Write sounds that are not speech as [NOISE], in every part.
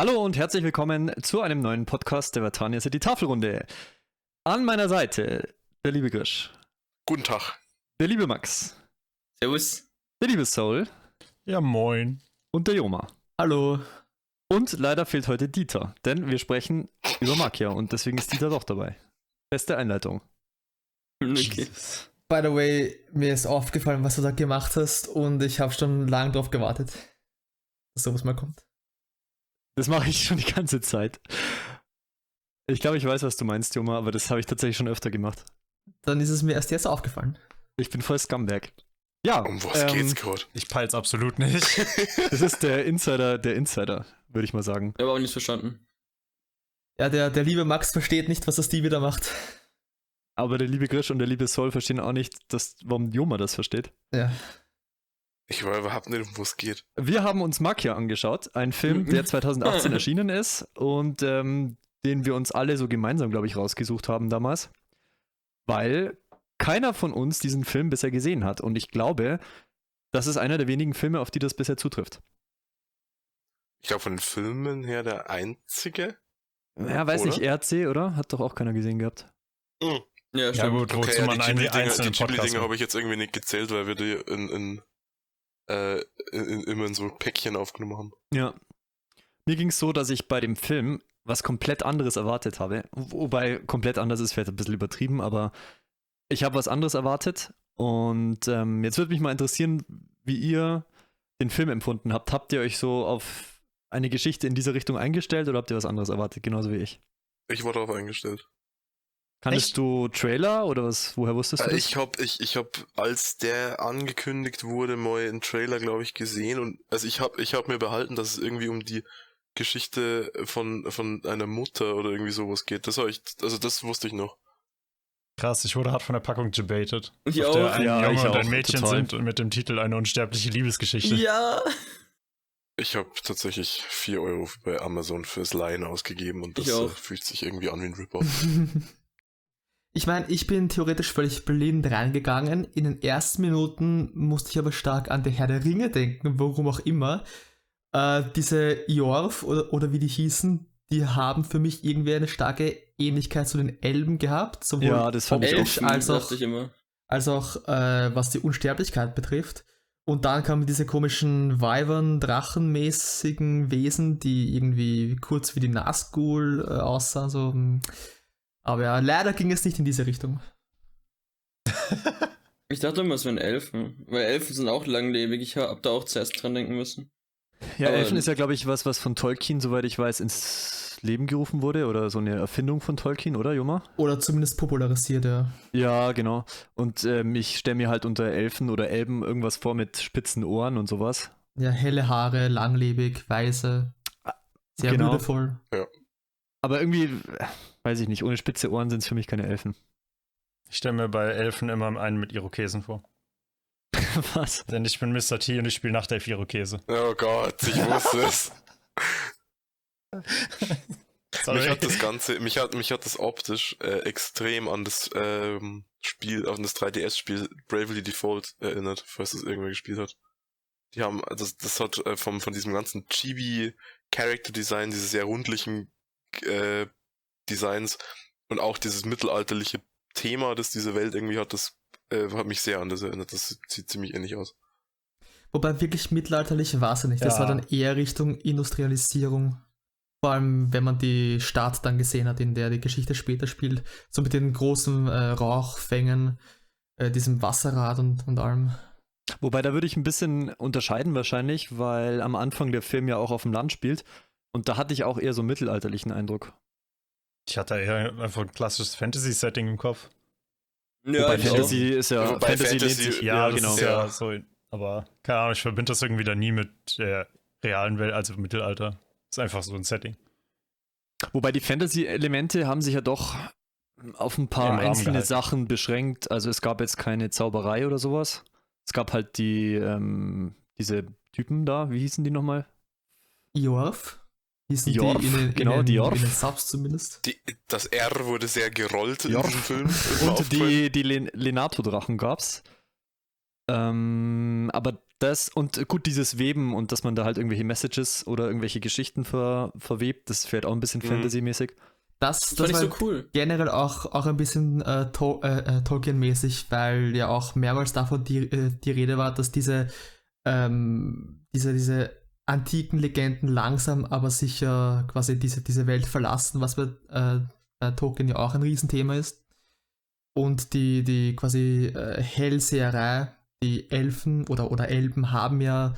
Hallo und herzlich willkommen zu einem neuen Podcast der Vatania City Tafelrunde. An meiner Seite der liebe Grisch, Guten Tag. der liebe Max, Servus. der liebe Soul Ja, moin. und der Joma. Hallo. Und leider fehlt heute Dieter, denn wir sprechen über Makia und deswegen ist Dieter doch dabei. Beste Einleitung. Okay. By the way, mir ist aufgefallen, was du da gemacht hast und ich habe schon lange drauf gewartet, dass sowas mal kommt. Das mache ich schon die ganze Zeit. Ich glaube, ich weiß, was du meinst, Joma, aber das habe ich tatsächlich schon öfter gemacht. Dann ist es mir erst jetzt aufgefallen. Ich bin voll Scumbag. Ja, Um was ähm, geht's gerade? Ich peil's absolut nicht. [LAUGHS] Das ist der Insider der Insider, würde ich mal sagen. Ich habe auch nicht verstanden. Ja, der, der liebe Max versteht nicht, was das die wieder macht. Aber der liebe Grisch und der liebe Soul verstehen auch nicht, dass, warum Joma das versteht. Ja. Ich weiß überhaupt nicht, um was geht. Wir haben uns Makia angeschaut, ein Film, [LAUGHS] der 2018 erschienen ist und ähm, den wir uns alle so gemeinsam, glaube ich, rausgesucht haben damals, weil keiner von uns diesen Film bisher gesehen hat. Und ich glaube, das ist einer der wenigen Filme, auf die das bisher zutrifft. Ich glaube, von den Filmen her der einzige. Ja, weiß Oder? nicht, RC, oder? Hat doch auch keiner gesehen gehabt. Hm. Ja, ja stimmt. gut, Okay, ja, die einen Ghibli-Dinger macht. habe ich jetzt irgendwie nicht gezählt, weil wir die in, in, äh, immer in so Päckchen aufgenommen haben. Ja. Mir ging es so, dass ich bei dem Film was komplett anderes erwartet habe. Wobei komplett anders ist vielleicht ein bisschen übertrieben, aber ich habe was anderes erwartet. Und ähm, jetzt würde mich mal interessieren, wie ihr den Film empfunden habt. Habt ihr euch so auf eine Geschichte in dieser Richtung eingestellt oder habt ihr was anderes erwartet, genauso wie ich? Ich war darauf eingestellt. Kanntest Echt? du Trailer oder was? Woher wusstest du Äh, das? ich hab, ich, ich hab, als der angekündigt wurde, mal einen Trailer, glaube ich, gesehen und also ich hab, ich hab mir behalten, dass es irgendwie um die Geschichte von, von einer Mutter oder irgendwie sowas geht. Das hab ich, also das wusste ich noch. Krass, ich wurde hart von der Packung debated. Ich auf der auch. ein Ja, ich Junge und auch, ein Mädchen total. sind und mit dem Titel eine unsterbliche Liebesgeschichte. Ja. Ich habe tatsächlich 4 Euro bei Amazon fürs Leihen ausgegeben und das Ich äh, fühlt sich irgendwie an wie ein Rip-Off. [LAUGHS] ich meine, ich bin theoretisch völlig blind reingegangen. In den ersten Minuten musste ich aber stark an der Herr der Ringe denken, warum auch immer. Äh, diese Jorf oder, oder wie die hießen, die haben für mich irgendwie eine starke Ähnlichkeit zu den Elben gehabt. Sowohl Ja, das fand ich auch. als auch dachte ich immer. als auch äh, was die Unsterblichkeit betrifft. Und dann kamen diese komischen Weibern, Drachenmäßigen Wesen, die irgendwie kurz wie die Nazgul äh, aussahen. So. Aber ja, leider ging es nicht in diese Richtung. Ich dachte immer, es wären Elfen. Weil Elfen sind auch langlebig. Ich hab da auch zuerst dran denken müssen. Ja, Aber- Elfen ist ja, glaube ich, was, was von Tolkien, soweit ich weiß, ins Leben gerufen wurde oder so eine Erfindung von Tolkien, oder, Joma? Oder zumindest popularisiert, ja. Ja, genau. Und ähm, ich stelle mir halt unter Elfen oder Elben irgendwas vor mit spitzen Ohren und sowas. Ja, helle Haare, langlebig, weiße. Sehr Genau. würdevoll. Aber irgendwie, weiß ich nicht, ohne spitze Ohren sind es für mich keine Elfen. Ich stelle mir bei Elfen immer einen mit Irokesen vor. [LAUGHS] Was? Denn ich bin Mr. T und ich spiele Nachtelf Irokese. oh Gott, ich wusste es. [LAUGHS] Sorry. Mich hat das Ganze, mich hat, mich hat das optisch äh, extrem an das ähm, Spiel, an das 3DS-Spiel Bravely Default erinnert, falls das irgendwer gespielt hat. Die haben, also das, das hat äh, vom, von diesem ganzen Chibi Character Design, diese sehr rundlichen äh, Designs und auch dieses mittelalterliche Thema, das diese Welt irgendwie hat, das äh, hat mich sehr an das erinnert. Das sieht ziemlich ähnlich aus. Wobei wirklich mittelalterlich war es ja nicht. Das Ja. war dann eher Richtung Industrialisierung. Vor allem, wenn man die Stadt dann gesehen hat, in der die Geschichte später spielt. So mit den großen äh, Rauchfängen, äh, diesem Wasserrad und, und allem. Wobei, da würde ich ein bisschen unterscheiden wahrscheinlich, weil am Anfang der Film ja auch auf dem Land spielt. Und da hatte ich auch eher so einen mittelalterlichen Eindruck. Ich hatte eher einfach ein klassisches Fantasy-Setting im Kopf. Ja, Wobei ich auch. Fantasy ist ja, Wobei Fantasy, lehnt Fantasy- sich, Ja, ja, genau. Ja. so. Aber keine Ahnung, ich verbinde das irgendwie da nie mit der realen Welt, also Mittelalter. ist einfach so ein Setting. Wobei die Fantasy-Elemente haben sich ja doch auf ein paar Im einzelne gehalten. Sachen beschränkt. Also es gab jetzt keine Zauberei oder sowas. Es gab halt die, ähm, diese Typen da, wie hießen die nochmal? Jorf? Hießen Jorf, die in den, genau, in den, die Jorf. In den Subs zumindest. Die, das R wurde sehr gerollt in Ja. diesem Film. [LAUGHS] Und die, die Len Lenato-Drachen gab's. Ähm, aber Das und gut, dieses Weben und dass man da halt irgendwelche Messages oder irgendwelche Geschichten ver, verwebt, das fährt auch ein bisschen Mhm. Fantasy-mäßig. Das, Das das fand ich war so cool. generell auch, auch ein bisschen äh, to äh, äh, Tolkien-mäßig, weil ja auch mehrmals davon die, äh, die Rede war, dass diese, ähm, diese, diese antiken Legenden langsam aber sicher quasi diese, diese Welt verlassen, was bei, äh, bei Tolkien ja auch ein Riesenthema ist. Und die, die quasi äh, Hellseherei, die Elfen oder, oder Elben haben ja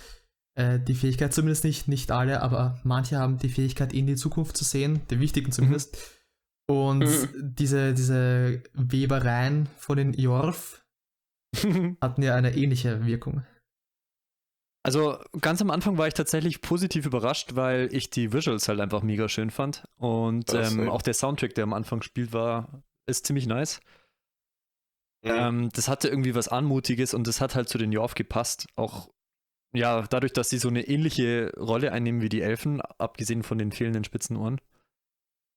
äh, die Fähigkeit, zumindest nicht, nicht alle, aber manche haben die Fähigkeit, in die Zukunft zu sehen, die wichtigen zumindest. Und Mhm. diese, diese Webereien von den Jorf [LAUGHS] hatten ja eine ähnliche Wirkung. Also ganz am Anfang war ich tatsächlich positiv überrascht, weil ich die Visuals halt einfach mega schön fand. Und Ja, ähm, auch der Soundtrack, der am Anfang spielt, war, ist ziemlich nice. Mhm. Ähm, das hatte irgendwie was Anmutiges und das hat halt zu den Jorf gepasst. Auch ja, dadurch, dass sie so eine ähnliche Rolle einnehmen wie die Elfen, abgesehen von den fehlenden spitzen Ohren.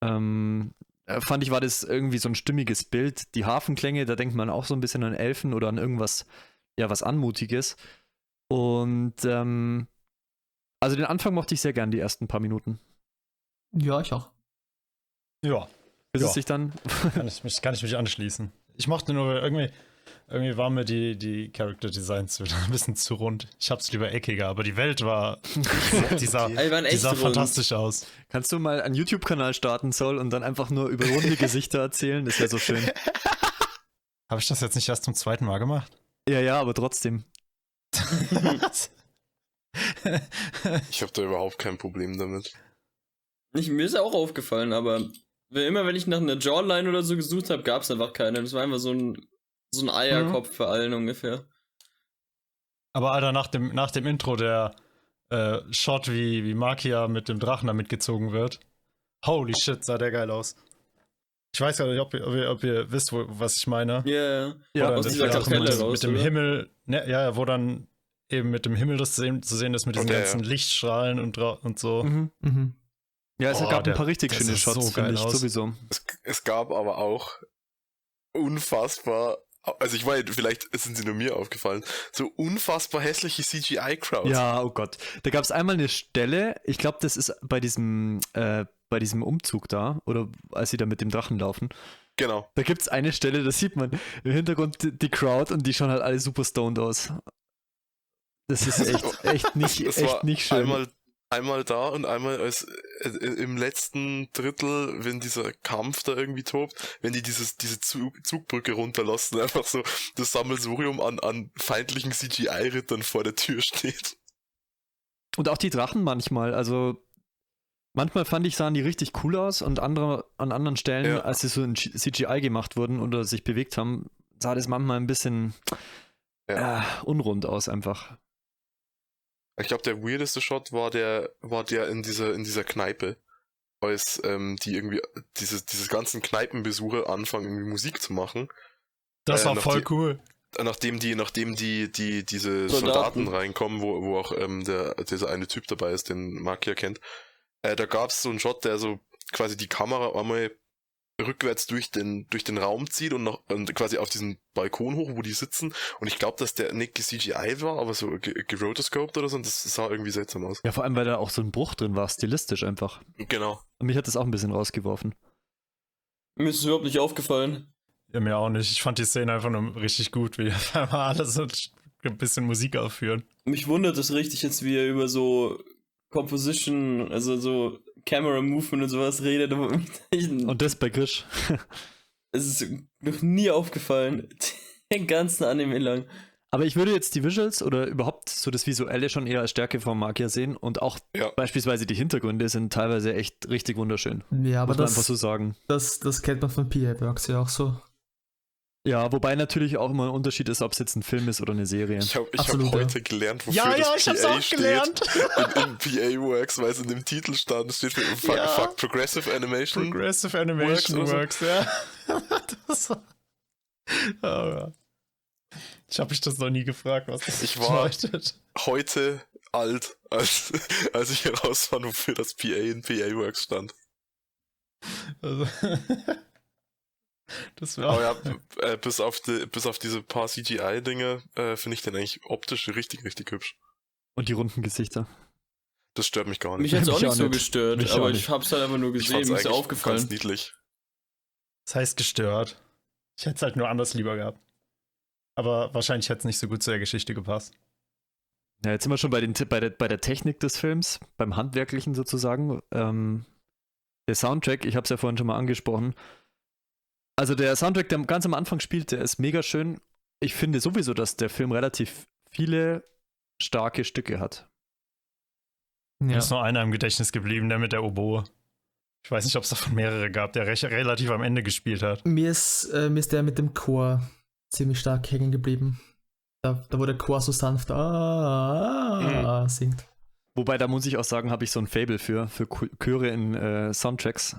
Ähm, äh, fand ich, war das irgendwie so ein stimmiges Bild. Die Hafenklänge, da denkt man auch so ein bisschen an Elfen oder an irgendwas, ja, was Anmutiges. Und ähm, also den Anfang mochte ich sehr gern, die ersten paar Minuten. Ja, ich auch. Ja, Bis Ja. es sich dann. [LAUGHS] kann ich, mich, kann ich mich anschließen. Ich mochte nur irgendwie, irgendwie waren mir die, die Character Designs wieder [LAUGHS] ein bisschen zu rund. Ich hab's lieber eckiger, aber die Welt war, [LAUGHS] die sah, die waren die echt sah rund. fantastisch aus. Kannst du mal einen YouTube-Kanal starten, Soll, und dann einfach nur über runde Gesichter erzählen? Das wäre so schön. Habe ich das jetzt nicht erst zum zweiten Mal gemacht? Ja, ja, aber trotzdem. [LAUGHS] Ich habe da überhaupt kein Problem damit. Ich, mir ist ja auch aufgefallen, aber immer wenn ich nach einer Jawline oder so gesucht habe, gab es einfach keine. Das war einfach so ein, so ein Eierkopf für allen ungefähr. Aber Alter, nach dem, nach dem Intro, der äh, Shot, wie, wie Makia mit dem Drachen da mitgezogen wird. Holy shit, sah der geil aus. Ich weiß gar nicht, ob ihr, ob ihr, ob ihr wisst, wo, was ich meine. Ja, yeah. Ja, Oder aus dieser Kapelle mit, dem- raus, mit dem oder? Himmel, ne, ja, ja, wo dann eben mit dem Himmel das zu sehen, zu sehen ist, mit diesen Okay, ganzen ja. Lichtstrahlen und, und so. Mhm. Mhm. Ja, es Oh, gab der- ein paar richtig schöne Shots, so finde ich aus. sowieso. Es, es gab aber auch unfassbar, also ich meine, vielleicht sind sie nur mir aufgefallen, so unfassbar hässliche CGI-Crowds. Ja, oh Gott. Da gab es einmal eine Stelle, ich glaube, das ist bei diesem, äh, bei diesem Umzug da, oder als sie da mit dem Drachen laufen. Genau. Da gibt es eine Stelle, da sieht man im Hintergrund die, die Crowd und die schauen halt alle super stoned aus. Das ist [LAUGHS] echt, echt nicht, echt nicht schön. Einmal, einmal da und einmal als, äh, im letzten Drittel, wenn dieser Kampf da irgendwie tobt, wenn die dieses, diese Zug, Zugbrücke runterlassen, [LAUGHS] einfach so das Sammelsurium an, an feindlichen CGI-Rittern vor der Tür steht. Und auch die Drachen manchmal, also manchmal fand ich, sahen die richtig cool aus und andere, an anderen Stellen, Ja. als sie so in CGI gemacht wurden oder sich bewegt haben, sah das manchmal ein bisschen Ja. äh, unrund aus einfach. Ich glaube, der weirdeste Shot war der, war der in dieser, in dieser Kneipe. Als ähm, die irgendwie, dieses, dieses ganzen Kneipenbesucher anfangen, irgendwie Musik zu machen. Das Äh, war voll die- cool. Nachdem die, nachdem die, die, diese Soldaten. Soldaten, reinkommen, wo, wo auch ähm, der, dieser eine Typ dabei ist, den Makia kennt, äh, da gab's so einen Shot, der so quasi die Kamera einmal rückwärts durch den, durch den Raum zieht und, noch, und quasi auf diesen Balkon hoch, wo die sitzen. Und ich glaube, dass der nicht CGI war, aber so ge- gerotoscoped oder so, und das sah irgendwie seltsam aus. Ja, vor allem, weil da auch so ein Bruch drin war, stilistisch einfach. Genau. Und mich hat das auch ein bisschen rausgeworfen. Mir ist es überhaupt nicht aufgefallen. Ja, mir auch nicht. Ich fand die Szene einfach nur richtig gut, wie [LAUGHS] alle so ein bisschen Musik aufführen. Mich wundert es richtig jetzt, wie er über so Composition, also so Camera Movement und sowas redet. Und das bei Grisch. [LAUGHS] Es ist noch nie aufgefallen. [LAUGHS] Den ganzen Anime lang. Aber ich würde jetzt die Visuals oder überhaupt so das Visuelle schon eher als Stärke von Magia sehen und auch Ja. beispielsweise die Hintergründe sind teilweise echt richtig wunderschön. Ja, aber muss man einfach das, so sagen. das, das kennt man von PA Works ja auch so. Ja, wobei natürlich auch immer ein Unterschied ist, ob es jetzt ein Film ist oder eine Serie. Ich habe ich hab ja. heute gelernt, wofür das PA steht. In, in PA Works, weil es in dem Titel stand, steht für fuck, Ja. fuck Progressive Animation. Progressive Animation Works Works, oder ja. [LAUGHS] das war, oh, ja. Ich habe mich das noch nie gefragt, was das Ich war- bedeutet. heute alt, als, als ich herausfand, wofür das PA in PA Works stand. Also, [LAUGHS] Das Aber wäre ja, [LAUGHS] äh, bis, auf die, bis auf diese paar CGI-Dinge äh, finde ich den eigentlich optisch richtig, richtig hübsch. Und die runden Gesichter. Das stört mich gar nicht. Mich hat's [LAUGHS] auch Mich nicht auch so nicht. gestört, Mich aber auch ich nicht. hab's halt einfach nur gesehen, mir ist aufgefallen. ganz niedlich. Das heißt gestört. Ich hätte es halt nur anders lieber gehabt. Aber wahrscheinlich hätte es nicht so gut zu der Geschichte gepasst. Ja, jetzt sind wir schon bei, den, bei, der, bei der Technik des Films, beim Handwerklichen sozusagen. Ähm, der Soundtrack, ich habe es ja vorhin schon mal angesprochen. Also der Soundtrack, der ganz am Anfang spielt, der ist mega schön. Ich finde sowieso, dass der Film relativ viele starke Stücke hat. Mir Ja. ist nur einer im Gedächtnis geblieben, der mit der Oboe. Ich weiß nicht, ob es davon mehrere gab, der recht, relativ am Ende gespielt hat. Mir ist, äh, mir ist der mit dem Chor ziemlich stark hängen geblieben. Da, da wo der Chor so sanft ah, singt. Wobei, da muss ich auch sagen, habe ich so ein Fable für, für Chö- Chöre in äh, Soundtracks.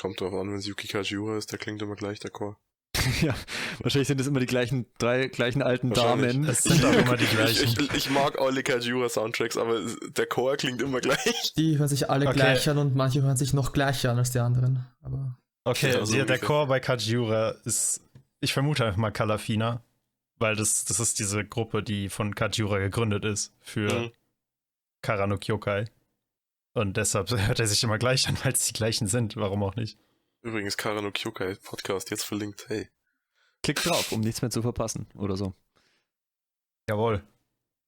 Kommt drauf an, wenn es Yuki Kajiura ist, der klingt immer gleich, der Chor. [LAUGHS] ja, wahrscheinlich sind es immer die gleichen, drei gleichen alten. Damen. Es sind auch immer die Ich, gleichen. ich, ich mag alle Kajiura-Soundtracks, aber der Chor klingt immer gleich. Die hören sich alle Okay. gleich an und manche hören sich noch gleicher an als die anderen. Aber Okay, Ja, so der, der. Chor bei Kajiura ist, ich vermute einfach mal Kalafina, weil das, das ist diese Gruppe, die von Kajiura gegründet ist für Mhm. Karano Kyokai. Und deshalb [LAUGHS] hört er sich immer gleich an, weil es die gleichen sind. Warum auch nicht? Übrigens, Karano Kyokai Podcast jetzt verlinkt. Hey. Klick drauf, um nichts mehr zu verpassen oder so. Jawohl.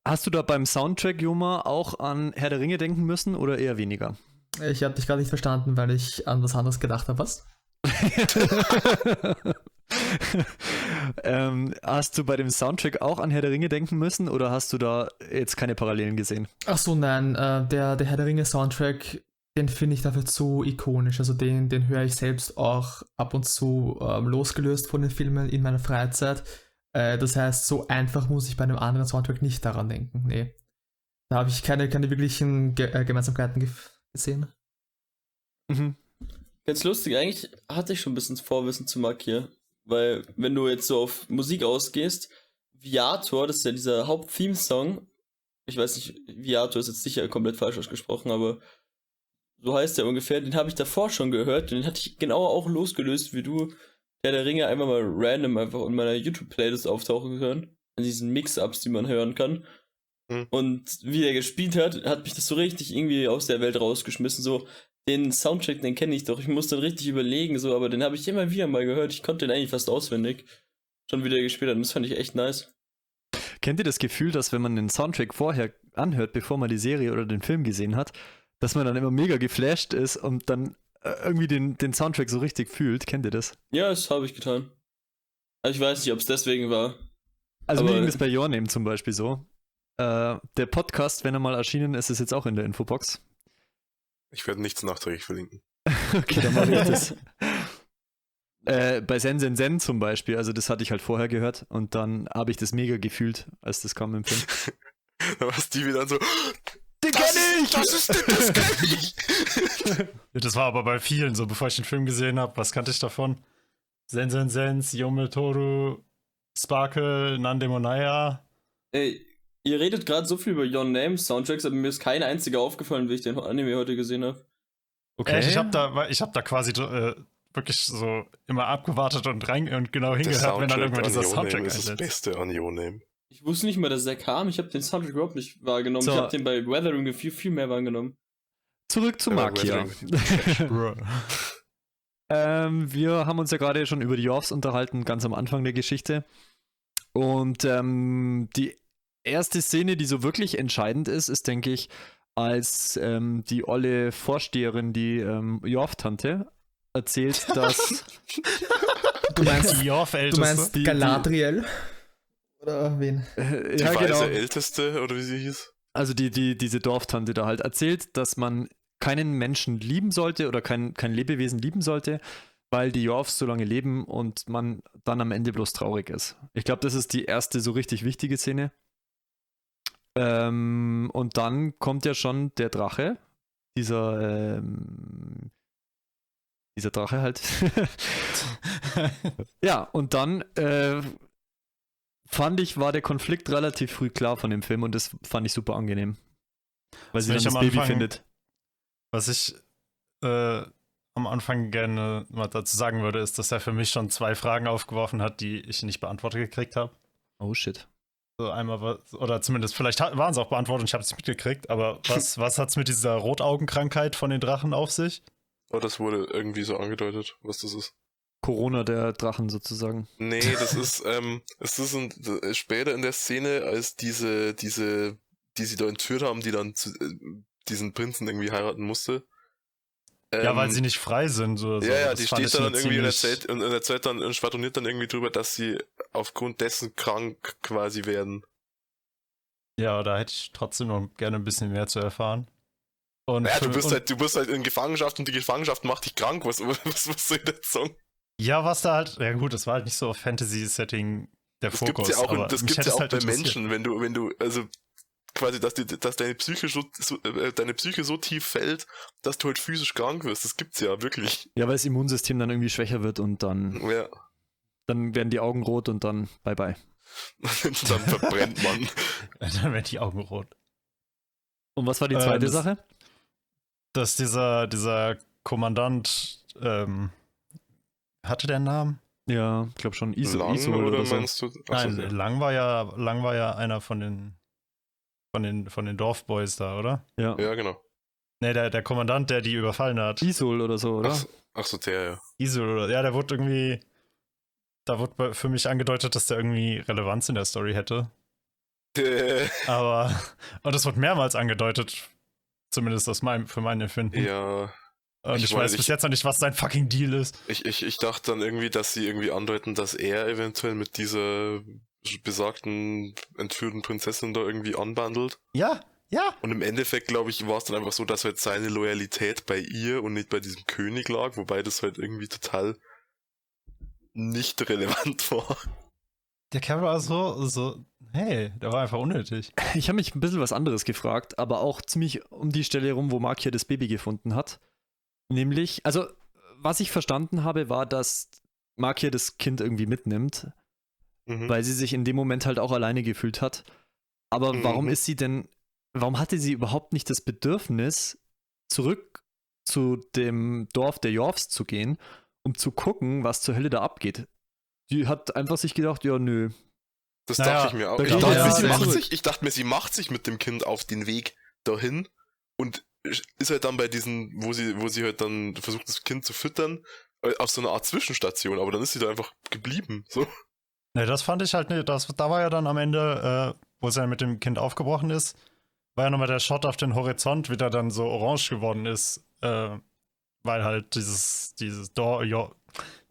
Hast du da beim Soundtrack, Joma, auch an Herr der Ringe denken müssen oder eher weniger? ich habe dich gar nicht verstanden, weil ich an was anderes gedacht habe. Was? [LAUGHS] [LAUGHS] ähm, hast du bei dem Soundtrack auch an Herr der Ringe denken müssen oder hast du da jetzt keine Parallelen gesehen? Ach so, nein, äh, der, der Herr der Ringe Soundtrack, den finde ich dafür zu ikonisch. Also den, den höre ich selbst auch ab und zu ähm, losgelöst von den Filmen in meiner Freizeit. Äh, das heißt, so einfach muss ich bei einem anderen Soundtrack nicht daran denken. Nee. Da habe ich keine, keine wirklichen Ge äh, Gemeinsamkeiten ge gesehen. Mhm. Ganz lustig, eigentlich hatte ich schon ein bisschen Vorwissen zu Mark hier. Weil, wenn du jetzt so auf Musik ausgehst, Viator, das ist ja dieser Haupt-Theme-Song. Ich weiß nicht, Viator ist jetzt sicher komplett falsch ausgesprochen, aber so heißt der ungefähr. Den habe ich davor schon gehört. Den hatte ich genau auch losgelöst, wie du, der der Ringe einfach mal random einfach in meiner YouTube-Playlist auftauchen können. In diesen Mix-Ups, die man hören kann. Hm. Und wie er gespielt hat, hat mich das so richtig irgendwie aus der Welt rausgeschmissen. So, den Soundtrack, den kenne ich doch. Ich muss dann richtig überlegen, so, aber den habe ich immer wieder mal gehört. Ich konnte den eigentlich fast auswendig. Schon wieder gespielt hat. Und das fand ich echt nice. Kennt ihr das Gefühl, dass wenn man den Soundtrack vorher anhört, bevor man die Serie oder den Film gesehen hat, dass man dann immer mega geflasht ist und dann äh, irgendwie den, den Soundtrack so richtig fühlt? Kennt ihr das? Ja, das habe ich getan. Also ich weiß nicht, ob es deswegen war. Also mir ging das bei Your Name zum Beispiel so. Äh, der Podcast, wenn er mal erschienen ist, ist jetzt auch in der Infobox. Ich werde nichts nachträglich verlinken. [LAUGHS] Okay, dann mache ich das. [LAUGHS] Äh, bei Sen Sen Sen zum Beispiel, also das hatte ich halt vorher gehört und dann habe ich das mega gefühlt, als das kam im Film. Da war Stevie dann so, [GASPS] Den das, ist- das ist, das [LAUGHS] kenn ich. Ja, Das war aber bei vielen so, bevor ich den Film gesehen habe. Was kannte ich davon? Sen Sen Sens, Yome Toru, Sparkle, Nandemonaya. Ey, ihr redet gerade so viel über Your Name Soundtracks, aber mir ist kein einziger aufgefallen, wie ich den Anime heute gesehen habe. Okay. ich habe da, ich hab da quasi äh, wirklich so immer abgewartet und rein und genau hingehört, wenn dann irgendwann an dieser Soundtrack ist das einsetzt. Beste an Your Name. Ich wusste nicht mal, dass der kam. Ich habe den Soundtrack überhaupt nicht wahrgenommen. So. Ich habe den bei Weathering viel, viel mehr wahrgenommen. Zurück zu Ja, Makia. [LAUGHS] Ähm, wir haben uns ja gerade schon über die Yorfs unterhalten, ganz am Anfang der Geschichte. Und ähm, die erste Szene, die so wirklich entscheidend ist, ist, denke ich, als ähm, die olle Vorsteherin, die ähm, Yorf-Tante, erzählt, [LAUGHS] dass. Du meinst, Die du Yorf-Älteste. meinst die- die- Galadriel? Oder wen? äh, Die ja, genau. Älteste, oder wie sie hieß. Also die, die, diese Dorftante da halt erzählt, dass man keinen Menschen lieben sollte oder kein, kein Lebewesen lieben sollte, weil die Yorfs so lange leben und man dann am Ende bloß traurig ist. Ich glaube, das ist die erste so richtig wichtige Szene. Ähm, und dann kommt ja schon der Drache, dieser, ähm, dieser Drache halt. [LAUGHS] ja, und dann äh, fand ich, war der Konflikt relativ früh klar von dem Film und das fand ich super angenehm. Weil Das sie dann das Baby Anfang- findet. Was ich äh, am Anfang gerne mal dazu sagen würde, ist, dass er für mich schon zwei Fragen aufgeworfen hat, die ich nicht beantwortet gekriegt habe. Oh shit. So einmal was, oder zumindest, vielleicht waren sie auch beantwortet und ich habe es mitgekriegt, aber [LAUGHS] was, was hat es mit dieser Rotaugenkrankheit von den Drachen auf sich? Oh, das wurde irgendwie so angedeutet, was das ist. Corona der Drachen sozusagen. Nee, das [LAUGHS] ist, ähm, es ist ein, äh, später in der Szene, als diese, diese, die sie da entführt haben, die dann zu, äh, diesen Prinzen irgendwie heiraten musste. ja, weil Ähm, sie nicht frei sind oder so. Ja, ja, Das die steht da dann irgendwie und erzählt, und erzählt dann und schwadroniert dann irgendwie drüber, dass sie aufgrund dessen krank quasi werden. Ja, da hätte ich trotzdem noch gerne ein bisschen mehr zu erfahren. Und Naja, du bist und, halt, du bist halt in Gefangenschaft und die Gefangenschaft macht dich krank. Was, [LAUGHS] was, was soll jetzt sagen? Ja, was da halt, ja gut, das war halt nicht so Fantasy-Setting der Das Fokus. gibt's ja auch, aber das gibt's hätte ja es auch halt bei. Menschen, wenn du, wenn du, also quasi, dass, die, dass deine Psyche so, so, äh, deine Psyche so tief fällt, dass du halt physisch krank wirst. Das gibt's ja wirklich. Ja, weil das Immunsystem dann irgendwie schwächer wird und dann, Ja. Dann werden die Augen rot und dann bye bye. [LAUGHS] dann verbrennt man. [LAUGHS] Dann werden die Augen rot. Und was war die Ähm, zweite das- Sache? Dass dieser, dieser Kommandant, ähm, hatte der einen Namen? Ja, ich glaube schon Iso, Lang Isol oder, oder so. meinst du? Achso, Nein, Lang war ja, Lang war ja einer von den, von den, von den Dorfboys da, oder? Ja. ja, genau. Ne, der, der Kommandant, der die überfallen hat. Isol oder so, oder? Ach, so- ach so, der, ja. Isul, oder? Ja, der wurde irgendwie. Da wurde für mich angedeutet, dass der irgendwie Relevanz in der Story hätte. [LAUGHS] Aber. Und das wurde mehrmals angedeutet. Zumindest aus meinem, für mein Empfinden. ja, Und ich ich, weiß, weiß bis jetzt noch nicht, was sein fucking Deal ist. ich, ich, ich dachte dann irgendwie, dass sie irgendwie andeuten, dass er eventuell mit dieser besagten entführten Prinzessin da irgendwie anbandelt. Ja, ja. Und im Endeffekt, glaube ich, war es dann einfach so, dass halt seine Loyalität bei ihr und nicht bei diesem König lag, wobei das halt irgendwie total nicht relevant war. Der Kerl war so, so. Hey, der war einfach unnötig. Ich habe mich ein bisschen was anderes gefragt, aber auch ziemlich um die Stelle herum, wo Mark hier das Baby gefunden hat. Nämlich, also, was ich verstanden habe, war, dass Mark hier das Kind irgendwie mitnimmt, Mhm. weil sie sich in dem Moment halt auch alleine gefühlt hat. Aber Mhm. warum ist sie denn, warum hatte sie überhaupt nicht das Bedürfnis, zurück zu dem Dorf der Jorfs zu gehen, um zu gucken, was zur Hölle da abgeht? Die hat einfach sich gedacht, ja, nö. Das Naja, dachte ich mir auch. da Ich geht dachte, ja mir, sie macht sich, ich dachte mir, sie macht sich mit dem Kind auf den Weg dahin und ist halt dann bei diesen, wo sie, wo sie halt dann versucht, das Kind zu füttern, äh, auf so einer Art Zwischenstation, aber dann ist sie da einfach geblieben. So. Ne, das fand ich halt nicht. Das, da war ja dann am Ende, äh, wo sie dann mit dem Kind aufgebrochen ist, war ja nochmal der Shot auf den Horizont, wie der dann so orange geworden ist. Äh, weil halt dieses, dieses Dor jo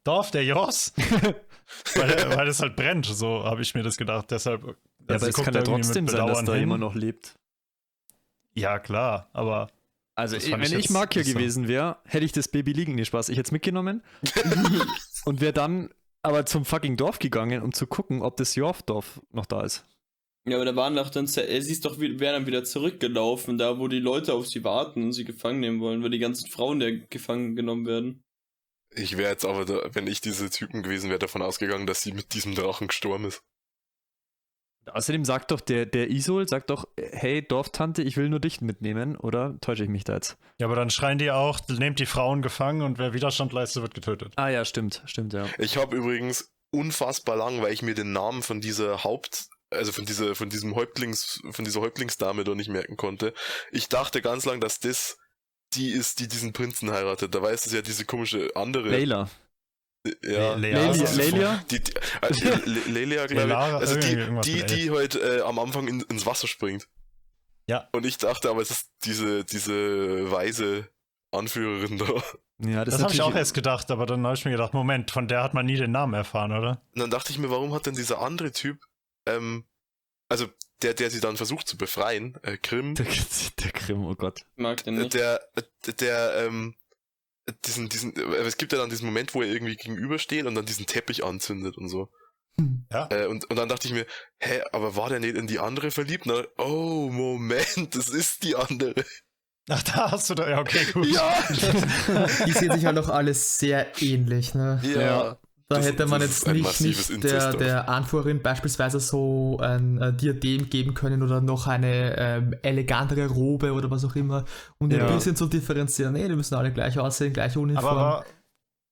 Dorf der Jos, [LAUGHS] weil, weil es halt brennt, so habe ich mir das gedacht. Deshalb. Ja, also aber es kann ja trotzdem sein, dass da hin. jemand noch lebt. Ja, klar, aber Also, ich, wenn ich ich Mark hier gewesen wäre, hätte ich das Baby liegen. Nee, Spaß. Ich hätte es mitgenommen [LAUGHS] und wäre dann aber zum fucking Dorf gegangen, um zu gucken, ob das Jorfdorf noch da ist. Ja, aber da waren doch dann, äh, sie ist doch, wäre dann wieder zurückgelaufen, da wo die Leute auf sie warten und sie gefangen nehmen wollen, weil die ganzen Frauen der gefangen genommen werden. Ich wäre jetzt aber, da, wenn ich diese Typen gewesen wäre, davon ausgegangen, dass sie mit diesem Drachen gestorben ist. Außerdem sagt doch der, der Isol, sagt doch, hey Dorftante, ich will nur dich mitnehmen, oder täusche ich mich da jetzt? ja, aber dann schreien die auch, nehmt die Frauen gefangen und wer Widerstand leistet, wird getötet. Ah ja, stimmt, stimmt, ja. Ich habe übrigens unfassbar lang, weil ich mir den Namen von dieser Haupt, also von dieser, von diesem Häuptlings, von dieser Häuptlingsdame da nicht merken konnte. Ich dachte ganz lang, dass das die ist, die diesen Prinzen heiratet. Da weiß es ja diese komische andere. Leila. Ja. Le- Lelia, Lelia? Äh, glaube ich. Also die, die, die halt äh, am Anfang in, ins Wasser springt. Ja. Und ich dachte aber, es ist diese, diese weise Anführerin da. Ja, das, Das, habe ich auch erst gedacht, aber dann habe ich mir gedacht, Moment, von der hat man nie den Namen erfahren, oder? Und dann dachte ich mir, warum hat denn dieser andere Typ, ähm, also der, der sie dann versucht zu befreien, äh, Grimm, Der, [LAUGHS] der Grimm, oh Gott. Mag den nicht. der, der, ähm, diesen, diesen, äh, es gibt ja dann diesen Moment, wo er irgendwie gegenübersteht und dann diesen Teppich anzündet und so. Ja. Äh, und, und dann dachte ich mir, hä, aber war der nicht in die andere verliebt? Na, oh, Moment, das ist die andere. Ach, da hast du da, ja, okay, gut. Ja! [LAUGHS] [LAUGHS] Die sehen sich halt auch alles sehr ähnlich, ne? Ja. Da Das- hätte man jetzt nicht, nicht der, der Anführerin beispielsweise so ein äh, Diadem geben können oder noch eine ähm, elegantere Robe oder was auch immer, um Ja. ein bisschen zu differenzieren. Nee, die müssen alle gleich aussehen, gleiche Uniform. Aber war,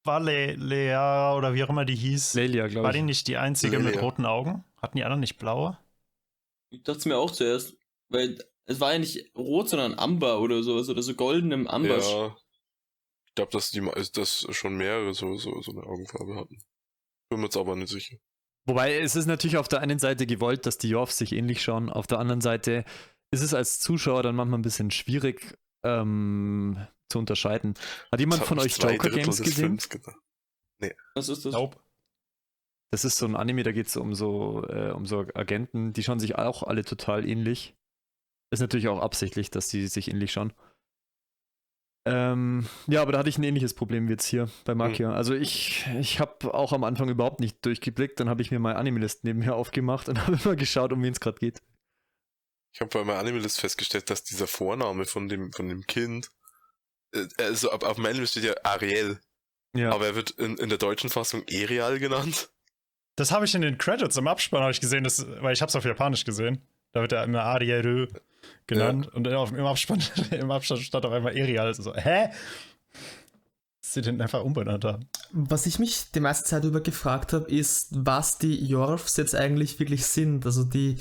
war Le Lea oder wie auch immer die hieß, Lelia, glaube war ich. die nicht die einzige mit Lelia. roten Augen? Hatten die anderen nicht blaue? Ich dachte es mir auch zuerst, weil es war ja nicht rot, sondern Amber oder sowas oder so goldenem Amber. Ja. Ich glaube, dass die dass schon mehrere so, so, so eine Augenfarbe hatten. Bin mir jetzt aber nicht sicher. Wobei es ist natürlich auf der einen Seite gewollt, dass die Jorfs sich ähnlich schauen. Auf der anderen Seite ist es als Zuschauer dann manchmal ein bisschen schwierig ähm, zu unterscheiden. Hat jemand Das von euch Joker Drittel Games gesehen? Gedacht. Was ist das? Nope. Das ist so ein Anime, da geht es um so, äh, um so Agenten, die schauen sich auch alle total ähnlich. Ist natürlich auch absichtlich, dass die sich ähnlich schauen. Ähm, ja, aber da hatte ich ein ähnliches Problem wie jetzt hier bei Makia. Also ich, ich habe auch am Anfang überhaupt nicht durchgeblickt, dann habe ich mir mal Anime-List nebenher aufgemacht und [LAUGHS] habe immer geschaut, um wen es gerade geht. Ich habe bei meinem Animalist festgestellt, dass dieser Vorname von dem, von dem Kind, äh, also auf, auf dem Anime steht ja Ariel, Ja. aber er wird in, in der deutschen Fassung Erial genannt. Das habe ich in den Credits im Abspann habe ich gesehen, das, weil ich habe es auf Japanisch gesehen. Da wird er immer Ariel genannt und auf, [LAUGHS] im, Abspann, im Abspann stand auf einmal Erial. Also so, hä? Sie den einfach umbenannt haben. Was ich mich die meiste Zeit über gefragt habe, ist, was die Jorfs jetzt eigentlich wirklich sind. Also die,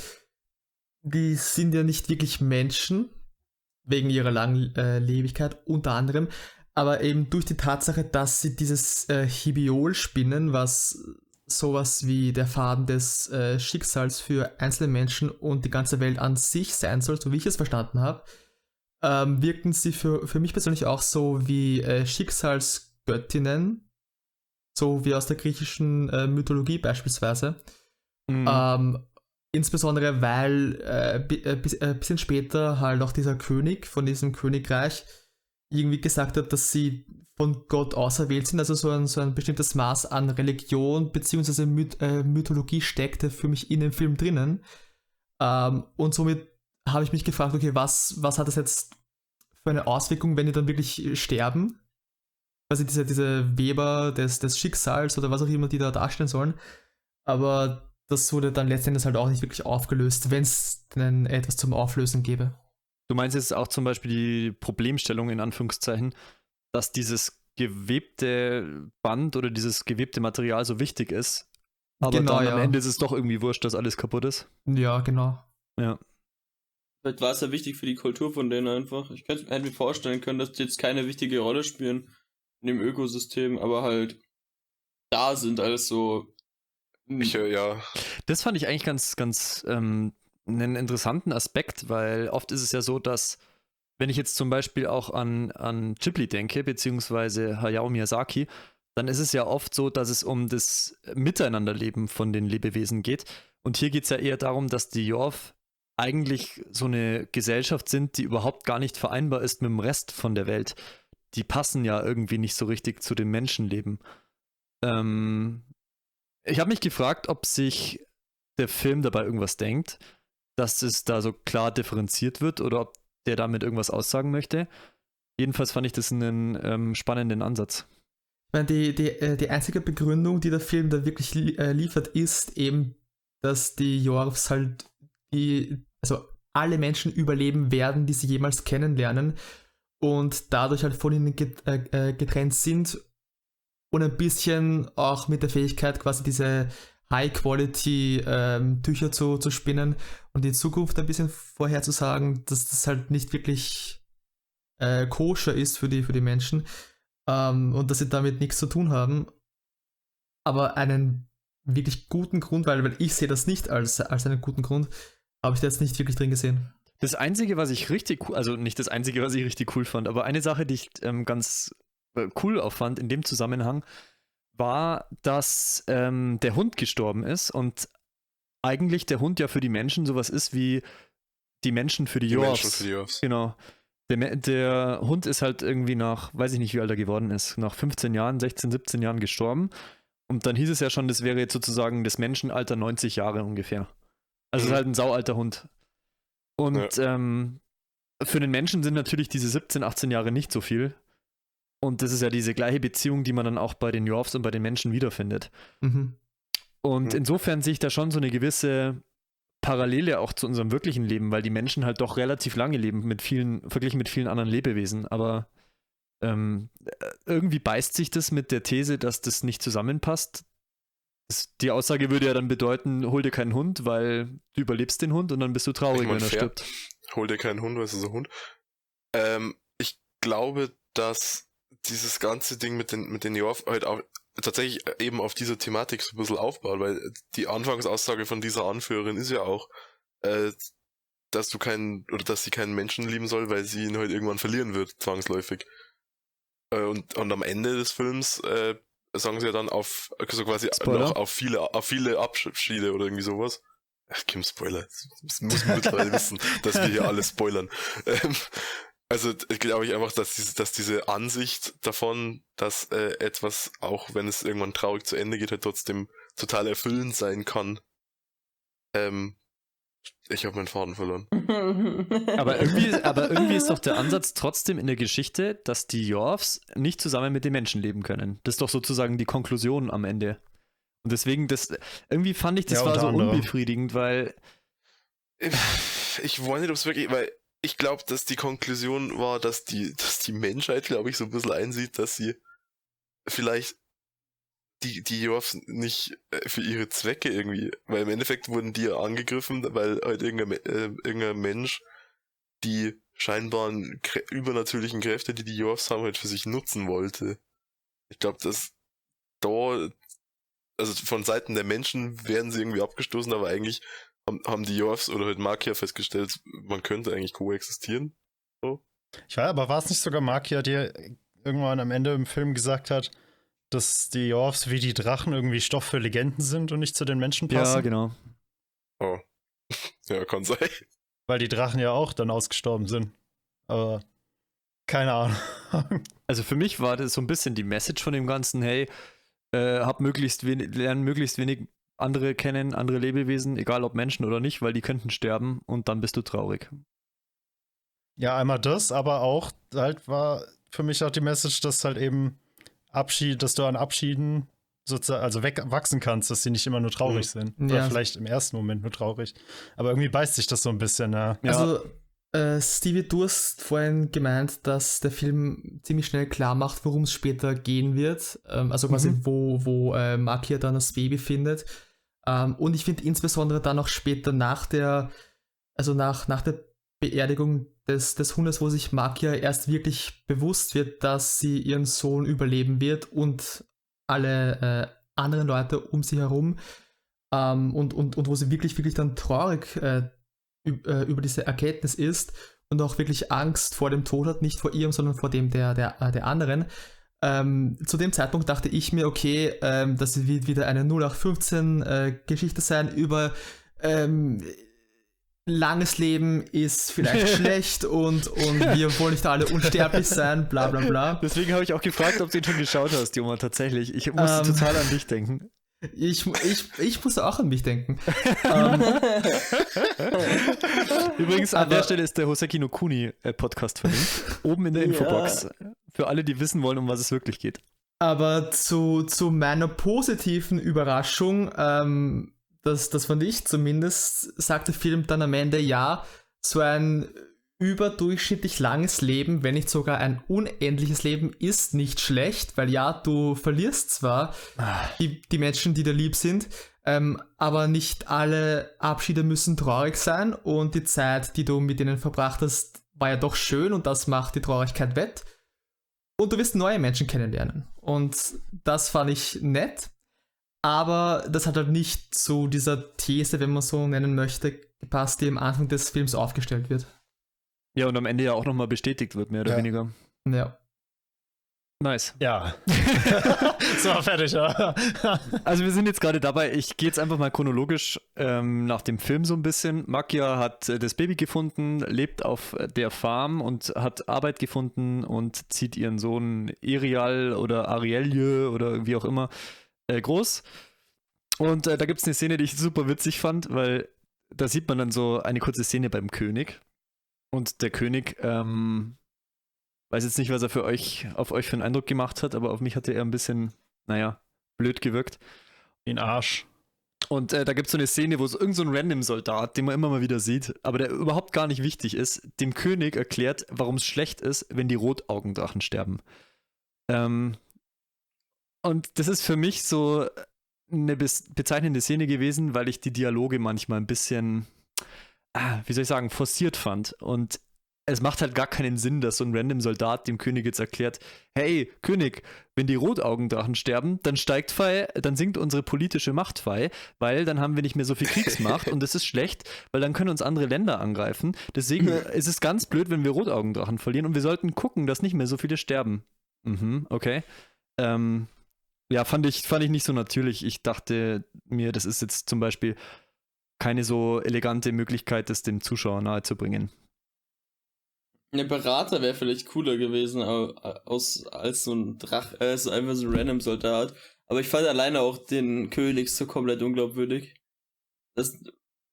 die sind ja nicht wirklich Menschen, wegen ihrer Langlebigkeit unter anderem, aber eben durch die Tatsache, dass sie dieses äh, Hibiol spinnen, was sowas wie der Faden des äh, Schicksals für einzelne Menschen und die ganze Welt an sich sein soll, so wie ich es verstanden habe, ähm, wirken sie für, für mich persönlich auch so wie äh, Schicksalsgöttinnen, so wie aus der griechischen äh, Mythologie beispielsweise. Mhm. Ähm, insbesondere weil äh, bi- äh, bis, äh, bisschen später halt auch dieser König von diesem Königreich irgendwie gesagt hat, dass sie von Gott auserwählt sind, also so ein, so ein bestimmtes Maß an Religion bzw. Myth, äh, Mythologie steckte für mich in dem Film drinnen. Ähm, und somit habe ich mich gefragt, okay, was, was hat das jetzt für eine Auswirkung, wenn die dann wirklich sterben? Also diese, diese Weber des, des Schicksals oder was auch immer die da darstellen sollen. Aber das wurde dann letztendlich halt auch nicht wirklich aufgelöst, wenn es denn etwas zum Auflösen gäbe. Du meinst jetzt auch zum Beispiel die Problemstellung in Anführungszeichen, dass dieses gewebte Band oder dieses gewebte Material so wichtig ist, aber Genau, dann am ja. Ende ist es doch irgendwie wurscht, dass alles kaputt ist. Ja, genau. Ja. Vielleicht war es ja wichtig für die Kultur von denen einfach. Ich könnte hätte mir vorstellen können, dass die jetzt keine wichtige Rolle spielen in dem Ökosystem, aber halt da sind als so. Ich, äh, ja, Das fand ich eigentlich ganz, ganz ähm, einen interessanten Aspekt, weil oft ist es ja so, dass, wenn ich jetzt zum Beispiel auch an, an Ghibli denke, beziehungsweise Hayao Miyazaki, dann ist es ja oft so, dass es um das Miteinanderleben von den Lebewesen geht. Und hier geht es ja eher darum, dass die Jorf eigentlich so eine Gesellschaft sind, die überhaupt gar nicht vereinbar ist mit dem Rest von der Welt. Die passen ja irgendwie nicht so richtig zu dem Menschenleben. Ähm, ich habe mich gefragt, ob sich der Film dabei irgendwas denkt, dass es da so klar differenziert wird oder ob der damit irgendwas aussagen möchte. Jedenfalls fand ich das einen ähm, spannenden Ansatz. Ich meine, die, die, äh, die einzige Begründung, die der Film da wirklich li äh, liefert, ist eben, dass die Jorfs halt die, also alle Menschen überleben werden, die sie jemals kennenlernen und dadurch halt von ihnen get äh, äh, getrennt sind und ein bisschen auch mit der Fähigkeit quasi diese High-Quality-Tücher zu, zu spinnen und die Zukunft ein bisschen vorherzusagen, dass das halt nicht wirklich äh, koscher ist für die, für die Menschen ähm, und dass sie damit nichts zu tun haben. Aber einen wirklich guten Grund, weil, weil ich sehe das nicht als, als einen guten Grund, habe ich da jetzt nicht wirklich drin gesehen. Das Einzige, was ich richtig cool, also nicht das Einzige, was ich richtig cool fand, aber eine Sache, die ich ähm, ganz äh, cool auffand in dem Zusammenhang, war, dass ähm, der Hund gestorben ist und eigentlich der Hund ja für die Menschen sowas ist wie die Menschen für die, die Menschen für die Jorfs. Genau. Der, der Hund ist halt irgendwie nach, weiß ich nicht, wie alt er geworden ist, nach 15 Jahren, 16, 17 Jahren gestorben. Und dann hieß es ja schon, das wäre jetzt sozusagen das Menschenalter 90 Jahre ungefähr. Also es Mhm. ist halt ein saualter Hund. Und ähm, für den Menschen sind natürlich diese 17, 18 Jahre nicht so viel. Und das ist ja diese gleiche Beziehung, die man dann auch bei den Yorfs und bei den Menschen wiederfindet. Mhm. Und Mhm. insofern sehe ich da schon so eine gewisse Parallele auch zu unserem wirklichen Leben, weil die Menschen halt doch relativ lange leben, mit vielen, verglichen mit vielen anderen Lebewesen. Aber ähm, äh, irgendwie beißt sich das mit der These, dass das nicht zusammenpasst. Das, die Aussage würde ja dann bedeuten, hol dir keinen Hund, weil du überlebst den Hund und dann bist du traurig, Ich mein, wenn er fair. stirbt. Hol dir keinen Hund, was ist ein Hund? Ähm, ich glaube, dass dieses ganze Ding mit den, mit den Jorf halt auch tatsächlich eben auf dieser Thematik so ein bisschen aufbaut, weil die Anfangsaussage von dieser Anführerin ist ja auch, äh, dass du keinen, oder dass sie keinen Menschen lieben soll, weil sie ihn halt irgendwann verlieren wird, zwangsläufig. Äh, und, und am Ende des Films, äh, sagen sie ja dann auf, also quasi Spoiler? noch auf viele, auf viele Abschiede oder irgendwie sowas. Ach, Kim Spoiler. Das muss man mittlerweile [LAUGHS] wissen, dass wir hier alles spoilern. Ähm, also glaube ich einfach, dass diese, dass diese Ansicht davon, dass äh, etwas, auch wenn es irgendwann traurig zu Ende geht, halt trotzdem total erfüllend sein kann. Ähm, ich habe meinen Faden verloren. [LAUGHS] Aber irgendwie, aber irgendwie ist doch der Ansatz trotzdem in der Geschichte, dass die Yorfs nicht zusammen mit den Menschen leben können. Das ist doch sozusagen die Konklusion am Ende. Und deswegen, das, irgendwie fand ich, das Ja, war so anderem. unbefriedigend, weil Ich weiß nicht, ob es wirklich, weil ich glaube, dass die Konklusion war, dass die, dass die Menschheit, glaube ich, so ein bisschen einsieht, dass sie vielleicht die, die Jorfs nicht äh, für ihre Zwecke irgendwie, weil im Endeffekt wurden die ja angegriffen, weil halt irgendein, äh, irgendein Mensch die scheinbaren krä übernatürlichen Kräfte, die die Jorfs haben, halt für sich nutzen wollte. Ich glaube, dass da, also von Seiten der Menschen werden sie irgendwie abgestoßen, aber eigentlich haben, die Jorfs oder halt Makia festgestellt, man könnte eigentlich koexistieren. Ich weiß, aber war es nicht sogar Makia, der irgendwann am Ende im Film gesagt hat, dass die Yorfs wie die Drachen irgendwie Stoff für Legenden sind und nicht zu den Menschen passen? ja, genau. Oh. [LAUGHS] Ja, kann sein. Weil die Drachen ja auch dann ausgestorben sind. Aber keine Ahnung. [LAUGHS] Also für mich war das so ein bisschen die Message von dem Ganzen, hey, äh, hab möglichst wenig, lern möglichst wenig andere kennen, andere Lebewesen, egal ob Menschen oder nicht, weil die könnten sterben und dann bist du traurig. ja, einmal das, aber auch halt war für mich auch die Message, dass halt eben Abschied, dass du an Abschieden sozusagen, also wegwachsen kannst, dass sie nicht immer nur traurig sind. Oder Ja. vielleicht im ersten Moment nur traurig. Aber irgendwie beißt sich das so ein bisschen, ja. Ja. Also, äh, Stevie, du hast vorhin gemeint, dass der Film ziemlich schnell klar macht, worum es später gehen wird. Ähm, also quasi, Mhm. wo, wo äh, Makia dann das Baby findet. Ähm, und ich finde insbesondere dann auch später nach der, also nach, nach der Beerdigung des, des Hundes, wo sich Makia erst wirklich bewusst wird, dass sie ihren Sohn überleben wird und alle äh, anderen Leute um sie herum. Ähm, und, und, und wo sie wirklich, wirklich dann traurig äh, äh, über diese Erkenntnis ist und auch wirklich Angst vor dem Tod hat, nicht vor ihrem, sondern vor dem der, der, äh, der anderen. Ähm, zu dem Zeitpunkt dachte ich mir, okay, ähm, das wird wieder eine 0815-Geschichte sein über ähm, langes Leben ist vielleicht [LAUGHS] schlecht und, und wir wollen nicht alle unsterblich sein, bla bla bla. Deswegen habe ich auch gefragt, ob du ihn schon geschaut hast, Joma, tatsächlich. Ich musste Ähm. total an dich denken. Ich, ich, ich musste auch an mich denken. [LAUGHS] ähm, Übrigens, an Aber- der Stelle ist der Hoseki no Kuni äh, Podcast verlinkt. Oben in der [LAUGHS] Ja. Infobox. Für alle, die wissen wollen, um was es wirklich geht. Aber zu, zu meiner positiven Überraschung, ähm, das, das fand ich zumindest, sagt der Film dann am Ende, ja, so ein überdurchschnittlich langes Leben, wenn nicht sogar ein unendliches Leben, ist nicht schlecht, weil ja, du verlierst zwar die, die Menschen, die dir lieb sind, ähm, aber nicht alle Abschiede müssen traurig sein und die Zeit, die du mit ihnen verbracht hast, war ja doch schön und das macht die Traurigkeit wett. Und du wirst neue Menschen kennenlernen. Und das fand ich nett. Aber das hat halt nicht zu dieser These, wenn man so nennen möchte, gepasst, die am Anfang des Films aufgestellt wird. Ja, und am Ende ja auch nochmal bestätigt wird, mehr oder Ja. weniger. Ja. Nice. Ja. [LAUGHS] [LAUGHS] so, fertig, ja. Also wir sind jetzt gerade dabei, ich gehe jetzt einfach mal chronologisch ähm, nach dem Film so ein bisschen. Makia hat äh, das Baby gefunden, lebt auf der Farm und hat Arbeit gefunden und zieht ihren Sohn Erial oder Arielje oder wie auch immer äh, groß. Und äh, da gibt es eine Szene, die ich super witzig fand, weil da sieht man dann so eine kurze Szene beim König. Und der König ähm, Weiß jetzt nicht, was er für euch, auf euch für einen Eindruck gemacht hat, aber auf mich hat er eher ein bisschen, naja, blöd gewirkt. Den Arsch. Und äh, da gibt es so eine Szene, wo so irgend so ein Random-Soldat, den man immer mal wieder sieht, aber der überhaupt gar nicht wichtig ist, dem König erklärt, warum es schlecht ist, wenn die Rotaugendrachen sterben. Ähm, und das ist für mich so eine bezeichnende Szene gewesen, weil ich die Dialoge manchmal ein bisschen, wie soll ich sagen, forciert fand. Und es macht halt gar keinen Sinn, dass so ein random Soldat dem König jetzt erklärt, hey, König, wenn die Rotaugendrachen sterben, dann steigt frei, dann sinkt unsere politische Macht frei, weil dann haben wir nicht mehr so viel Kriegsmacht und das ist schlecht, weil dann können uns andere Länder angreifen. Deswegen ist es ganz blöd, wenn wir Rotaugendrachen verlieren und wir sollten gucken, dass nicht mehr so viele sterben. Mhm, okay. Ähm, ja, fand ich, fand ich nicht so natürlich. Ich dachte mir, das ist jetzt zum Beispiel keine so elegante Möglichkeit, das dem Zuschauer nahezubringen. Der Berater wäre vielleicht cooler gewesen aus, als so ein Drach, äh, so einfach so ein random Soldat. Aber ich fand alleine auch den König so komplett unglaubwürdig. Das,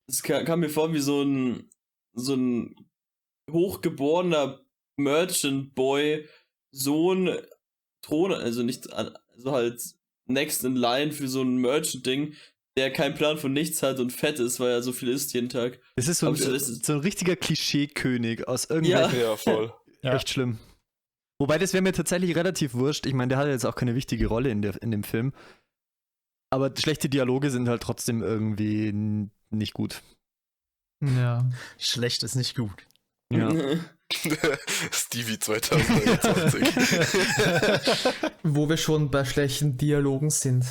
das kam mir vor wie so ein, so ein hochgeborener Merchant Boy, Sohn, Thron, also nicht, so halt next in line für so ein Merchant-Ding, der keinen Plan von nichts hat und fett ist, weil er so viel isst jeden Tag. Das ist so, ein, so, so ein richtiger Klischee-König aus irgendwelchen. Ja, ja voll. ja. [LAUGHS] Echt schlimm. Wobei, das wäre mir tatsächlich relativ wurscht. Ich meine, der hat jetzt auch keine wichtige Rolle in, der, in dem Film. Aber schlechte Dialoge sind halt trotzdem irgendwie nicht gut. Ja. Schlecht ist nicht gut. Ja. [LAUGHS] Stevie 2020. [LAUGHS] Wo wir schon bei schlechten Dialogen sind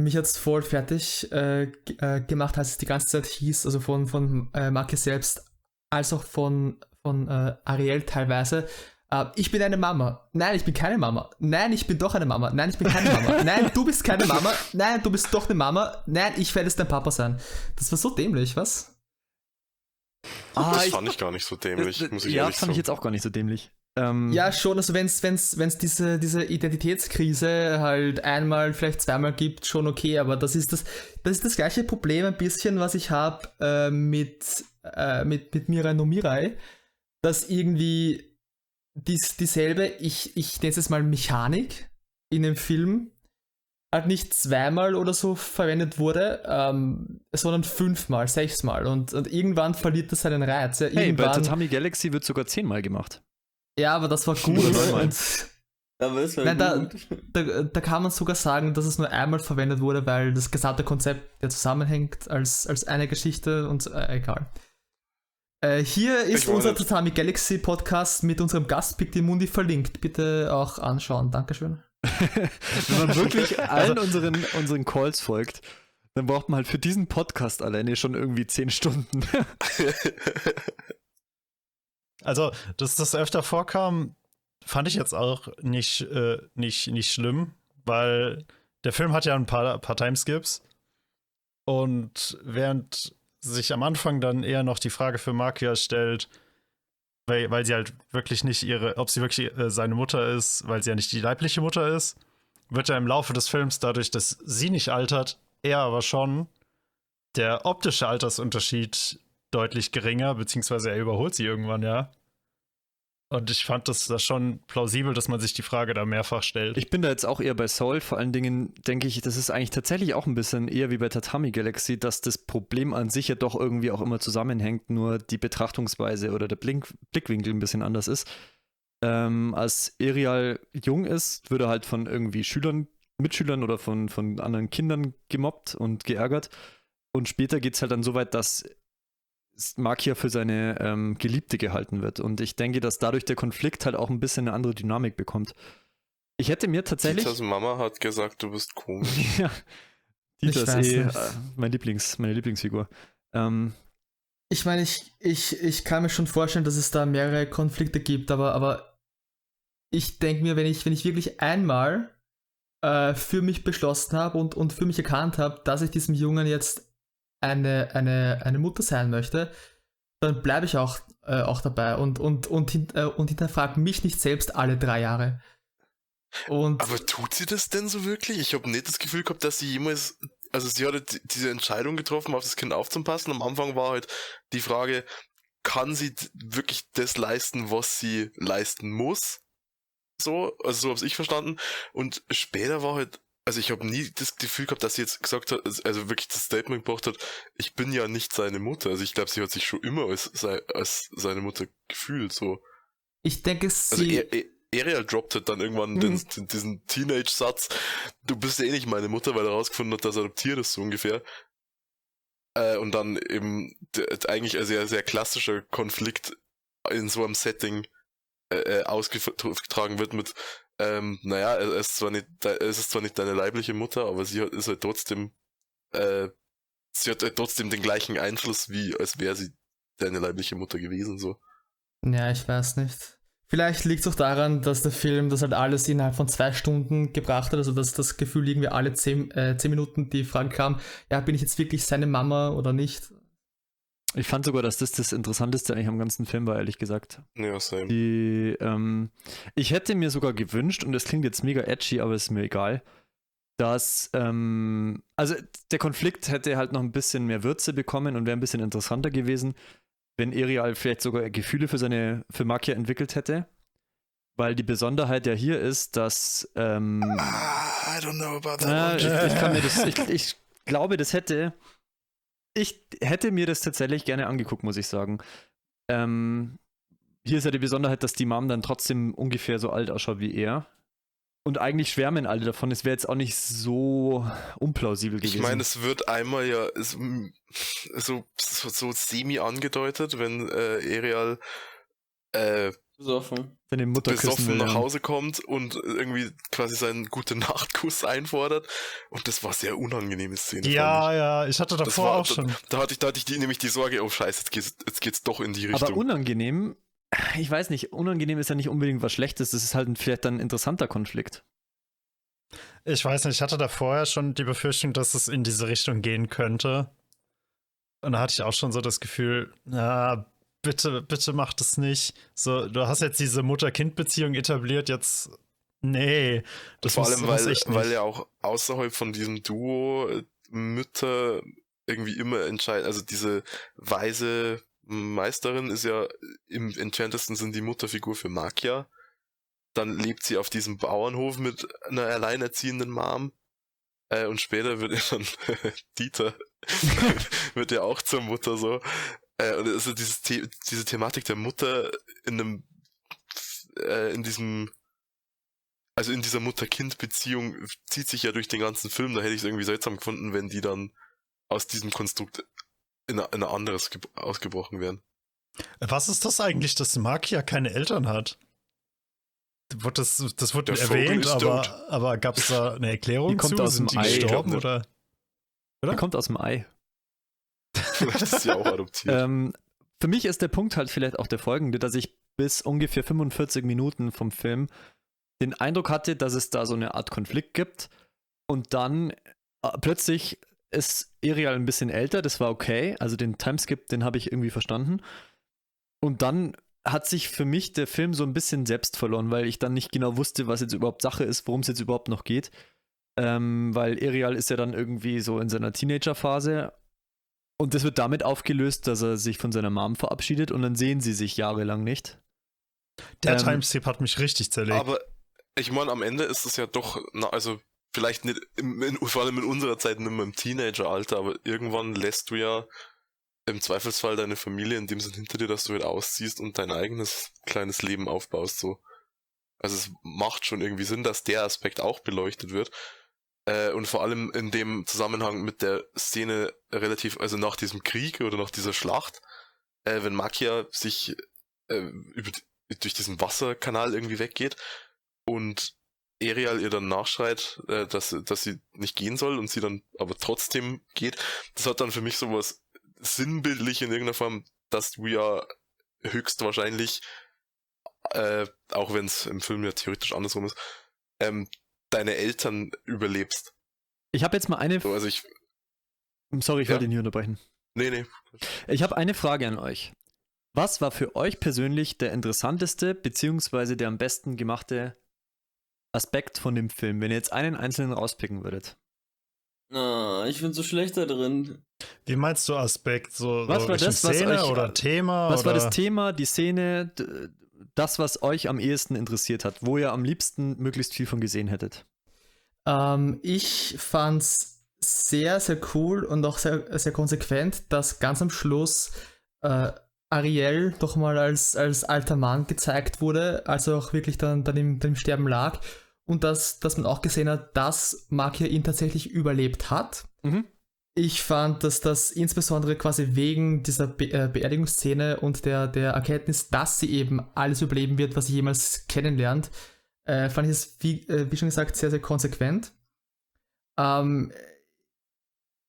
mich jetzt voll fertig äh, äh, gemacht, als es die ganze Zeit hieß, also von, von äh, Marke selbst, als auch von, von äh, Ariel teilweise. Äh, ich bin eine Mama. Nein, ich bin keine Mama. Nein, ich bin doch eine Mama. Nein, ich bin keine Mama. [LAUGHS] Nein, du bist keine Mama. Nein, du bist doch eine Mama. Nein, ich werde es dein Papa sein. Das war so dämlich, was? Ah, das fand ich gar nicht so dämlich, das, muss ich Ja, fand sagen. ich jetzt auch gar nicht so dämlich. Ähm, ja, schon, also wenn es wenn's, wenn's diese, diese Identitätskrise halt einmal, vielleicht zweimal gibt, schon okay, aber das ist das, das ist das gleiche Problem ein bisschen, was ich habe äh, mit, äh, mit, mit Mirai no Mirai, dass irgendwie dies, dieselbe, ich, ich nenne es jetzt mal Mechanik in dem Film, halt nicht zweimal oder so verwendet wurde, ähm, sondern fünfmal, sechsmal und, und irgendwann verliert das seinen Reiz. Ja, hey, bei Tatami Galaxy wird sogar zehnmal gemacht. Ja, aber das war [LAUGHS] gut. aber es war nein, gut. Da, da, da, kann man sogar sagen, dass es nur einmal verwendet wurde, weil das gesamte Konzept ja zusammenhängt als, als eine Geschichte und äh, egal. Äh, hier ist unser Tatami Galaxy Podcast mit unserem Gast Pick Mundi verlinkt. Bitte auch anschauen. Dankeschön. [LAUGHS] Wenn man wirklich allen unseren, unseren Calls folgt, dann braucht man halt für diesen Podcast alleine schon irgendwie 10 Stunden. [LAUGHS] Also, dass das öfter vorkam, fand ich jetzt auch nicht, äh, nicht, nicht schlimm, weil der Film hat ja ein paar, paar Timeskips. Und während sich am Anfang dann eher noch die Frage für Makia stellt, weil, weil sie halt wirklich nicht ihre, ob sie wirklich äh, seine Mutter ist, weil sie ja nicht die leibliche Mutter ist, wird ja im Laufe des Films dadurch, dass sie nicht altert, er aber schon, der optische Altersunterschied deutlich geringer, beziehungsweise er überholt sie irgendwann, ja. Und ich fand das, das schon plausibel, dass man sich die Frage da mehrfach stellt. Ich bin da jetzt auch eher bei Soul. Vor allen Dingen denke ich, das ist eigentlich tatsächlich auch ein bisschen eher wie bei Tatami Galaxy, dass das Problem an sich ja doch irgendwie auch immer zusammenhängt, nur die Betrachtungsweise oder der Blink Blickwinkel ein bisschen anders ist. Ähm, als Erial jung ist, wird er halt von irgendwie Schülern, Mitschülern oder von, von anderen Kindern gemobbt und geärgert. Und später geht es halt dann so weit, dass Makia für seine ähm, Geliebte gehalten wird. Und ich denke, dass dadurch der Konflikt halt auch ein bisschen eine andere Dynamik bekommt. Ich hätte mir tatsächlich. Dieters Mama hat gesagt, du bist komisch. [LAUGHS] ja. Dieter ist eh äh, mein Lieblings, meine Lieblingsfigur. Ähm, ich meine, ich, ich, ich kann mir schon vorstellen, dass es da mehrere Konflikte gibt, aber, aber ich denke mir, wenn ich, wenn ich wirklich einmal äh, für mich beschlossen habe und, und für mich erkannt habe, dass ich diesem Jungen jetzt eine, eine, eine Mutter sein möchte, dann bleibe ich auch, äh, auch dabei und, und, und, hint, äh, und hinterfrage mich nicht selbst alle drei Jahre. Und Aber tut sie das denn so wirklich? Ich habe nicht das Gefühl gehabt, dass sie jemals, also sie hatte diese Entscheidung getroffen, auf das Kind aufzupassen. Am Anfang war halt die Frage, kann sie wirklich das leisten, was sie leisten muss. So, also so hab's ich verstanden. Und später war halt, also ich habe nie das Gefühl gehabt, dass sie jetzt gesagt hat, also wirklich das Statement gebracht hat, ich bin ja nicht seine Mutter. Also ich glaube, sie hat sich schon immer als, als seine Mutter gefühlt, so. Ich denke, Also sie. er, er, Ariel droppt halt dann irgendwann Mhm. den, den, diesen Teenage-Satz, du bist eh nicht meine Mutter, weil er herausgefunden hat, dass er adoptiert ist, so ungefähr. Äh, und dann eben eigentlich ein sehr, sehr klassischer Konflikt in so einem Setting äh, äh, ausgetragen wird mit, ähm, naja, er ist zwar nicht, es ist zwar nicht deine leibliche Mutter, aber sie hat, ist halt trotzdem, äh, sie hat halt trotzdem den gleichen Einfluss, wie als wäre sie deine leibliche Mutter gewesen, so. Ja, ich weiß nicht. Vielleicht liegt es auch daran, dass der Film das halt alles innerhalb von zwei Stunden gebracht hat. Also dass das Gefühl irgendwie alle zehn, äh, zehn Minuten die Frage kam, ja, bin ich jetzt wirklich seine Mama oder nicht? Ich fand sogar, dass das das Interessanteste eigentlich am ganzen Film war, ehrlich gesagt. Ja, same. Die, ähm, ich hätte mir sogar gewünscht, und das klingt jetzt mega edgy, aber ist mir egal, dass, ähm, also der Konflikt hätte halt noch ein bisschen mehr Würze bekommen und wäre ein bisschen interessanter gewesen, wenn Erial vielleicht sogar Gefühle für seine, für Makia entwickelt hätte. Weil die Besonderheit ja hier ist, dass, ähm, Ah, I don't know about that one. ich, ich, kann mir [LAUGHS] das, ich, ich glaube, das hätte. Ich hätte mir das tatsächlich gerne angeguckt, muss ich sagen. Ähm, hier ist ja die Besonderheit, dass die Mom dann trotzdem ungefähr so alt ausschaut wie er. Und eigentlich schwärmen alle davon. Es wäre jetzt auch nicht so unplausibel gewesen. Ich meine, es wird einmal ja so, so, so semi angedeutet, wenn äh, Ariel äh, Besoffen. seine Mutter küssen besoffen will. nach. Hause kommt und irgendwie quasi seinen gute Nachtkuss einfordert. Und das war sehr unangenehme Szene. Ja, ja, ich hatte davor war, auch schon. Da, da hatte ich, da hatte ich die, nämlich die Sorge, oh scheiße, jetzt geht's, jetzt geht's doch in die Richtung. Aber unangenehm, ich weiß nicht, unangenehm ist ja nicht unbedingt was Schlechtes. Das ist halt ein, vielleicht dann ein interessanter Konflikt. Ich weiß nicht, ich hatte da vorher schon die Befürchtung, dass es in diese Richtung gehen könnte. Und da hatte ich auch schon so das Gefühl, na, bitte, bitte mach das nicht. So, du hast jetzt diese Mutter-Kind-Beziehung etabliert, jetzt. Nee, das Vor muss, allem, weil, weil ja auch außerhalb von diesem Duo äh, Mütter irgendwie immer entscheiden. Also diese weise Meisterin ist ja im entferntesten Sinn die Mutterfigur für Makia. Dann lebt sie auf diesem Bauernhof mit einer alleinerziehenden Mom. Äh, und später wird ihr dann [LAUGHS] Dieter [LAUGHS] [LAUGHS] wird ja auch zur Mutter so. Äh, und also dieses The diese Thematik der Mutter in einem äh, in diesem also in dieser Mutter-Kind-Beziehung zieht sich ja durch den ganzen Film. Da hätte ich es irgendwie seltsam gefunden, wenn die dann aus diesem Konstrukt in, ein- in ein anderes ge- ausgebrochen wären. Was ist das eigentlich, dass Makia keine Eltern hat? Das, das wurde erwähnt, aber, tot. aber gab es da eine Erklärung Die kommt zu? aus dem die Ei. gestorben Ich oder? Der kommt aus dem Ei. Vielleicht ist sie auch adoptiert. Ähm, für mich ist der Punkt halt vielleicht auch der folgende, dass ich bis ungefähr 45 Minuten vom Film den Eindruck hatte, dass es da so eine Art Konflikt gibt und dann äh, plötzlich ist Ariel ein bisschen älter, das war okay, also den Timeskip, den habe ich irgendwie verstanden und dann hat sich für mich der Film so ein bisschen selbst verloren, weil ich dann nicht genau wusste, was jetzt überhaupt Sache ist, worum es jetzt überhaupt noch geht. Ähm, weil Ariel ist ja dann irgendwie so in seiner Teenagerphase und das wird damit aufgelöst, dass er sich von seiner Mom verabschiedet und dann sehen sie sich jahrelang nicht. Der Ähm, Timeskip hat mich richtig zerlegt. Aber ich meine, am Ende ist es ja doch, na, also vielleicht nicht, im, in, vor allem in unserer Zeit nicht mehr im Teenageralter, aber irgendwann lässt du ja im Zweifelsfall deine Familie in dem Sinn hinter dir, dass du halt ausziehst und dein eigenes kleines Leben aufbaust, so. Also es macht schon irgendwie Sinn, dass der Aspekt auch beleuchtet wird. Äh, und vor allem in dem Zusammenhang mit der Szene relativ, also nach diesem Krieg oder nach dieser Schlacht, äh, wenn Makia sich äh, über, durch diesen Wasserkanal irgendwie weggeht und Ariel ihr dann nachschreit, äh, dass, dass sie nicht gehen soll und sie dann aber trotzdem geht. Das hat dann für mich sowas sinnbildlich in irgendeiner Form, dass du ja höchstwahrscheinlich, äh, auch wenn es im Film ja theoretisch andersrum ist, ähm, deine Eltern überlebst. Ich habe jetzt mal eine. So, also ich, Sorry, ich Ja. wollte ihn hier unterbrechen. nee, nee. Ich habe eine Frage an euch. Was war für euch persönlich der interessanteste beziehungsweise der am besten gemachte Aspekt von dem Film, wenn ihr jetzt einen einzelnen rauspicken würdet? Ah, ich bin so schlecht da drin. wie meinst du Aspekt? So, Was so war das, was Szene euch- oder Thema? Was oder? war das Thema, die Szene, das, was euch am ehesten interessiert hat, wo ihr am liebsten möglichst viel von gesehen hättet? Ähm, ich fand's sehr, sehr cool und auch sehr, sehr konsequent, dass ganz am Schluss äh, Ariel doch mal als, als alter Mann gezeigt wurde, also auch wirklich dann, dann, im, dann im Sterben lag. Und dass, dass man auch gesehen hat, dass Makia ihn tatsächlich überlebt hat. Mhm. Ich fand, dass das insbesondere quasi wegen dieser Be äh, Beerdigungsszene und der, der Erkenntnis, dass sie eben alles überleben wird, was sie jemals kennenlernt, äh, fand ich es, wie, äh, wie schon gesagt, sehr, sehr konsequent. Ähm,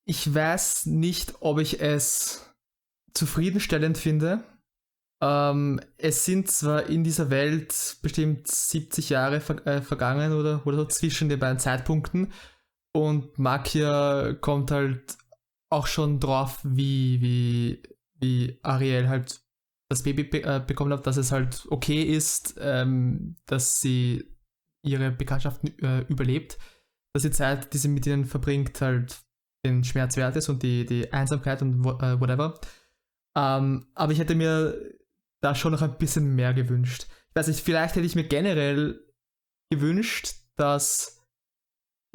ich weiß nicht, ob ich es zufriedenstellend finde. Ähm, es sind zwar in dieser Welt bestimmt 70 Jahre ver äh, vergangen oder, oder so zwischen den beiden Zeitpunkten und Makia kommt halt auch schon drauf, wie, wie, wie Ariel halt das Baby be äh, bekommen hat, dass es halt okay ist, ähm, dass sie ihre Bekanntschaften äh, überlebt, dass die Zeit, die sie mit ihnen verbringt, halt den Schmerz wert ist und die, die Einsamkeit und äh, whatever. Ähm, aber ich hätte mir da schon noch ein bisschen mehr gewünscht. Ich weiß nicht, vielleicht hätte ich mir generell gewünscht, dass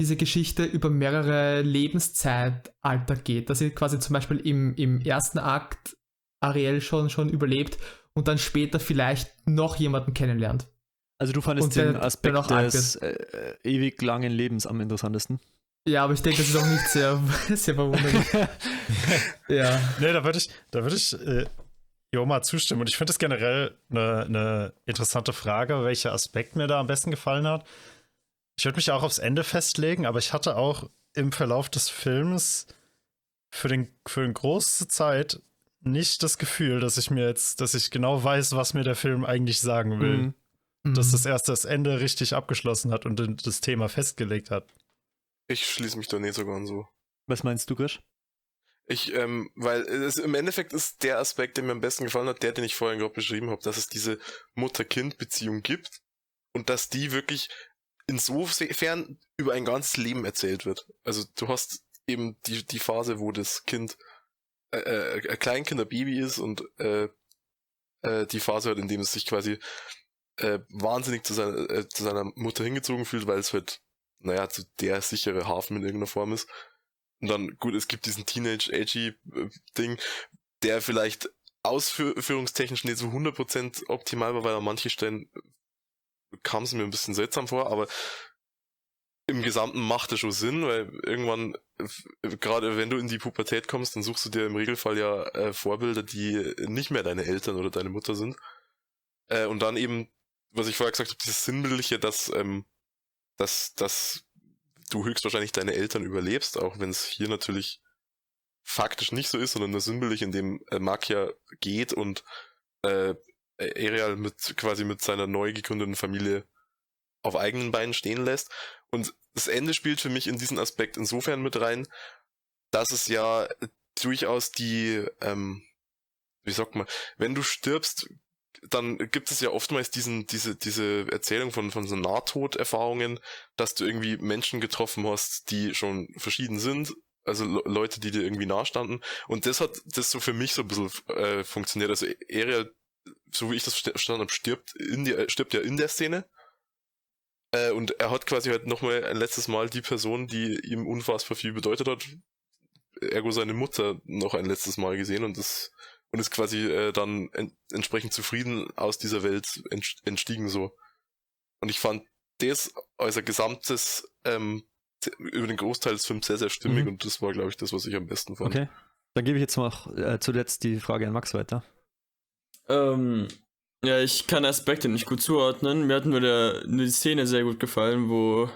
diese Geschichte über mehrere Lebenszeitalter geht, dass sie quasi zum Beispiel im, im ersten Akt Ariel schon, schon überlebt und dann später vielleicht noch jemanden kennenlernt. Also du fandest Und der- den der Aspekt alt des äh, äh, ewig langen Lebens am interessantesten. Ja, aber ich denke, das ist auch nicht sehr, [LAUGHS] sehr verwunderlich. [LAUGHS] ja. Nee, da würde ich, da würde ich äh, Joma zustimmen. Und ich finde es generell eine, eine interessante Frage, welcher Aspekt mir da am besten gefallen hat. Ich würde mich auch aufs Ende festlegen, aber ich hatte auch im Verlauf des Films für den, für eine große Zeit nicht das Gefühl, dass ich mir jetzt, dass ich genau weiß, was mir der Film eigentlich sagen will. Mhm. Dass das erst das Ende richtig abgeschlossen hat und das Thema festgelegt hat. Ich schließe mich da nicht sogar an so. Was meinst du, Grisch? Ich, ähm, weil es im Endeffekt ist der Aspekt, der mir am besten gefallen hat, der, den ich vorhin gerade beschrieben habe, dass es diese Mutter-Kind-Beziehung gibt und dass die wirklich insofern über ein ganzes Leben erzählt wird. Also du hast eben die, die Phase, wo das Kind äh, äh, ein Kleinkind, ein Baby ist und äh, äh, die Phase hat, in dem es sich quasi äh, wahnsinnig zu seiner, äh, zu seiner Mutter hingezogen fühlt, weil es halt, naja, zu der sichere Hafen in irgendeiner Form ist. Und dann, gut, es gibt diesen Teenage-Ag-Ding, der vielleicht ausführungstechnisch nicht so 100% optimal war, weil an manchen Stellen kam es mir ein bisschen seltsam vor, aber im Gesamten macht es schon Sinn, weil irgendwann, gerade wenn du in die Pubertät kommst, dann suchst du dir im Regelfall ja äh, Vorbilder, die nicht mehr deine Eltern oder deine Mutter sind. Äh, und dann eben, was ich vorher gesagt habe, dieses Sinnbildliche, dass, ähm, dass, dass du höchstwahrscheinlich deine Eltern überlebst, auch wenn es hier natürlich faktisch nicht so ist, sondern nur sinnbildlich, indem äh, Makia geht und äh, Ariel mit quasi mit seiner neu gegründeten Familie auf eigenen Beinen stehen lässt. Und das Ende spielt für mich in diesen Aspekt insofern mit rein, dass es ja durchaus die, ähm, wie sagt man, wenn du stirbst, dann gibt es ja oftmals diesen, diese, diese Erzählung von, von so Nahtoderfahrungen, dass du irgendwie Menschen getroffen hast, die schon verschieden sind, also Le Leute, die dir irgendwie nahestanden. Und das hat das so für mich so ein bisschen äh, funktioniert. Also Ariel, so wie ich das verstanden habe, stirbt, in die, stirbt ja in der Szene. Äh, und er hat quasi halt nochmal ein letztes Mal die Person, die ihm unfassbar viel bedeutet hat, ergo seine Mutter, noch ein letztes Mal gesehen und das und ist quasi äh, dann en entsprechend zufrieden aus dieser Welt ent entstiegen so. Und ich fand das als ein gesamtes ähm, über den Großteil des Films sehr, sehr stimmig Mhm. und das war, glaube ich, das, was ich am besten fand. Okay. Dann gebe ich jetzt noch äh, zuletzt die Frage an Max weiter. Ähm, ja, ich kann Aspekte nicht gut zuordnen. Mir hat nur, der, nur die Szene sehr gut gefallen, wo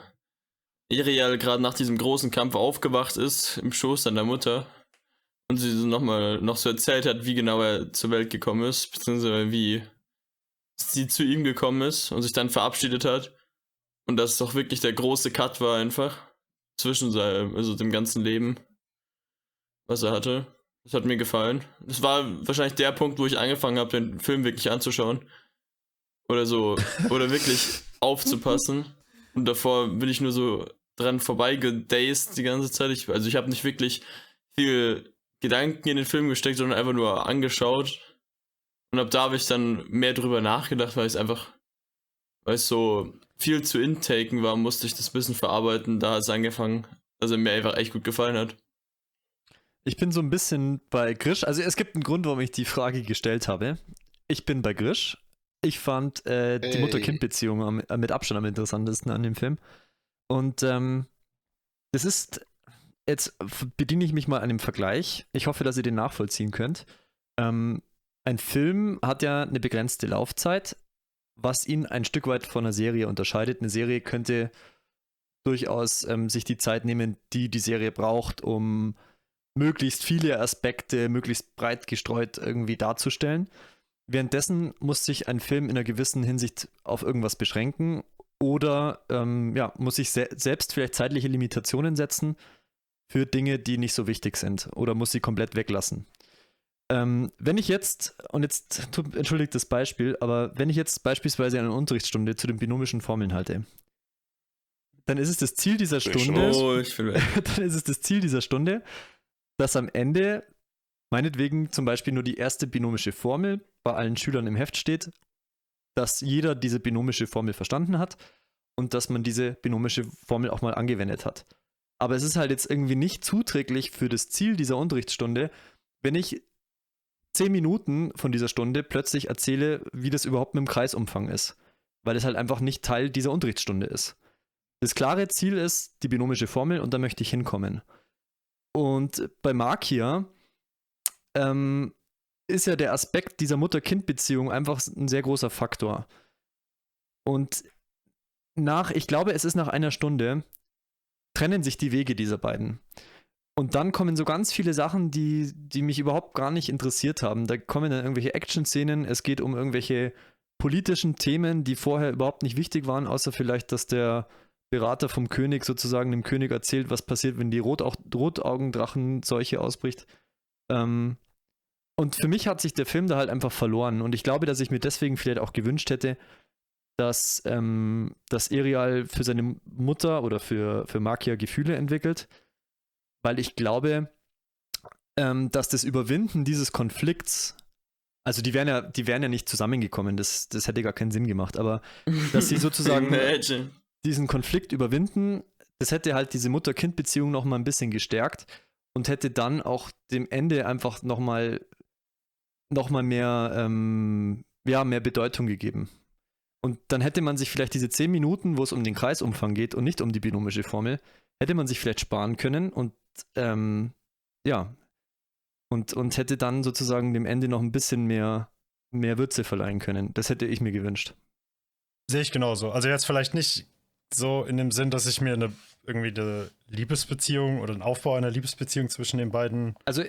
Ariel gerade nach diesem großen Kampf aufgewacht ist, im Schoß seiner Mutter. Und sie so nochmal noch so erzählt hat, wie genau er zur Welt gekommen ist, beziehungsweise wie sie zu ihm gekommen ist und sich dann verabschiedet hat. Und dass es doch wirklich der große Cut war einfach. Zwischen seinem, also dem ganzen Leben, was er hatte. Das hat mir gefallen. Das war wahrscheinlich der Punkt, wo ich angefangen habe, den Film wirklich anzuschauen. Oder so. [LAUGHS] Oder wirklich aufzupassen. Und davor bin ich nur so dran vorbeigedazed die ganze Zeit. Ich, also ich habe nicht wirklich viel Gedanken in den Film gesteckt, sondern einfach nur angeschaut. Und ab da habe ich dann mehr drüber nachgedacht, weil es einfach, weil es so viel zu intaken war, musste ich das bisschen verarbeiten. Da hat es angefangen, dass er mir einfach echt gut gefallen hat. Ich bin so ein bisschen bei Grisch. Also es gibt einen Grund, warum ich die Frage gestellt habe. Ich bin bei Grisch. Ich fand äh, die. Mutter-Kind-Beziehung äh, mit Abstand am interessantesten an dem Film. Und ähm, das ist, jetzt bediene ich mich mal an dem Vergleich. Ich hoffe, dass ihr den nachvollziehen könnt. Ähm, ein Film hat ja eine begrenzte Laufzeit, was ihn ein Stück weit von einer Serie unterscheidet. Eine Serie könnte durchaus ähm, sich die Zeit nehmen, die die Serie braucht, um möglichst viele Aspekte möglichst breit gestreut irgendwie darzustellen. Währenddessen muss sich ein Film in einer gewissen Hinsicht auf irgendwas beschränken oder ähm, ja, muss sich se selbst vielleicht zeitliche Limitationen setzen für Dinge, die nicht so wichtig sind oder muss sie komplett weglassen. Ähm, wenn ich jetzt, und jetzt entschuldigt das Beispiel, aber wenn ich jetzt beispielsweise eine Unterrichtsstunde zu den binomischen Formeln halte, dann ist es das Ziel dieser Stunde, Oh, ich bin [LAUGHS] weg. dann ist es das Ziel dieser Stunde, dass am Ende meinetwegen zum Beispiel nur die erste binomische Formel bei allen Schülern im Heft steht, dass jeder diese binomische Formel verstanden hat und dass man diese binomische Formel auch mal angewendet hat. Aber es ist halt jetzt irgendwie nicht zuträglich für das Ziel dieser Unterrichtsstunde, wenn ich zehn Minuten von dieser Stunde plötzlich erzähle, wie das überhaupt mit dem Kreisumfang ist, weil es halt einfach nicht Teil dieser Unterrichtsstunde ist. Das klare Ziel ist die binomische Formel und da möchte ich hinkommen. Und bei Markia ähm, ist ja der Aspekt dieser Mutter-Kind-Beziehung einfach ein sehr großer Faktor. Und nach, ich glaube, es ist nach einer Stunde, trennen sich die Wege dieser beiden. Und dann kommen so ganz viele Sachen, die, die mich überhaupt gar nicht interessiert haben. Da kommen dann irgendwelche Action-Szenen, es geht um irgendwelche politischen Themen, die vorher überhaupt nicht wichtig waren, außer vielleicht, dass der Berater vom König sozusagen dem König erzählt, was passiert, wenn die Rotau Rotaugendrachen-Seuche ausbricht. Ähm, und für mich hat sich der Film da halt einfach verloren. Und ich glaube, dass ich mir deswegen vielleicht auch gewünscht hätte, dass, ähm, dass Erial für seine Mutter oder für, für Makia Gefühle entwickelt. Weil ich glaube, ähm, dass das Überwinden dieses Konflikts, also die wären ja, die wären ja nicht zusammengekommen, das, das hätte gar keinen Sinn gemacht, aber dass sie [LAUGHS] sozusagen Imagine. Diesen Konflikt überwinden, das hätte halt diese Mutter-Kind-Beziehung noch mal ein bisschen gestärkt und hätte dann auch dem Ende einfach noch mal, noch mal mehr, ähm, ja, mehr Bedeutung gegeben. Und dann hätte man sich vielleicht diese zehn Minuten, wo es um den Kreisumfang geht und nicht um die binomische Formel, hätte man sich vielleicht sparen können und ähm, ja, und, und hätte dann sozusagen dem Ende noch ein bisschen mehr, mehr Würze verleihen können. Das hätte ich mir gewünscht. Sehe ich genauso. Also jetzt vielleicht nicht so in dem Sinn, dass ich mir eine irgendwie eine Liebesbeziehung oder einen Aufbau einer Liebesbeziehung zwischen den beiden Also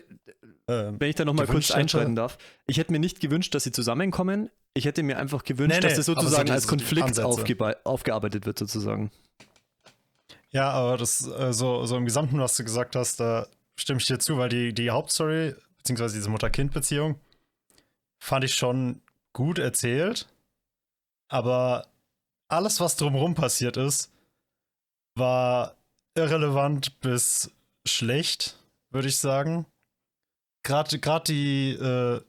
ähm, Wenn ich da nochmal kurz hätte. einschreiten darf. Ich hätte mir nicht gewünscht, dass sie zusammenkommen. Ich hätte mir einfach gewünscht, Nee, dass nee, das aber so sozusagen als Konflikt aufgearbeitet wird, sozusagen. Ja, aber das äh, so, so im Gesamten, was du gesagt hast, da stimme ich dir zu, weil die, die Hauptstory, beziehungsweise diese Mutter-Kind-Beziehung, fand ich schon gut erzählt. Aber alles, was drumherum passiert ist, war irrelevant bis schlecht, würde ich sagen. Gerade die äh,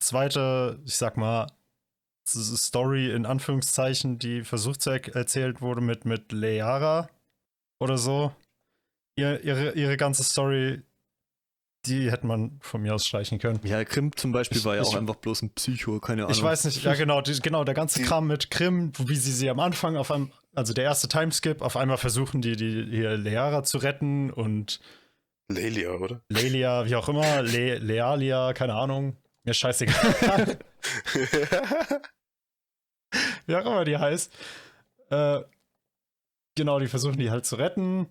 zweite, ich sag mal, Story in Anführungszeichen, die versucht zu er erzählt wurde mit, mit Leara oder so. Ihr, ihre, ihre ganze Story, die hätte man von mir aus streichen können. Ja, Krim zum Beispiel Ich- war ja ich- auch einfach bloß ein Psycho, keine Ahnung. Ich weiß nicht, ja genau, die, genau, der ganze Kram mit Krim, wie sie sie am Anfang auf einem, also der erste Timeskip, auf einmal versuchen die, die hier Leara zu retten und Lelia, oder? Lelia, wie auch immer, Le Lealia, keine Ahnung, mir scheißegal, [LAUGHS] wie auch immer die heißt. Äh, genau, die versuchen die halt zu retten.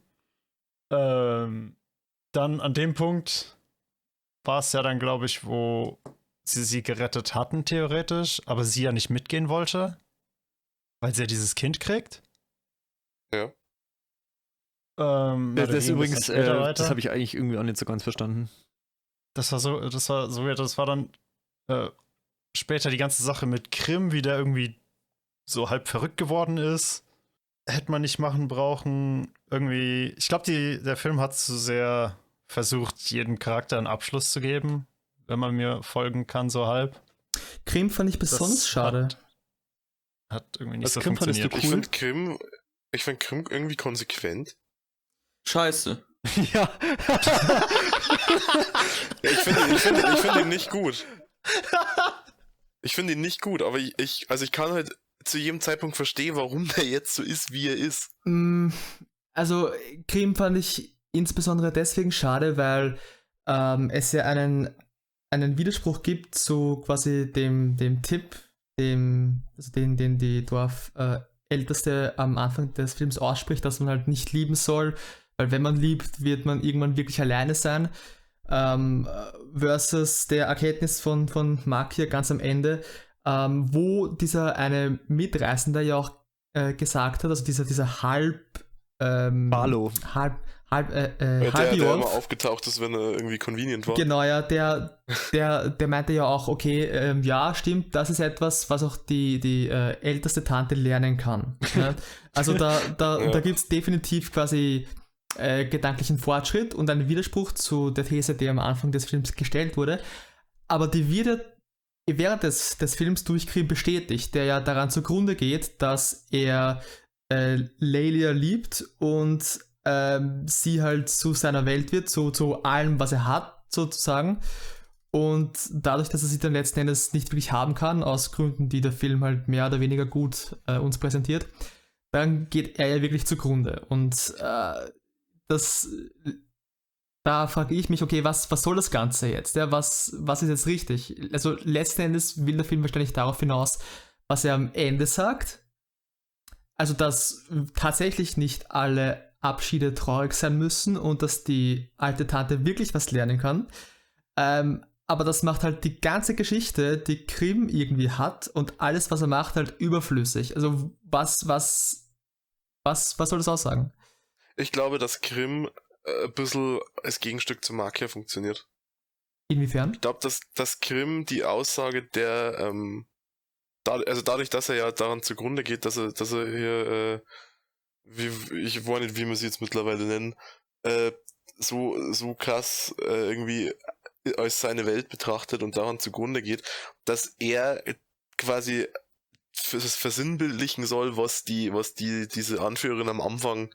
Ähm, dann an dem Punkt war es ja dann, glaube ich, wo sie sie gerettet hatten, theoretisch, aber sie ja nicht mitgehen wollte, weil sie ja dieses Kind kriegt. Ja. Ähm, Das, ja, das da ging übrigens, äh, das habe ich eigentlich irgendwie auch nicht so ganz verstanden. Das war so, das war so. Das war dann äh, später die ganze Sache mit Krim, wie der irgendwie so halb verrückt geworden ist. Hätte man nicht machen brauchen. Irgendwie, ich glaube, der Film hat zu sehr versucht, jedem Charakter einen Abschluss zu geben, wenn man mir folgen kann, so halb. Grimm fand ich besonders Das schade. Hat, hat irgendwie nicht Was so Grimm fandest du funktioniert. Ich Cool. finde Grimm, ich find Grimm irgendwie konsequent. Scheiße. [LAUGHS] ja. Ja, [LAUGHS] ich finde ich find, ich find ihn nicht gut. Ich finde ihn nicht gut, aber ich, ich, also ich kann halt zu jedem Zeitpunkt verstehen, warum der jetzt so ist, wie er ist. Mm, Also, Grimm fand ich insbesondere deswegen schade, weil ähm, es ja einen, einen Widerspruch gibt zu quasi dem, dem Tipp, dem, also den, den die Dorfälteste äh, am Anfang des Films ausspricht, dass man halt nicht lieben soll, weil wenn man liebt, wird man irgendwann wirklich alleine sein. Ähm, versus der Erkenntnis von, von Mark hier ganz am Ende, ähm, wo dieser eine Mitreisende ja auch äh, gesagt hat, also dieser, dieser halb ähm, Barlow. halb halb äh, Der, äh, der, der Halbjorf. immer aufgetaucht ist, wenn er irgendwie convenient war. Genau, ja, der, [LAUGHS] der, der meinte ja auch, okay, ähm, ja, stimmt, das ist etwas, was auch die, die äh, älteste Tante lernen kann. [LAUGHS] ne? Also da, da, Ja. da gibt es definitiv quasi äh, gedanklichen Fortschritt und einen Widerspruch zu der These, die am Anfang des Films gestellt wurde. Aber die wird während des, des Films durch Grimm bestätigt, der ja daran zugrunde geht, dass er äh, Lelia liebt und ähm, sie halt zu seiner Welt wird, zu, zu allem, was er hat, sozusagen. Und dadurch, dass er sie dann letzten Endes nicht wirklich haben kann, aus Gründen, die der Film halt mehr oder weniger gut äh, uns präsentiert, dann geht er ja wirklich zugrunde. Und äh, das, da frage ich mich, okay, was, was soll das Ganze jetzt? Ja, was, was ist jetzt richtig? Also letzten Endes will der Film wahrscheinlich darauf hinaus, was er am Ende sagt. Also, dass tatsächlich nicht alle Abschiede traurig sein müssen und dass die alte Tante wirklich was lernen kann. Ähm, aber das macht halt die ganze Geschichte, die Grimm irgendwie hat und alles, was er macht, halt überflüssig. Also was, was, was, was soll das aussagen? Ich glaube, dass Grimm äh, ein bisschen als Gegenstück zu Markia funktioniert. Inwiefern? Ich glaube, dass, dass Grimm die Aussage der, ähm, da, also dadurch, dass er ja daran zugrunde geht, dass er, dass er hier, äh, wie, ich weiß nicht, wie man sie jetzt mittlerweile nennen, äh, so, so krass äh, irgendwie als seine Welt betrachtet und daran zugrunde geht, dass er quasi versinnbildlichen soll, was die, was die, diese Anführerin am Anfang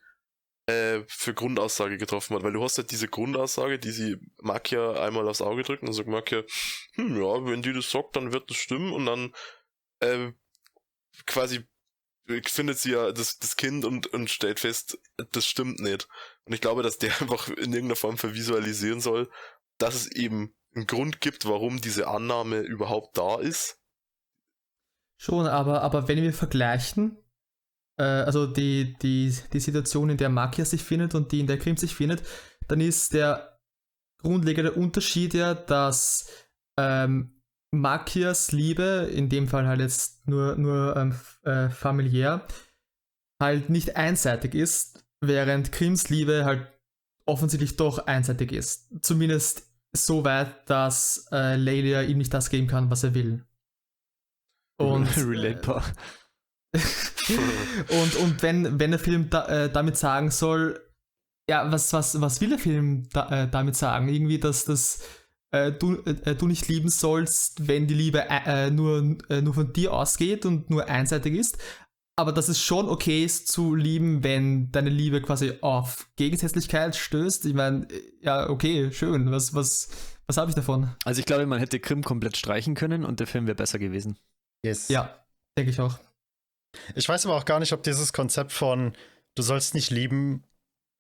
äh, für Grundaussage getroffen hat, weil du hast halt diese Grundaussage, die sie Makia einmal aufs Auge drückt und sagt Makia, hm, ja, wenn die das sagt, dann wird das stimmen und dann äh, quasi findet sie ja das, das Kind und, und stellt fest, das stimmt nicht. Und ich glaube, dass der [LAUGHS] einfach in irgendeiner Form vervisualisieren soll, dass es eben einen Grund gibt, warum diese Annahme überhaupt da ist. Schon, aber, aber wenn wir vergleichen, äh, also die, die, die Situation, in der Makia sich findet und die, in der Grimm sich findet, dann ist der grundlegende Unterschied ja, dass ähm, Makias Liebe, in dem Fall halt jetzt nur, nur ähm, äh, familiär, halt nicht einseitig ist, während Grimms Liebe halt offensichtlich doch einseitig ist. Zumindest so weit, dass äh, Lelia ihm nicht das geben kann, was er will. Und, [LAUGHS] Relatable. [LAUGHS] und, und wenn, wenn der Film da, äh, damit sagen soll, ja, was, was, was will der Film da, äh, damit sagen? Irgendwie, dass das äh, du, äh, du nicht lieben sollst, wenn die Liebe äh, nur, äh, nur von dir ausgeht und nur einseitig ist. Aber dass es schon okay ist zu lieben, wenn deine Liebe quasi auf Gegensätzlichkeit stößt. Ich meine, äh, ja, okay, schön. Was, was, was habe ich davon? Also ich glaube, man hätte Grimm komplett streichen können und der Film wäre besser gewesen. Yes. Ja, denke ich auch. Ich weiß aber auch gar nicht, ob dieses Konzept von du sollst nicht lieben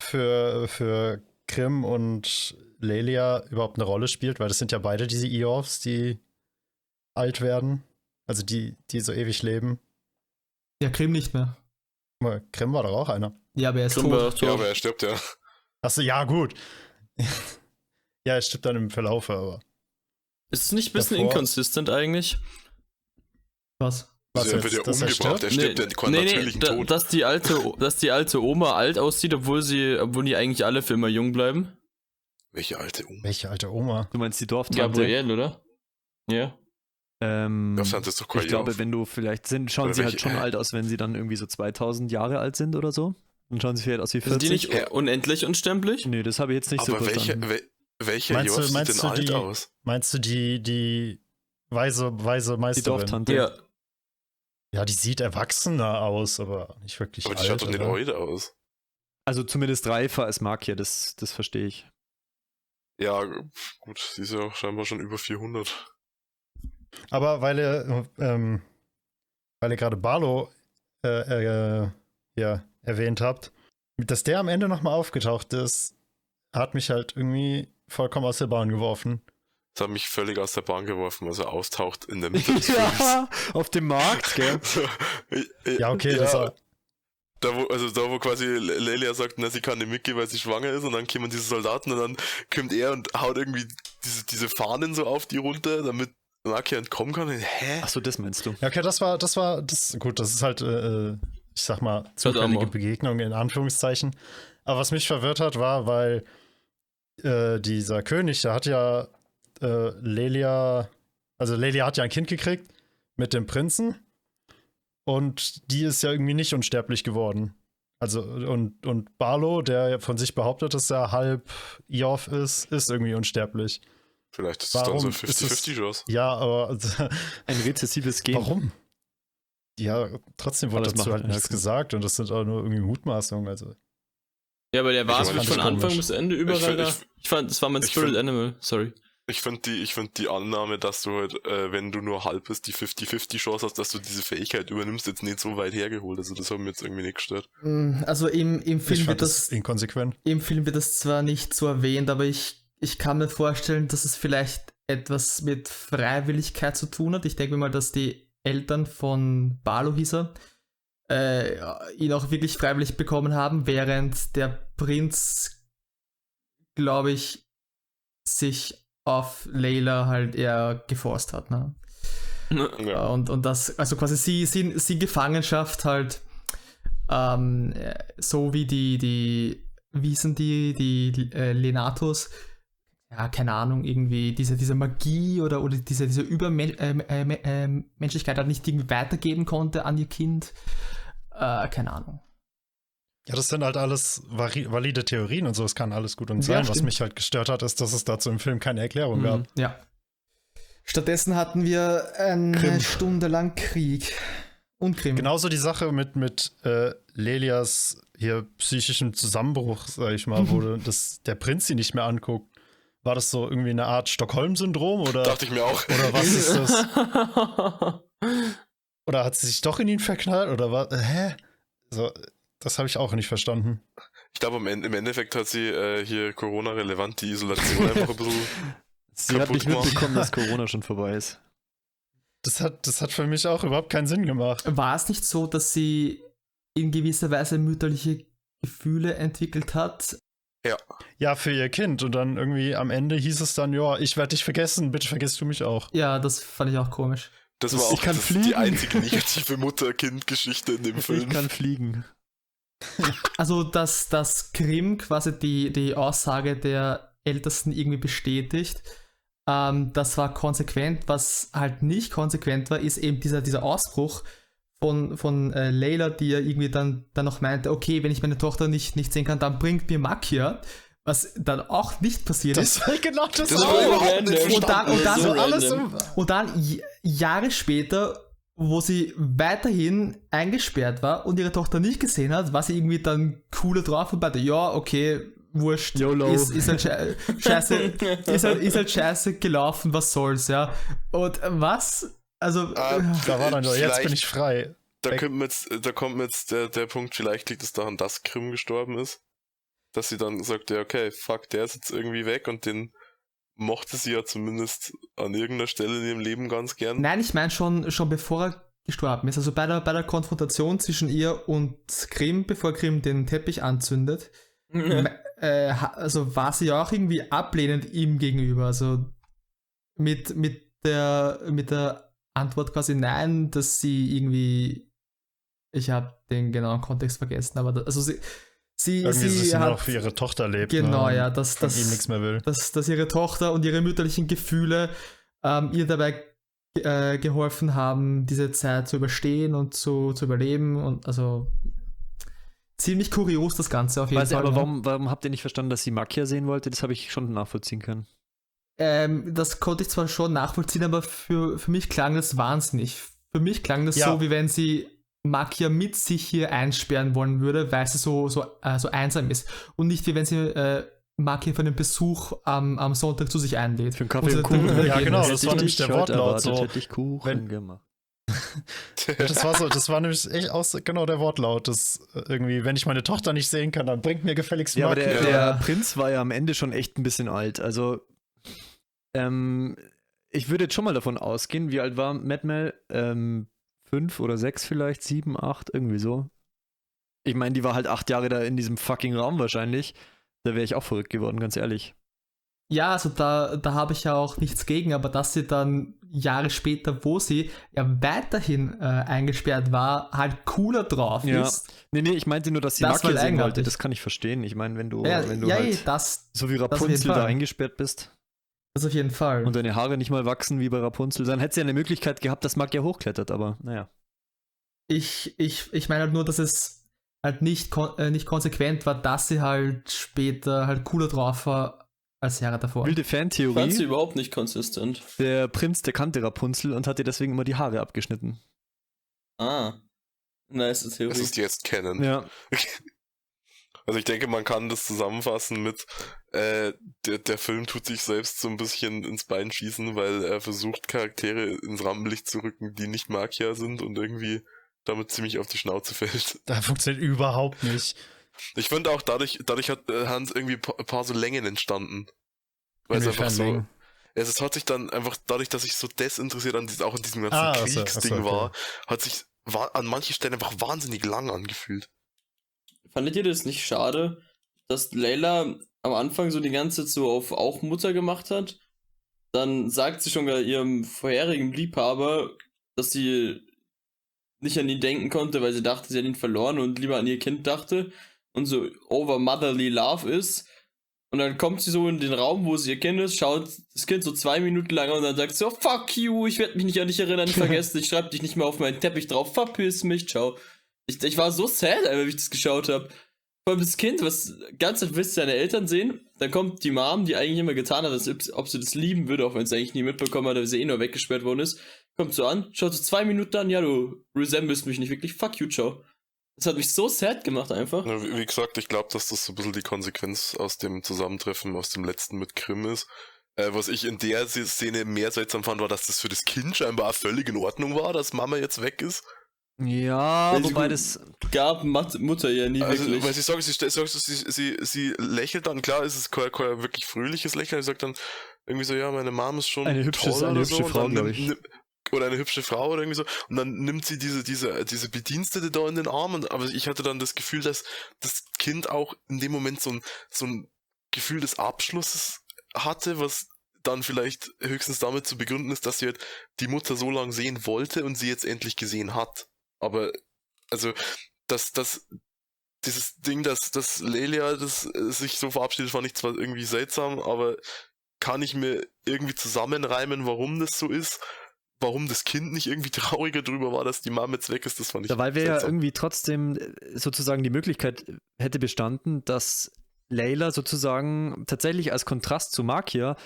für, für Grimm und Lelia überhaupt eine Rolle spielt, weil das sind ja beide diese Eorfs, die alt werden. Also die, die so ewig leben. Ja, Grimm nicht mehr. Guck mal, Grimm war doch auch einer. Ja, aber er ist war tot. doch Ja, tot. aber er stirbt ja. Achso, ja, gut. [LAUGHS] ja, es stimmt dann im Verlauf, aber. Ist es nicht ein bisschen Davor- inconsistent eigentlich? Was? Was Also er wird ja er umgebracht, er stirbt ja quasi natürlichen da, Tod. dass die alte, dass die alte Oma alt aussieht, obwohl sie, obwohl die eigentlich alle für immer jung bleiben. Welche alte Oma? Welche alte Oma? Du meinst die Dorftante? Gabrielle, oder? Ja. Ähm, fand das doch ich glaube, Jahr. wenn du vielleicht sind, schauen Oder sie halt welche- schon äh? alt aus, wenn sie dann irgendwie so 2000 Jahre alt sind oder so. Dann schauen sie vielleicht aus wie Sind die 40. nicht unendlich unstemplich? Nee, das habe ich jetzt nicht so Aber welche, verstanden. wel, welcher Meinst du- Jorf meinst sieht du denn alt die- aus? Meinst du die, die weise, weise Die Meisterin? Dorftante. Ja. Ja, die sieht erwachsener aus, aber nicht wirklich Aber die alt. schaut doch nicht alt aus. Also zumindest reifer als Markia, das, das verstehe ich. Ja, gut, sie ist ja auch scheinbar schon über 400. Aber weil ihr, ähm, weil ihr gerade Barlow äh, äh, ja, erwähnt habt, dass der am Ende nochmal aufgetaucht ist, hat mich halt irgendwie vollkommen aus der Bahn geworfen. Das hat mich völlig aus der Bahn geworfen, als er auftaucht in der [LAUGHS] Mitte des Films. ja, auf dem Markt, gell? [LAUGHS] Ja, okay, ja, das war, da wo, also da wo quasi Le- Lelia sagt, na, sie kann nicht mitgehen, weil sie schwanger ist und dann kommen diese Soldaten und dann kommt er und haut irgendwie diese, diese Fahnen so auf die runter, damit Makia entkommen kann. Und, hä? Achso, das meinst du. ja, okay, das war, das war, das, gut, das ist halt, äh, ich sag mal, zufällige. Begegnung in Anführungszeichen. Aber was mich verwirrt hat, war, weil äh, dieser König, der hat ja äh, Lelia, also Lelia hat ja ein Kind gekriegt mit dem Prinzen und die ist ja irgendwie nicht unsterblich geworden. Also und, und Barlo, der von sich behauptet, dass er halb Iorf ist, ist irgendwie unsterblich. Vielleicht ist es dann so Warum ist es- 50-50 Chance. Ja, aber [LAUGHS] Ein rezessives Gen. warum? Ja, trotzdem wurde dazu halt nichts gesagt und das sind auch nur irgendwie Mutmaßungen. Also Ja, aber der war Ich von Anfang komisch. bis Ende überall da. ich- Ich fand, das war mein ich Spirit find- Animal, sorry. Ich finde die, ich find die Annahme, dass du halt, äh, wenn du nur halb bist, die 50-50 Chance hast, dass du diese Fähigkeit übernimmst, jetzt nicht so weit hergeholt. Also das hat mir jetzt irgendwie nicht gestört. Mm, Also im, im ich Film wird das das, inkonsequent. im Film wird das zwar nicht so erwähnt, aber ich, ich kann mir vorstellen, dass es vielleicht etwas mit Freiwilligkeit zu tun hat. Ich denke mir mal, dass die Eltern von Barlo hieß er, äh, ihn auch wirklich freiwillig bekommen haben, während der Prinz, glaube ich, sich auf Layla halt eher geforst hat. Ne? Ja. Und, und das, also quasi sie, sie, sie Gefangenschaft halt ähm, äh, so wie die, die, wie sind die, die äh, Lenatos, ja, keine Ahnung, irgendwie diese, diese Magie oder, oder diese, diese Übermenschlichkeit äh, äh, Menschlichkeit halt nicht irgendwie weitergeben konnte an ihr Kind. Äh, keine Ahnung. Ja, das sind halt alles valide Theorien und so, es kann alles gut und Ja, sein. Was stimmt. mich halt gestört hat, ist, dass es dazu im Film keine Erklärung gab. Mhm, ja. Stattdessen hatten wir eine Krim. Stunde lang Krieg. Und Krim. Genauso die Sache mit, mit äh, Lelias hier psychischem Zusammenbruch, sag ich mal, wo [LAUGHS] das, der Prinz sie nicht mehr anguckt. War das so irgendwie eine Art Stockholm-Syndrom oder, Dachte ich mir auch. oder was [LAUGHS] ist das? [LAUGHS] Oder hat sie sich doch in ihn verknallt oder was? Hä? So, das habe ich auch nicht verstanden. Ich glaube, im, End- im Endeffekt hat sie äh, hier Corona-relevant die Isolation einfach ein bisschen. [LAUGHS] Sie hat nicht gemacht. mitbekommen, dass [LAUGHS] Corona schon vorbei ist. Das hat, das hat für mich auch überhaupt keinen Sinn gemacht. War es nicht so, dass sie in gewisser Weise mütterliche Gefühle entwickelt hat? Ja, für ihr Kind. Und dann irgendwie am Ende hieß es dann, ja, ich werde dich vergessen, bitte vergisst du mich auch. Ja, das fand ich auch komisch. Das Das- war ich auch kann das, fliegen. die einzige negative Mutter-Kind-Geschichte in dem [LAUGHS] Ich Film. kann fliegen. Also, dass das Grimm quasi die, die Aussage der Ältesten irgendwie bestätigt, ähm, das war konsequent. Was halt nicht konsequent war, ist eben dieser, dieser Ausbruch von, von äh, Layla, die ja irgendwie dann, dann noch meinte, okay, wenn ich meine Tochter nicht, nicht sehen kann, dann bringt mir Makia. Was dann auch nicht passiert ist. Das war genau das. Das war überhaupt nicht. Und dann- und dann- so Und dann Jahre später, wo sie weiterhin eingesperrt war und ihre Tochter nicht gesehen hat, war sie irgendwie dann cooler drauf und meinte, ja, okay, wurscht, YOLO. ist, ist, halt sche- [LAUGHS] scheiße, ist, halt, ist halt scheiße gelaufen, was soll's, ja. Und was? Also, Ah, äh, Da war dann so, jetzt bin ich frei. Da, kommt mir jetzt, da kommt mir jetzt der, der Punkt, vielleicht liegt es daran, dass Grimm gestorben ist. Dass sie dann sagt, ja, okay, fuck, der ist jetzt irgendwie weg und den mochte sie ja zumindest an irgendeiner Stelle in ihrem Leben ganz gern. nein, ich meine schon, schon bevor er gestorben ist, also bei der, bei der Konfrontation zwischen ihr und Grimm, bevor Grimm den Teppich anzündet, Me- äh, also war sie ja auch irgendwie ablehnend ihm gegenüber. Also mit, mit, der, mit der Antwort quasi nein, dass sie irgendwie. Ich habe den genauen Kontext vergessen, aber da, also sie, sie, Irgendwie, dass sie sie nur hat. noch für ihre Tochter lebt. genau, ne, ja, dass, Von ihm nichts dass, mehr will. dass, dass ihre Tochter und ihre mütterlichen Gefühle ähm, ihr dabei äh, geholfen haben, diese Zeit zu überstehen und zu, zu überleben. Und also ziemlich kurios, das Ganze auf jeden Weiß ich, Fall. aber ja. warum, warum habt ihr nicht verstanden, dass sie Makia sehen wollte? Das habe ich schon nachvollziehen können. Ähm, das konnte ich zwar schon nachvollziehen, aber für, für mich klang das wahnsinnig. Für mich klang das Ja. so, wie wenn sie Makia mit sich hier einsperren wollen würde, weil sie so, so, äh, so einsam ist. Und nicht wie wenn sie äh, Makia für einen Besuch am, am Sonntag zu sich einlädt. Für einen Kaffee Und Kuchen. wieder Ja, genau, das war ich nämlich der Wortlaut so. Hätte ich Kuchen Wenn- gemacht. Ja, das war so, das war nämlich echt aus, genau der Wortlaut. Das äh, irgendwie, wenn ich meine Tochter nicht sehen kann, dann bringt mir gefälligst Ja, aber der, Makia. der Ja. Prinz war ja am Ende schon echt ein bisschen alt. Also, ähm, ich würde jetzt schon mal davon ausgehen, wie alt war Mad Mel? Ähm, fünf oder sechs vielleicht, sieben, acht, irgendwie so. Ich meine, die war halt acht Jahre da in diesem fucking Raum wahrscheinlich. Da wäre ich auch verrückt geworden, ganz ehrlich. Ja, also da, da habe ich ja auch nichts gegen, aber dass sie dann Jahre später, wo sie ja weiterhin äh, eingesperrt war, halt cooler drauf Ja. ist. Nee, nee, ich meinte nur, dass sie Das Makia sehen wollte. Das kann ich verstehen. Ich meine, wenn du, Ja, wenn du ja, halt das, so wie Rapunzel da eingesperrt bist das auf jeden Fall. und deine Haare nicht mal wachsen wie bei Rapunzel, dann hätte sie ja eine Möglichkeit gehabt, dass Magia hochklettert, aber naja. ich, ich, ich meine halt nur, dass es halt nicht, kon äh, nicht konsequent war, dass sie halt später halt cooler drauf war als Jahre davor. Wilde Ich fand sie Fantheorie. überhaupt nicht konsistent. Der Prinz, der kannte Rapunzel und hat ihr deswegen immer die Haare abgeschnitten. Ah. Nice Das Theorie. ist jetzt Canon. Ja. Also ich denke, man kann das zusammenfassen mit, äh, der, der Film tut sich selbst so ein bisschen ins Bein schießen, weil er versucht, Charaktere ins Rampenlicht zu rücken, die nicht Makia sind und irgendwie damit ziemlich auf die Schnauze [LAUGHS] fällt. Da funktioniert überhaupt nicht. Ich finde auch, dadurch, dadurch hat äh, Hans irgendwie ein paar, so Längen entstanden. Weil es einfach so, Längen? es ist- hat sich dann einfach, dadurch, dass ich so desinteressiert an diesem, auch an diesem ganzen Ah, Kriegsding so, okay. war, hat sich an manchen Stellen einfach wahnsinnig lang angefühlt. Fandet ihr das nicht schade, dass Layla am Anfang so die ganze Zeit so auf auch Mutter gemacht hat? Dann sagt sie schon ihrem vorherigen Liebhaber, dass sie nicht an ihn denken konnte, weil sie dachte, sie hat ihn verloren und lieber an ihr Kind dachte und so over motherly love ist. Und dann kommt sie so in den Raum, wo sie ihr Kind ist, schaut das Kind so zwei Minuten lang an und dann sagt sie so, fuck you, ich werde mich nicht an dich erinnern, vergessen, ich schreib dich nicht mehr auf meinen Teppich drauf, verpiss mich, ciao. Ich, ich war so sad, wie ich das geschaut habe. Vor allem das Kind, was ganz Zeit will seine Eltern sehen, dann kommt die Mom, die eigentlich immer getan hat, als ob, sie das lieben würde, auch wenn es eigentlich nie mitbekommen hat, weil sie eh nur weggesperrt worden ist, kommt so an, schaut so zwei Minuten an, ja, du resemblest mich nicht wirklich, fuck you, ciao. Das hat mich so sad gemacht einfach. Ja, wie, wie gesagt, ich glaube, dass das so ein bisschen die Konsequenz aus dem Zusammentreffen aus dem letzten mit Grimm ist. Äh, was ich in der Szene mehr seltsam fand, war, dass das für das Kind scheinbar völlig in Ordnung war, dass Mama jetzt weg ist. Ja, Ja, wobei das. Gab Mat Mutter ja nie Also, wirklich. weil sie sagt, sie, sagt, sie, sie, sie lächelt dann, klar, ist es kein, kein wirklich fröhliches Lächeln, sie sagt dann irgendwie so, ja, meine Mom ist schon Eine hübsche- toll eine oder hübsche so, Frau, dann glaub nimmt- ich. nimm- oder eine hübsche Frau oder irgendwie so, und dann nimmt sie diese, diese, diese Bedienstete da in den Arm, und, aber ich hatte dann das Gefühl, dass das Kind auch in dem Moment so ein, so ein Gefühl des Abschlusses hatte, was dann vielleicht höchstens damit zu begründen ist, dass sie halt die Mutter so lange sehen wollte und sie jetzt endlich gesehen hat. Aber, also, dass, dass dieses Ding, dass, dass Lelia das, äh, sich so verabschiedet, fand ich zwar irgendwie seltsam, aber kann ich mir irgendwie zusammenreimen, warum das so ist? Warum das Kind nicht irgendwie [LAUGHS] trauriger drüber war, dass die Mama jetzt weg ist, das fand ich Da weil wir ja seltsam. irgendwie trotzdem äh, sozusagen die Möglichkeit hätte bestanden, dass Layla sozusagen tatsächlich als Kontrast zu Makia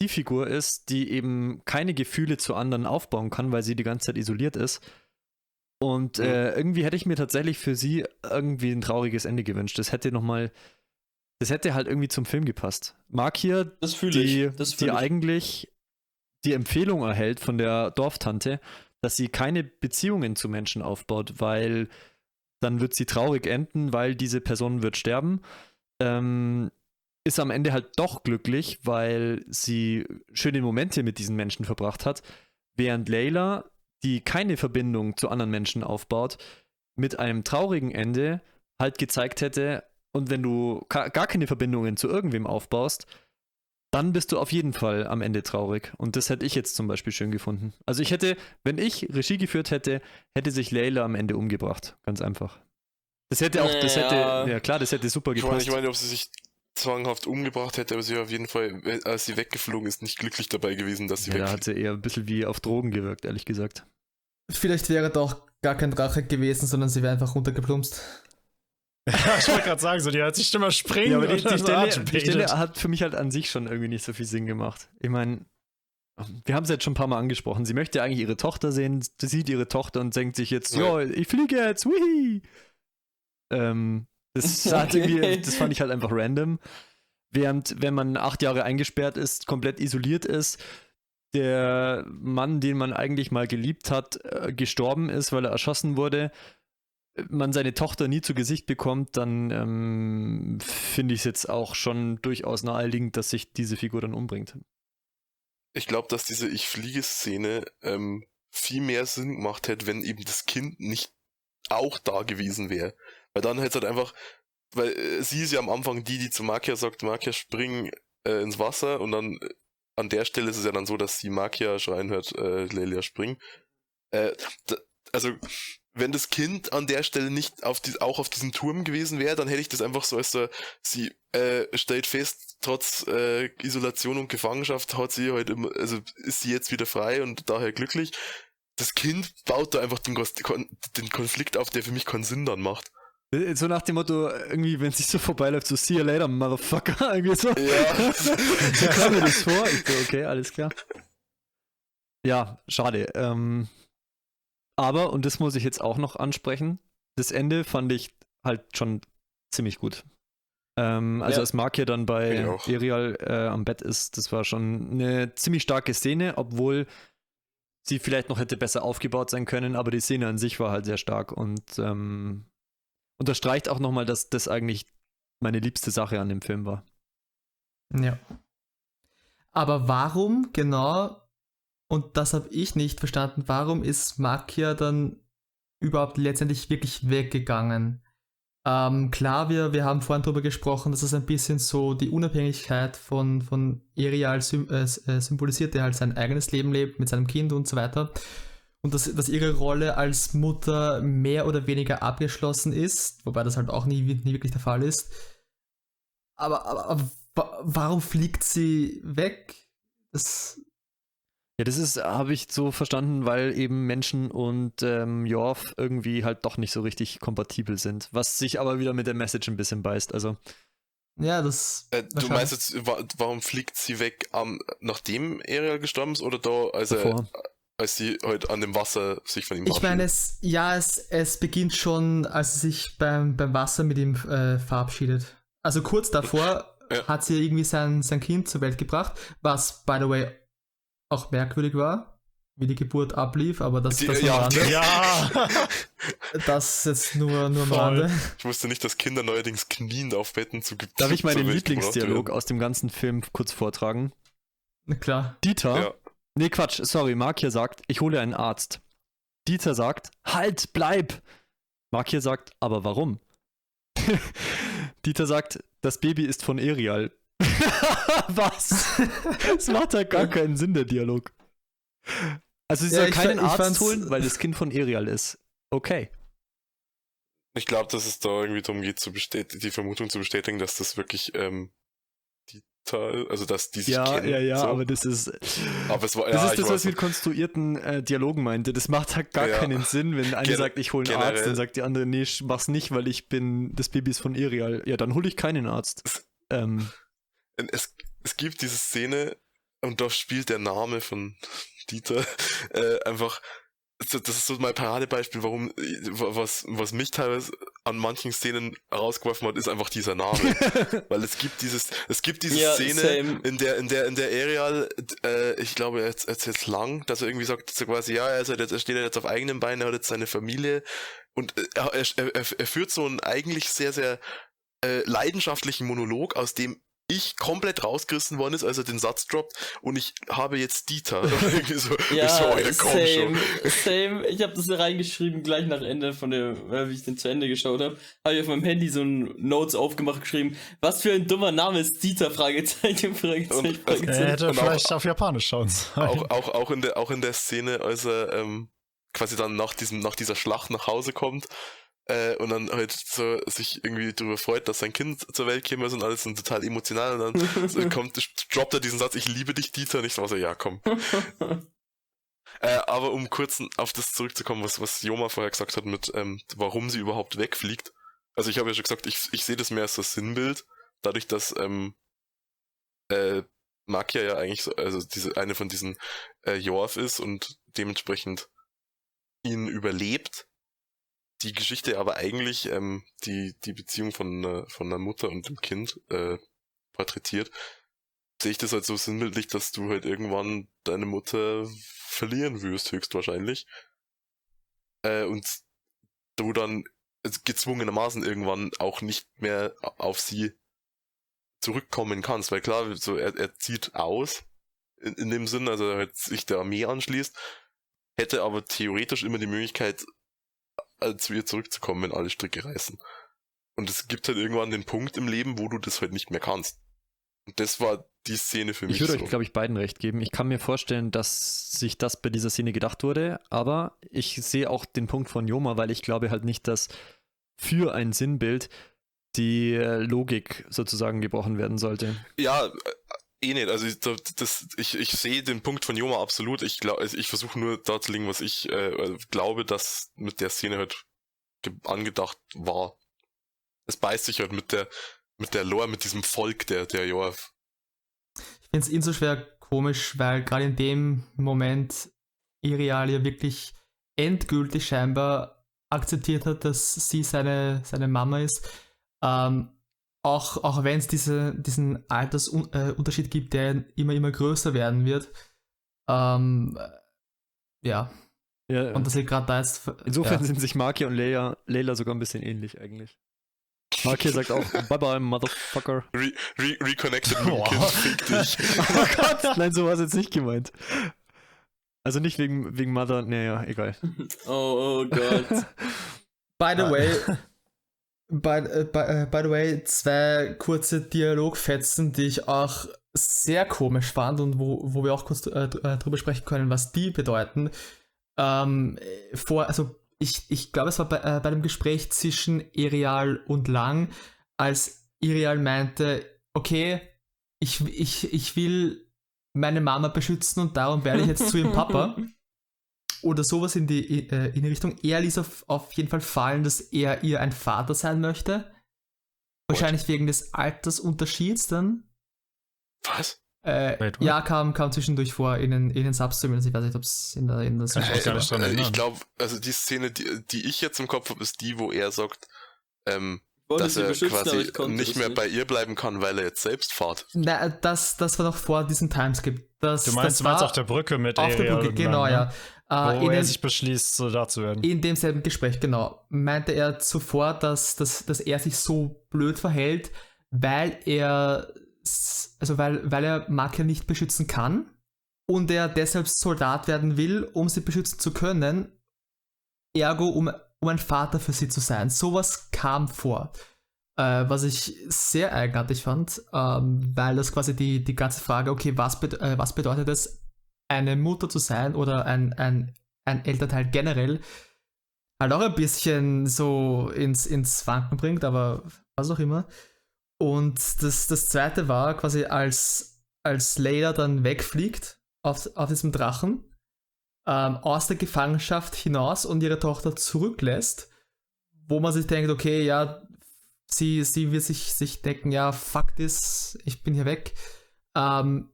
die Figur ist, die eben keine Gefühle zu anderen aufbauen kann, weil sie die ganze Zeit isoliert ist. Und äh, irgendwie hätte ich mir tatsächlich für sie irgendwie ein trauriges Ende gewünscht. Das hätte nochmal, das hätte halt irgendwie zum Film gepasst. Das fühle die, die eigentlich die Empfehlung erhält von der Dorftante, dass sie keine Beziehungen zu Menschen aufbaut, weil dann wird sie traurig enden, weil diese Person wird sterben. Ähm, ist am Ende halt doch glücklich, weil sie schöne Momente mit diesen Menschen verbracht hat, während Layla, die keine Verbindung zu anderen Menschen aufbaut, mit einem traurigen Ende halt gezeigt hätte, und wenn du gar keine Verbindungen zu irgendwem aufbaust, dann bist du auf jeden Fall am Ende traurig. Und das hätte ich jetzt zum Beispiel schön gefunden. Also ich hätte, wenn ich Regie geführt hätte, hätte sich Layla am Ende umgebracht. Ganz einfach. Das hätte auch, das hätte, Ja. ja klar, das hätte super Ich gepasst. ich meine, ob sie sich zwanghaft umgebracht hätte, aber sie war auf jeden Fall, wenn- als sie weggeflogen ist, nicht glücklich dabei gewesen, dass sie ja, da hat sie eher ein bisschen wie auf Drogen gewirkt, ehrlich gesagt. Vielleicht wäre da auch gar kein Drache gewesen, sondern sie wäre einfach runtergeplumpst. [LAUGHS] Ja, ich wollte gerade sagen, so, die hört sich immer springen. Ja, aber die, und die, Stelle, die Stelle hat für mich halt an sich schon irgendwie nicht so viel Sinn gemacht. Ich meine, wir haben es jetzt schon ein paar Mal angesprochen. Sie möchte eigentlich ihre Tochter sehen, sie sieht ihre Tochter und denkt sich jetzt, ja, ich fliege jetzt, wihi. Ähm, das, [LAUGHS] Okay. das fand ich halt einfach random. Während, wenn man acht Jahre eingesperrt ist, komplett isoliert ist, der Mann, den man eigentlich mal geliebt hat, äh, gestorben ist, weil er erschossen wurde, man seine Tochter nie zu Gesicht bekommt, dann ähm, finde ich es jetzt auch schon durchaus naheliegend, dass sich diese Figur dann umbringt. Ich glaube, dass diese Ich fliege-Szene ähm, viel mehr Sinn gemacht hätte, wenn eben das Kind nicht auch da gewesen wäre. Weil dann hätte halt einfach, weil äh, sie ist ja am Anfang die, die zu Makia sagt, Makia spring äh, ins Wasser und dann äh, an der Stelle ist es ja dann so, dass sie Makia schreien hört, äh, Lelia spring. Äh, also wenn das Kind an der Stelle nicht auf die, auch auf diesem Turm gewesen wäre, dann hätte ich das einfach so als so, sie äh, stellt fest, trotz äh, Isolation und Gefangenschaft hat sie heute immer, also ist sie jetzt wieder frei und daher glücklich. Das Kind baut da einfach den, den Konflikt auf, der für mich keinen Sinn dann macht. Äh, So nach dem Motto, irgendwie, wenn es sich so vorbeiläuft, so see you later, Motherfucker. [LAUGHS] Irgendwie so. Ja. [LAUGHS] so kam mir das vor. Ich so, okay, alles klar. Ja, schade. Ähm, aber, und das muss ich jetzt auch noch ansprechen, das Ende fand ich halt schon ziemlich gut. Ähm, also Ja. als Mark hier dann bei. Ariel äh, am Bett ist, das war schon eine ziemlich starke Szene, obwohl sie vielleicht noch hätte besser aufgebaut sein können, aber die Szene an sich war halt sehr stark und ähm, unterstreicht auch nochmal, dass das eigentlich meine liebste Sache an dem Film war. Ja. Aber warum genau, und das habe ich nicht verstanden, warum ist Makia dann überhaupt letztendlich wirklich weggegangen? Ähm, klar, wir, wir haben vorhin darüber gesprochen, dass es ein bisschen so die Unabhängigkeit von, von Erial äh, äh, symbolisiert, der halt sein eigenes Leben lebt mit seinem Kind und so weiter. Und dass, dass ihre Rolle als Mutter mehr oder weniger abgeschlossen ist, wobei das halt auch nie, nie wirklich der Fall ist. Aber, aber, aber wa- warum fliegt sie weg? Das, Ja, das ist, habe ich so verstanden, weil eben Menschen und ähm, Jorf irgendwie halt doch nicht so richtig kompatibel sind, was sich aber wieder mit der Message ein bisschen beißt. Also, ja, das. Äh, du meinst jetzt, wa warum fliegt sie weg, am nachdem Ariel gestorben ist oder da, als, er, davor. Als sie halt an dem Wasser sich von ihm Ich meine, es, ja, es, es beginnt schon, als sie sich beim, beim Wasser mit ihm äh, verabschiedet. Also kurz davor Ja. hat sie irgendwie sein, sein Kind zur Welt gebracht, was, by the way, auch merkwürdig war, wie die Geburt ablief, aber das, Die- das nur ja. Ja! [LAUGHS] Das jetzt nur, nur am. Rande. Ich wusste nicht, dass Kinder neuerdings knien auf Betten zu Darf ich meinen Lieblingsdialog aus dem ganzen Film kurz vortragen? Na klar. Dieter. Ja. Nee, Quatsch, sorry, Mark hier sagt, ich hole einen Arzt. Dieter sagt, halt, bleib! Mark hier sagt, aber warum? [LAUGHS] Dieter sagt, das Baby ist von Erial. [LAUGHS] Was? Das macht halt gar keinen Sinn, der Dialog. Also sie Ja, soll keinen fa- ich Arzt holen, weil das Kind von Erial ist. Okay. Ich glaube, dass es da irgendwie darum geht, zu die Vermutung zu bestätigen, dass das wirklich ähm, Teil, also dass die sich Ja, kennen. ja, ja, so. aber das ist. Aber es war, Das ja, ist das, was ich mit konstruierten äh, Dialogen meinte. Das macht halt gar Ja. keinen Sinn, wenn eine Gen- sagt, ich hole einen Arzt, generell- dann sagt die andere, nee, ich mach's nicht, weil ich bin, das Baby ist von Erial. Ja, dann hole ich keinen Arzt. Ähm, es, es gibt diese Szene und da spielt der Name von Dieter äh, einfach. Das ist so mein Paradebeispiel, warum was, was mich teilweise an manchen Szenen rausgeworfen hat, ist einfach dieser Name. [LAUGHS] Weil es gibt dieses, es gibt diese Ja, Szene, same. in der, in der, in der Ariel, äh, ich glaube, er ist jetzt, jetzt lang, dass er irgendwie sagt, so quasi, ja, er, halt jetzt, er steht jetzt auf eigenen Beinen, er hat jetzt seine Familie und äh, er, er, er, er führt so einen eigentlich sehr, sehr äh, leidenschaftlichen Monolog, aus dem ich komplett rausgerissen worden ist, als er den Satz droppt und ich habe jetzt Dieter. [LAUGHS] [LAUGHS] So, Ja, ich so, oh, ja, komm same, schon. same. Ich habe das reingeschrieben, gleich nach Ende von der, äh, wie ich den zu Ende geschaut habe, habe ich auf meinem Handy so ein Notes aufgemacht geschrieben. Was für ein dummer Name ist Dieter? Fragezeichen, [LAUGHS] Fragezeichen, Und- Er Fragezeichen. hätte Und auch- vielleicht auf Japanisch schauen sollen. Auch, auch, auch, in der, auch in der Szene, als er ähm, quasi dann nach, diesem, nach dieser Schlacht nach Hause kommt äh, und dann halt so sich irgendwie darüber freut, dass sein Kind zur Welt käme ist und alles und total emotional und dann so [LAUGHS] kommt, droppt er diesen Satz, ich liebe dich, Dieter, und ich war so, ja, komm. [LAUGHS] Äh, aber um kurz auf das zurückzukommen, was, was Joma vorher gesagt hat mit, ähm, warum sie überhaupt wegfliegt. Also ich habe ja schon gesagt, ich, ich sehe das mehr als das Sinnbild, dadurch, dass ähm, äh, Makia ja eigentlich so, also diese eine von diesen äh, Jorf ist und dementsprechend ihn überlebt. Die Geschichte aber eigentlich ähm, die, die Beziehung von, äh, von einer Mutter und dem Kind äh, porträtiert, sehe ich das halt so sinnbildlich, dass du halt irgendwann deine Mutter verlieren wirst, höchstwahrscheinlich. Äh, und du dann gezwungenermaßen irgendwann auch nicht mehr auf sie zurückkommen kannst, weil klar, so er, er zieht aus in, in dem Sinn, also er halt sich der Armee anschließt, hätte aber theoretisch immer die Möglichkeit, zu ihr zurückzukommen, wenn alle Stricke reißen. Und es gibt halt irgendwann den Punkt im Leben, wo du das halt nicht mehr kannst. Und das war die Szene für mich. Ich würde so. euch, glaube ich, beiden recht geben. Ich kann mir vorstellen, dass sich das bei dieser Szene gedacht wurde, aber ich sehe auch den Punkt von Joma, weil ich glaube halt nicht, dass für ein Sinnbild die äh, Logik sozusagen gebrochen werden sollte. Ja, eh nicht. Also ich, das, ich, ich sehe den Punkt von Joma absolut. Ich glaube, also ich versuche nur darzulegen, was ich äh, glaube, dass mit der Szene halt angedacht war. Es beißt sich halt mit der mit der Lore, mit diesem Volk der der Jorf. Ich finde es insofern komisch, weil gerade in dem Moment Irial ja wirklich endgültig scheinbar akzeptiert hat, dass sie seine, seine Mama ist. Ähm, auch auch wenn es diese, diesen Altersunterschied gibt, der immer, immer größer werden wird. Ähm, ja. ja. Und dass er gerade da ist. Insofern ja. sind sich Markia und Leia, Leila sogar ein bisschen ähnlich eigentlich. Markia sagt auch, bye bye, Motherfucker. Re, re, reconnected Kind, fick dich. [LAUGHS] oh Gott, nein, so war es jetzt nicht gemeint. Also nicht wegen, wegen Mother, naja, egal. Oh, oh Gott. [LAUGHS] By the way, by, uh, by, uh, by the way, zwei kurze Dialogfetzen, die ich auch sehr komisch fand und wo, wo wir auch kurz äh, drüber sprechen können, was die bedeuten. Ähm, vor, also ich, ich glaube, es war bei, äh, bei dem Gespräch zwischen Irial und Lang, als Irial meinte, okay, ich, ich, ich will meine Mama beschützen und darum werde ich jetzt zu ihrem Papa. [LAUGHS] Oder sowas in die, äh, in die Richtung. Er ließ auf, auf jeden Fall fallen, dass er ihr ein Vater sein möchte. Wahrscheinlich wegen des Altersunterschieds dann. Was? Äh, Wait, what? ja, kam, kam zwischendurch vor in den, in den Substreams. Ich weiß nicht, ob es in der, in der Ich weiß gar nicht dran Äh, ich glaube, also die Szene, die, die ich jetzt im Kopf habe, ist die, wo er sagt, ähm, dass er quasi ich nicht mehr bei ihr bleiben kann, weil er jetzt selbst fährt. Na, das, das war noch vor diesem Timeskip. Das, Du meinst, das du meinst war auf der Brücke mit auf der Ariel Brücke, irgendwann, genau, ne? ja. Äh, Wo in, er sich beschließt, Soldat zu werden. in demselben Gespräch, genau, meinte er zuvor, dass, dass, dass er sich so blöd verhält, weil er, also weil, weil er Marke nicht beschützen kann und er deshalb Soldat werden will, um sie beschützen zu können, ergo um, um ein Vater für sie zu sein. Sowas kam vor. Äh, was ich sehr eigenartig fand, ähm, weil das quasi die, die ganze Frage, okay, was, bed äh, was bedeutet es, eine Mutter zu sein oder ein, ein, ein Elternteil generell, halt auch ein bisschen so ins, ins Wanken bringt, aber was auch immer. Und das, das zweite war quasi, als, als Leila dann wegfliegt auf, auf diesem Drachen, ähm, aus der Gefangenschaft hinaus und ihre Tochter zurücklässt, wo man sich denkt, okay, ja, sie, sie wird sich, sich denken, ja, fuck this, ich bin hier weg. Ähm,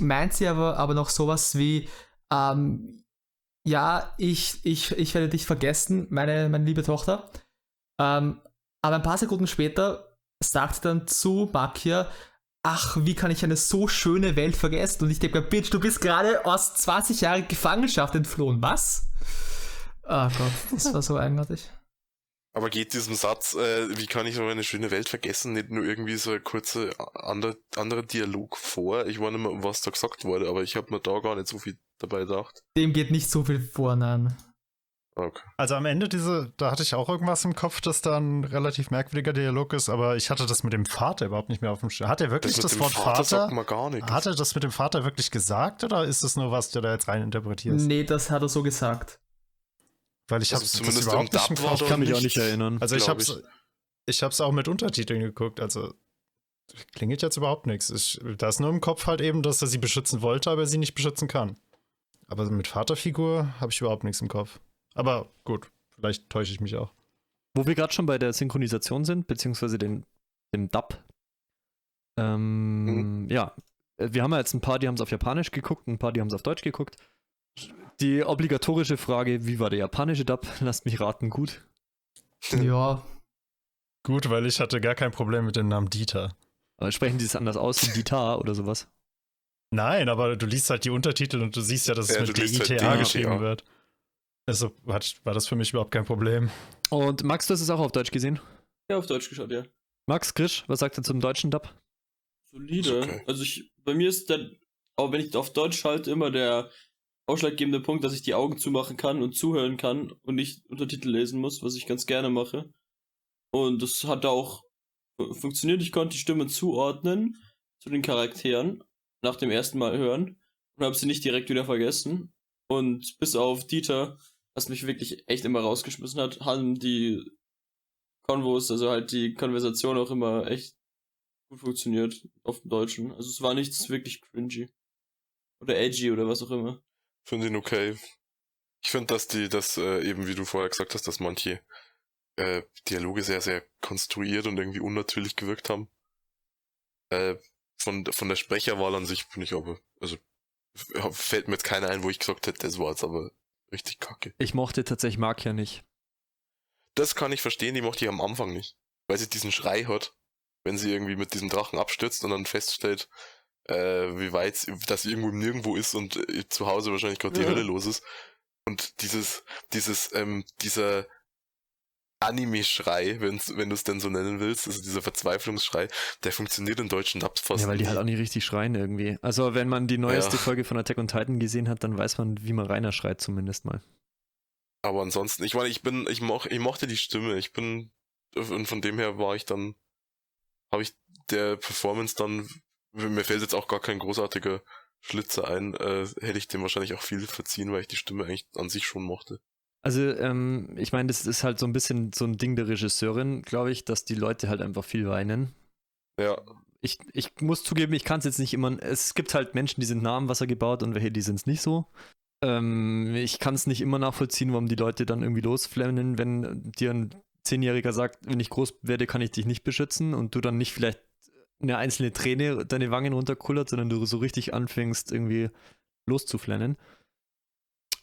meint sie aber, aber noch sowas wie, ähm, ja, ich, ich, ich werde dich vergessen, meine, meine liebe Tochter. Ähm, aber ein paar Sekunden später sagt sie dann zu Makia, ach, wie kann ich eine so schöne Welt vergessen? Und ich denke mir, Bitch, du bist gerade aus 20 Jahren Gefangenschaft entflohen. Was? Ah Gott, das war so eigenartig. Aber geht diesem Satz, äh, wie kann ich so eine schöne Welt vergessen, nicht nur irgendwie so ein kurzer andere, anderer Dialog vor? Ich weiß nicht mehr, was da gesagt wurde, aber ich habe mir da gar nicht so viel dabei gedacht. Dem geht nicht so viel vor, nein. Okay. Also am Ende diese, da hatte ich auch irgendwas im Kopf, dass da ein relativ merkwürdiger Dialog ist, aber ich hatte das mit dem Vater überhaupt nicht mehr auf dem Schirm. Hat er wirklich das, dem Wort Vater Vater? sagt man gar nichts. Hat er das mit dem Vater wirklich gesagt oder ist das nur was, du da jetzt rein interpretierst? Nee, das hat er so gesagt. Weil ich Also habe zumindest überhaupt nicht im Kopf. Ich kann mich auch nicht, erinnern. Also ich glaub hab's, ich hab's auch mit Untertiteln geguckt, also klingelt jetzt überhaupt nichts. Ich, da ist nur im Kopf halt eben, dass er sie beschützen wollte, aber sie nicht beschützen kann. Aber mit Vaterfigur habe ich überhaupt nichts im Kopf. Aber gut, vielleicht täusche ich mich auch. wo wir gerade schon bei der Synchronisation sind, beziehungsweise den, dem Dub. Ähm, Ja, äh, wir haben ja jetzt ein paar, die haben es auf Japanisch geguckt, ein paar, die haben es auf Deutsch geguckt. Die obligatorische Frage, wie war der japanische Dub? [LAUGHS] Lasst mich raten, gut. Ja, Gut, weil ich hatte gar kein Problem mit dem Namen Dieter. Aber sprechen die es anders aus, wie Dita oder sowas? Nein, aber du liest halt die Untertitel und du siehst ja, dass es Ja, mit halt DITA DITA. geschrieben wird. Also hat, war das für mich überhaupt kein Problem. Und Max, du hast es auch auf Deutsch gesehen? Ja, auf Deutsch geschaut, ja. Max, Grisch, was sagt er zum deutschen Dub? Solide. Okay. Also ich, bei mir ist der, auch wenn ich auf Deutsch schalte, immer der ausschlaggebende Punkt, dass ich die Augen zumachen kann und zuhören kann und nicht Untertitel lesen muss, was ich ganz gerne mache. Und das hat auch fu- funktioniert. Ich konnte die Stimmen zuordnen zu den Charakteren nach dem ersten Mal hören und habe sie nicht direkt wieder vergessen. Und bis auf Dieter, was mich wirklich echt immer rausgeschmissen hat, haben die Konvos, also halt die Konversation auch immer echt gut funktioniert auf dem Deutschen. Also es war nichts wirklich cringy. Oder edgy oder was auch immer. Finde ihn okay. Ich finde, dass die, dass äh, eben, wie du vorher gesagt hast, dass manche äh, Dialoge sehr, sehr konstruiert und irgendwie unnatürlich gewirkt haben. Äh, von, von der Sprecherwahl an sich bin ich aber, also fällt mir jetzt keiner ein, wo ich gesagt hätte, das war jetzt aber richtig kacke. Ich mochte tatsächlich Mark ja nicht. Das kann ich verstehen, die mochte ich am Anfang nicht. Weil sie diesen Schrei hat, wenn sie irgendwie mit diesem Drachen abstürzt und dann feststellt, äh, wie weit, sie irgendwo Nirgendwo ist und äh, zu Hause wahrscheinlich gerade die Ja. Hölle los ist. Und dieses, dieses, ähm, dieser Anime-Schrei, wenn's, wenn du es denn so nennen willst, also dieser Verzweiflungsschrei, der funktioniert in deutschen Dubs fast Ja, weil die halt auch nicht richtig schreien irgendwie. Also, wenn man die neueste Ja. Folge von Attack on Titan gesehen hat, dann weiß man, wie man Rainer schreit, zumindest mal. Aber ansonsten, ich meine, ich bin, ich, moch, ich mochte die Stimme. Ich bin, und von dem her war ich dann, habe ich der Performance dann, mir fällt jetzt auch gar kein großartiger Schlitzer ein, äh, hätte ich dem wahrscheinlich auch viel verziehen, weil ich die Stimme eigentlich an sich schon mochte. Also, ähm, ich meine, das ist halt so ein bisschen so ein Ding der Regisseurin, glaube ich, dass die Leute halt einfach viel weinen. Ja, Ich, ich muss zugeben, ich kann es jetzt nicht immer. Es gibt halt Menschen, die sind nah am Wasser gebaut und welche, die sind es nicht so. Ähm, ich kann es nicht immer nachvollziehen, warum die Leute dann irgendwie losflennen, wenn dir ein Zehnjähriger sagt, wenn ich groß werde, kann ich dich nicht beschützen und du dann nicht vielleicht eine einzelne Träne deine Wangen runterkullert, sondern du so richtig anfängst, irgendwie loszuflennen.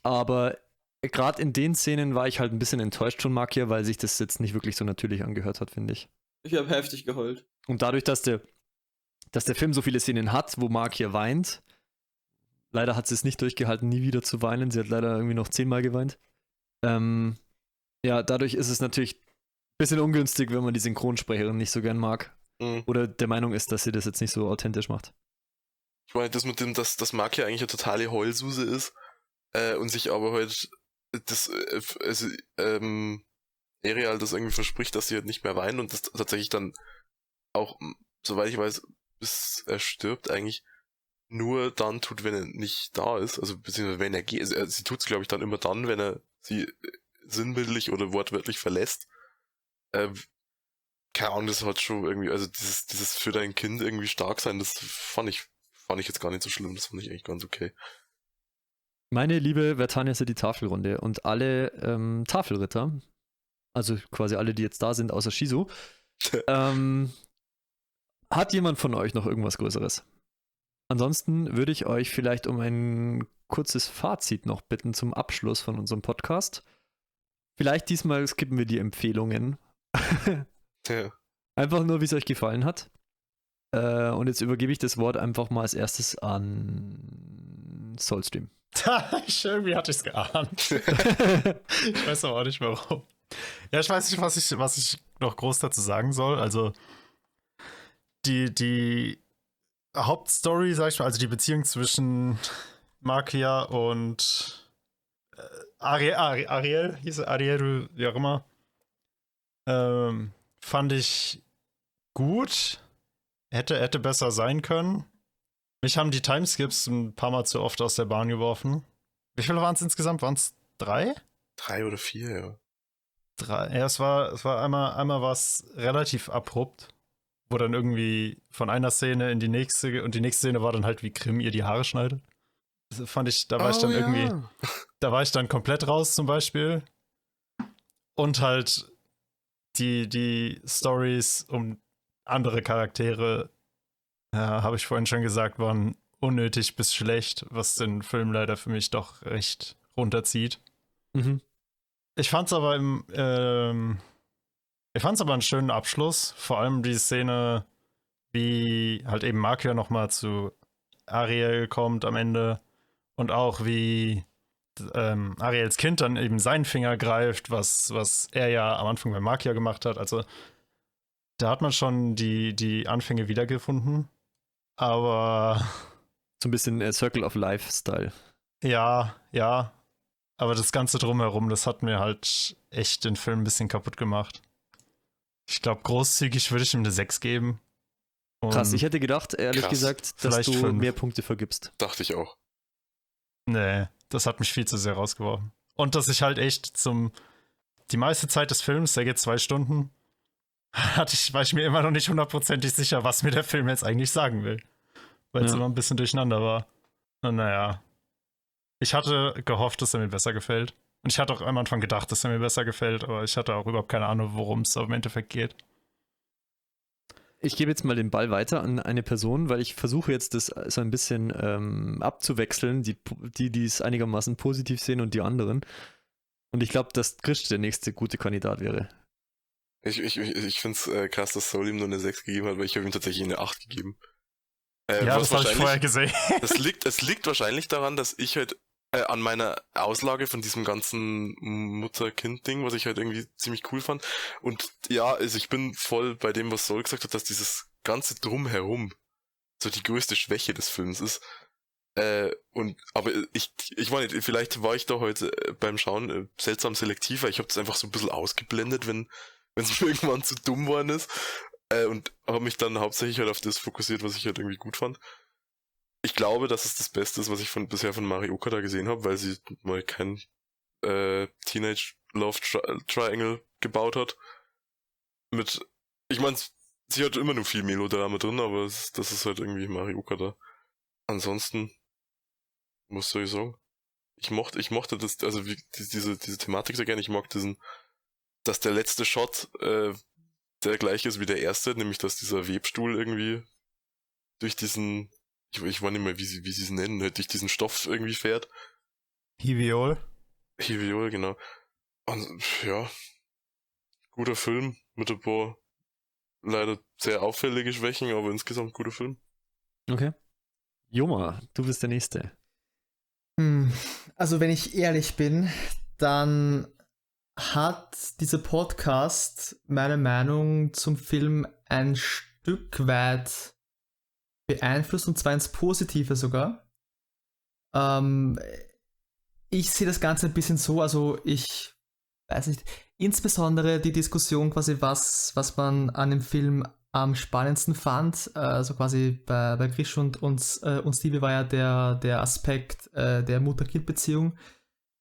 Aber gerade in den Szenen war ich halt ein bisschen enttäuscht von Makia, weil sich das jetzt nicht wirklich so natürlich angehört hat, finde ich. Ich habe heftig geheult. Und dadurch, dass der, dass der Film so viele Szenen hat, wo Mark hier weint, leider hat sie es nicht durchgehalten, nie wieder zu weinen. Sie hat leider irgendwie noch zehnmal geweint. Ähm, ja, dadurch ist es natürlich ein bisschen ungünstig, wenn man die Synchronsprecherin nicht so gern mag. Mhm. Oder der Meinung ist, dass sie das jetzt nicht so authentisch macht. ich meine, das mit dem, dass das Mark ja eigentlich eine totale Heulsuse ist, äh, und sich aber halt das, äh, also, ähm, Ariel das irgendwie verspricht, dass sie halt nicht mehr weinen und das tatsächlich dann auch, soweit ich weiß, bis er stirbt eigentlich nur dann tut, wenn er nicht da ist, also beziehungsweise wenn er geht, also, äh, sie tut es glaube ich dann immer dann, wenn er sie äh, sinnbildlich oder wortwörtlich verlässt. Äh, keine Ahnung, das hat schon irgendwie, also dieses, dieses für dein Kind irgendwie stark sein, das fand ich, fand ich jetzt gar nicht so schlimm, das fand ich eigentlich ganz okay. Meine liebe Vertania ist ja die Tafelrunde und alle ähm, Tafelritter, also quasi alle, die jetzt da sind, außer Shizu, [LAUGHS] ähm, hat jemand von euch noch irgendwas Größeres? Ansonsten würde ich euch vielleicht um ein kurzes Fazit noch bitten zum Abschluss von unserem Podcast. Vielleicht diesmal skippen wir die Empfehlungen. [LAUGHS] Ja. Einfach nur, wie es euch gefallen hat. Äh, und jetzt übergebe ich das Wort einfach mal als erstes an Soulstream. [LAUGHS] Irgendwie hatte ich es geahnt. [LAUGHS] ich weiß aber auch nicht warum. Ja, ich weiß nicht, was ich, was ich noch groß dazu sagen soll. Also, die, die Hauptstory, sag ich mal, also die Beziehung zwischen Makia und äh, Ariel, Ari- Ariel, hieß Ariel, wie auch immer, ähm, fand ich gut. Hätte, hätte besser sein können. Mich haben die Timeskips ein paar Mal zu oft aus der Bahn geworfen. Wie viele waren es insgesamt? Waren es drei? Drei oder vier, ja. Drei. Ja, es war, es war einmal, einmal war es relativ abrupt, wo dann irgendwie von einer Szene in die nächste und die nächste Szene war dann halt, wie Grimm ihr die Haare schneidet. Das fand ich, da war ich Oh, dann ja. irgendwie, [LAUGHS] da war ich dann komplett raus zum Beispiel. Und halt die, die Stories um andere Charaktere, ja, habe ich vorhin schon gesagt, waren unnötig bis schlecht, was den Film leider für mich doch recht runterzieht. Mhm. Ich fand's aber im, ähm, ich fand's aber einen schönen Abschluss. Vor allem die Szene, wie halt eben Markia nochmal zu Ariel kommt am Ende und auch wie ähm, Ariels Kind dann eben seinen Finger greift, was, was er ja am Anfang bei Markia gemacht hat. Also da hat man schon die, die Anfänge wiedergefunden. Aber [LAUGHS] So ein bisschen äh, Circle of Life-Style. ja, ja. Aber das Ganze drumherum, das hat mir halt echt den Film ein bisschen kaputt gemacht. Ich glaube, großzügig würde ich ihm eine 6 geben. Und Krass, ich hätte gedacht, ehrlich Krass. gesagt, dass Vielleicht du fünf. mehr Punkte vergibst. Dachte ich auch. Nee, das hat mich viel zu sehr rausgeworfen. Und dass ich halt echt zum. Die meiste Zeit des Films, der geht zwei Stunden, [LAUGHS] hatte ich, war ich mir immer noch nicht hundertprozentig sicher, was mir der Film jetzt eigentlich sagen will. Weil es Ja. immer ein bisschen durcheinander war. Und naja. Ich hatte gehofft, dass er mir besser gefällt. Und ich hatte auch am Anfang gedacht, dass er mir besser gefällt, aber ich hatte auch überhaupt keine Ahnung, worum es im Endeffekt geht. Ich gebe jetzt mal den Ball weiter an eine Person, weil ich versuche jetzt das so ein bisschen ähm, abzuwechseln, die, die, die es einigermaßen positiv sehen und die anderen. Und ich glaube, dass Christ der nächste gute Kandidat wäre. Ich, ich, ich, finde es äh, krass, dass Soul ihm nur eine 6 gegeben hat, weil ich habe ihm tatsächlich eine 8 gegeben. Äh, ja, das habe ich vorher gesehen. Es liegt, es liegt wahrscheinlich daran, dass ich halt äh, an meiner Auslage von diesem ganzen Mutter-Kind-Ding, was ich halt irgendwie ziemlich cool fand. Und ja, also ich bin voll bei dem, was Sol gesagt hat, dass dieses ganze Drumherum so die größte Schwäche des Films ist. Äh, und aber ich, ich meine, vielleicht war ich da heute äh, beim Schauen äh, seltsam selektiver. Ich habe das einfach so ein bisschen ausgeblendet, wenn wenn es [LAUGHS] mir irgendwann zu dumm worden ist. Äh, und habe mich dann hauptsächlich halt auf das fokussiert, was ich halt irgendwie gut fand. Ich glaube, dass es das Beste ist, was ich von, bisher von Mari Okada gesehen habe, weil sie mal kein äh, Teenage Love Tri Triangle gebaut hat. Mit, ich meine, sie hat immer nur viel Melodrama drin, aber es, das ist halt irgendwie Mari Okada. Ansonsten, soll ich sagen? Ich mochte, ich mochte das, also wie, die, diese, diese Thematik sehr gerne. Ich mag diesen, dass der letzte Shot äh, der gleiche ist wie der erste, nämlich dass dieser Webstuhl irgendwie durch diesen, ich, ich weiß nicht mehr, wie sie, wie sie es nennen, halt durch diesen Stoff irgendwie fährt. Hiviol. Hiviol, genau. Und ja, guter Film mit ein paar leider sehr auffällige Schwächen, aber insgesamt guter Film. Okay. Joma, du bist der Nächste. Hm, Also, wenn ich ehrlich bin, dann hat dieser Podcast meine Meinung zum Film ein Stück weit beeinflusst und zwar ins Positive sogar. Ähm, ich sehe das Ganze ein bisschen so, also ich weiß nicht, insbesondere die Diskussion quasi, was, was man an dem Film am spannendsten fand, äh, also quasi bei, bei Grisch und, und, äh, und Stevie war ja der, der Aspekt äh, der Mutter-Kind-Beziehung.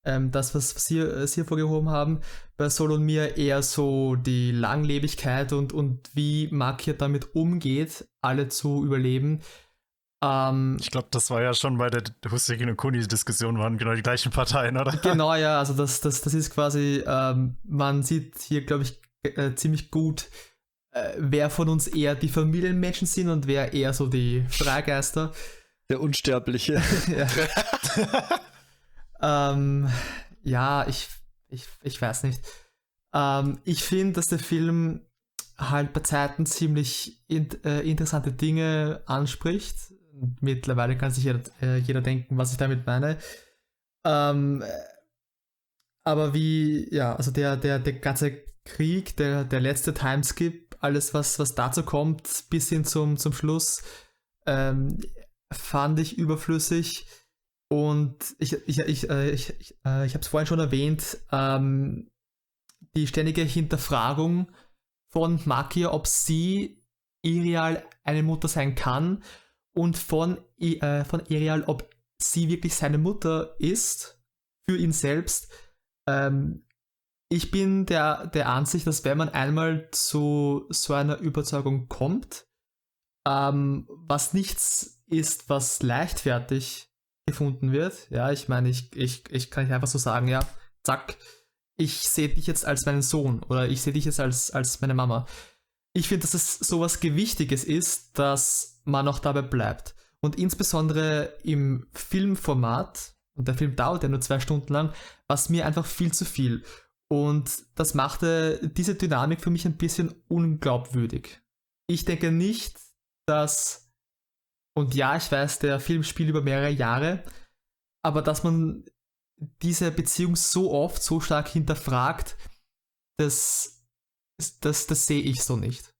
Ähm, das, was, Sie, äh, Sie hervorgehoben haben, bei Sol und mir eher so die Langlebigkeit und, und wie Makia damit umgeht, alle zu überleben. Ähm, Ich glaube, das war ja schon bei der Hussein und Kuni-Diskussion, waren genau die gleichen Parteien, oder? Genau, ja, [LAUGHS] also das, das, das ist quasi, ähm, man sieht hier, glaube ich, äh, ziemlich gut, äh, wer von uns eher die Familienmenschen sind und wer eher so die Freigeister. Der Unsterbliche. [LAUGHS] ja. [LAUGHS] ähm, ja, ich, ich, ich weiß nicht. Ähm, ich finde, dass der Film halt bei Zeiten ziemlich in, äh, interessante Dinge anspricht. Mittlerweile kann sich jeder, äh, jeder denken, was ich damit meine. Ähm, aber wie, ja, also der, der, der ganze Krieg, der, der letzte Timeskip, alles, was, was dazu kommt, bis hin zum, zum Schluss, ähm, fand ich überflüssig. Und ich, ich, ich, äh, ich, ich, äh, ich habe es vorhin schon erwähnt, ähm, die ständige Hinterfragung von Makia, ob sie Irial eine Mutter sein kann und von, äh, von Irial, ob sie wirklich seine Mutter ist für ihn selbst. Ähm, ich bin der, der Ansicht, dass wenn man einmal zu so einer Überzeugung kommt, ähm, was nichts ist, was leichtfertig gefunden wird. Ja, ich meine, ich, ich, ich kann nicht einfach so sagen, ja, zack, ich sehe dich jetzt als meinen Sohn oder ich sehe dich jetzt als, als meine Mama. Ich finde, dass es sowas Gewichtiges ist, dass man auch dabei bleibt. Und insbesondere im Filmformat, und der Film dauert ja nur zwei Stunden lang, war es mir einfach viel zu viel. Und das machte diese Dynamik für mich ein bisschen unglaubwürdig. Ich denke nicht, dass, und ja, ich weiß, der Film spielt über mehrere Jahre, aber dass man diese Beziehung so oft, so stark hinterfragt, das, das, das sehe ich so nicht.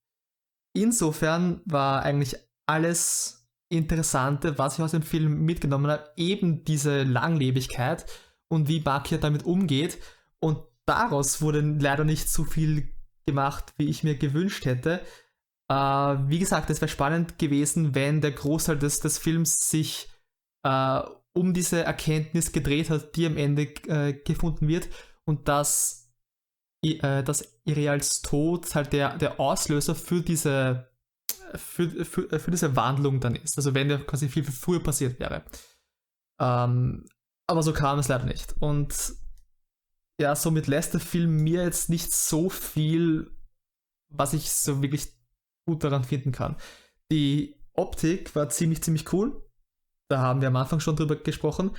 Insofern war eigentlich alles Interessante, was ich aus dem Film mitgenommen habe, eben diese Langlebigkeit und wie Bakia damit umgeht. Und daraus wurde leider nicht so viel gemacht, wie ich mir gewünscht hätte. Äh, wie gesagt, es wäre spannend gewesen, wenn der Großteil des, des Films sich äh, um diese Erkenntnis gedreht hat, die am Ende äh, gefunden wird und dass, dass Irials Tod halt der, der Auslöser für diese, für, für, für diese Wandlung dann ist. Also wenn der quasi viel, viel früher passiert wäre. Ähm, aber so kam es leider nicht. Und ja, somit lässt der Film mir jetzt nicht so viel, was ich so wirklich gut daran finden kann. Die Optik war ziemlich, ziemlich cool. Da haben wir am Anfang schon drüber gesprochen.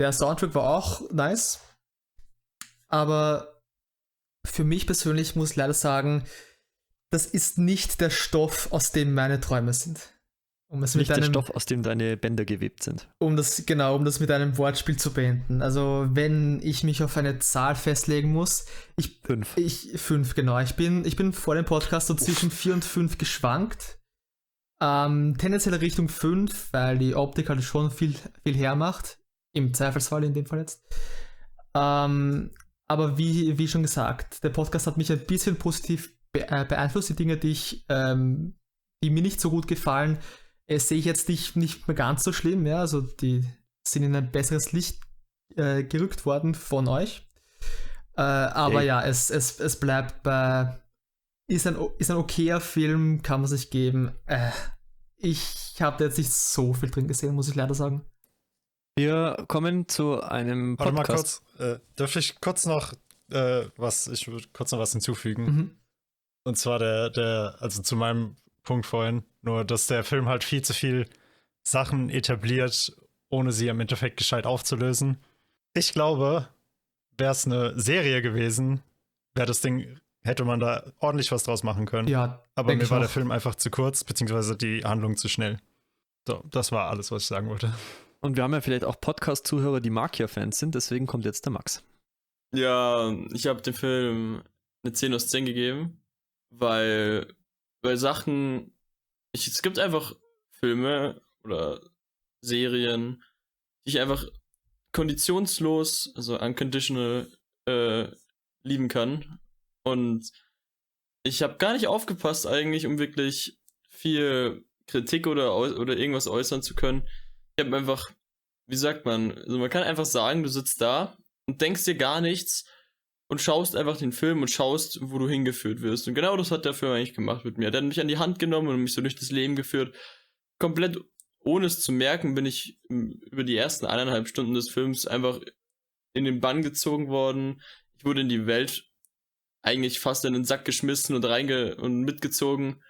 Der Soundtrack war auch nice. Aber für mich persönlich muss ich leider sagen, das ist nicht der Stoff, aus dem meine Träume sind. Um es nicht mit einem, der Stoff, aus dem deine Bänder gewebt sind. Um das, genau, um das mit einem Wortspiel zu beenden. Also, wenn ich mich auf eine Zahl festlegen muss, ich. Fünf. Ich, fünf, genau. Ich bin, ich bin vor dem Podcast so zwischen vier und fünf geschwankt. Ähm, tendenziell Richtung 5, weil die Optik halt schon viel, viel hermacht. Im Zweifelsfall in dem Fall jetzt. Ähm, aber wie, wie schon gesagt, der Podcast hat mich ein bisschen positiv äh, beeinflusst. Die Dinge, die, ich, ähm, die mir nicht so gut gefallen, äh, sehe ich jetzt nicht, nicht mehr ganz so schlimm. Ja? Also die sind in ein besseres Licht äh, gerückt worden von euch. Äh, aber hey. ja, es, es, es bleibt bei ist ein, ist ein okayer Film, kann man sich geben. Äh, ich habe jetzt nicht so viel drin gesehen, muss ich leider sagen. Wir kommen zu einem Podcast. Warte mal kurz, äh, dürfte ich kurz noch äh, was, ich würde kurz noch was hinzufügen. Mhm. Und zwar der, der, also zu meinem Punkt vorhin, nur dass der Film halt viel zu viel Sachen etabliert, ohne sie im Endeffekt gescheit aufzulösen. Ich glaube, wäre es eine Serie gewesen, wäre das Ding hätte man da ordentlich was draus machen können. Ja, aber mir war der Film einfach zu kurz, beziehungsweise die Handlung zu schnell. So, das war alles, was ich sagen wollte. Und wir haben ja vielleicht auch Podcast-Zuhörer, die Makia-Fans sind, deswegen kommt jetzt der Max. Ja, ich habe dem Film eine 10 aus 10 gegeben, weil, weil Sachen, ich, es gibt einfach Filme oder Serien, die ich einfach konditionslos, also unconditional, äh, lieben kann. Und ich habe gar nicht aufgepasst eigentlich, um wirklich viel Kritik oder, oder irgendwas äußern zu können. Ich habe einfach, wie sagt man, also man kann einfach sagen, du sitzt da und denkst dir gar nichts und schaust einfach den Film und schaust, wo du hingeführt wirst. Und genau das hat der Film eigentlich gemacht mit mir. Der hat mich an die Hand genommen und mich so durch das Leben geführt. Komplett ohne es zu merken, bin ich über die ersten eineinhalb Stunden des Films einfach in den Bann gezogen worden. Ich wurde in die Welt eigentlich fast in den Sack geschmissen und reinge und mitgezogen.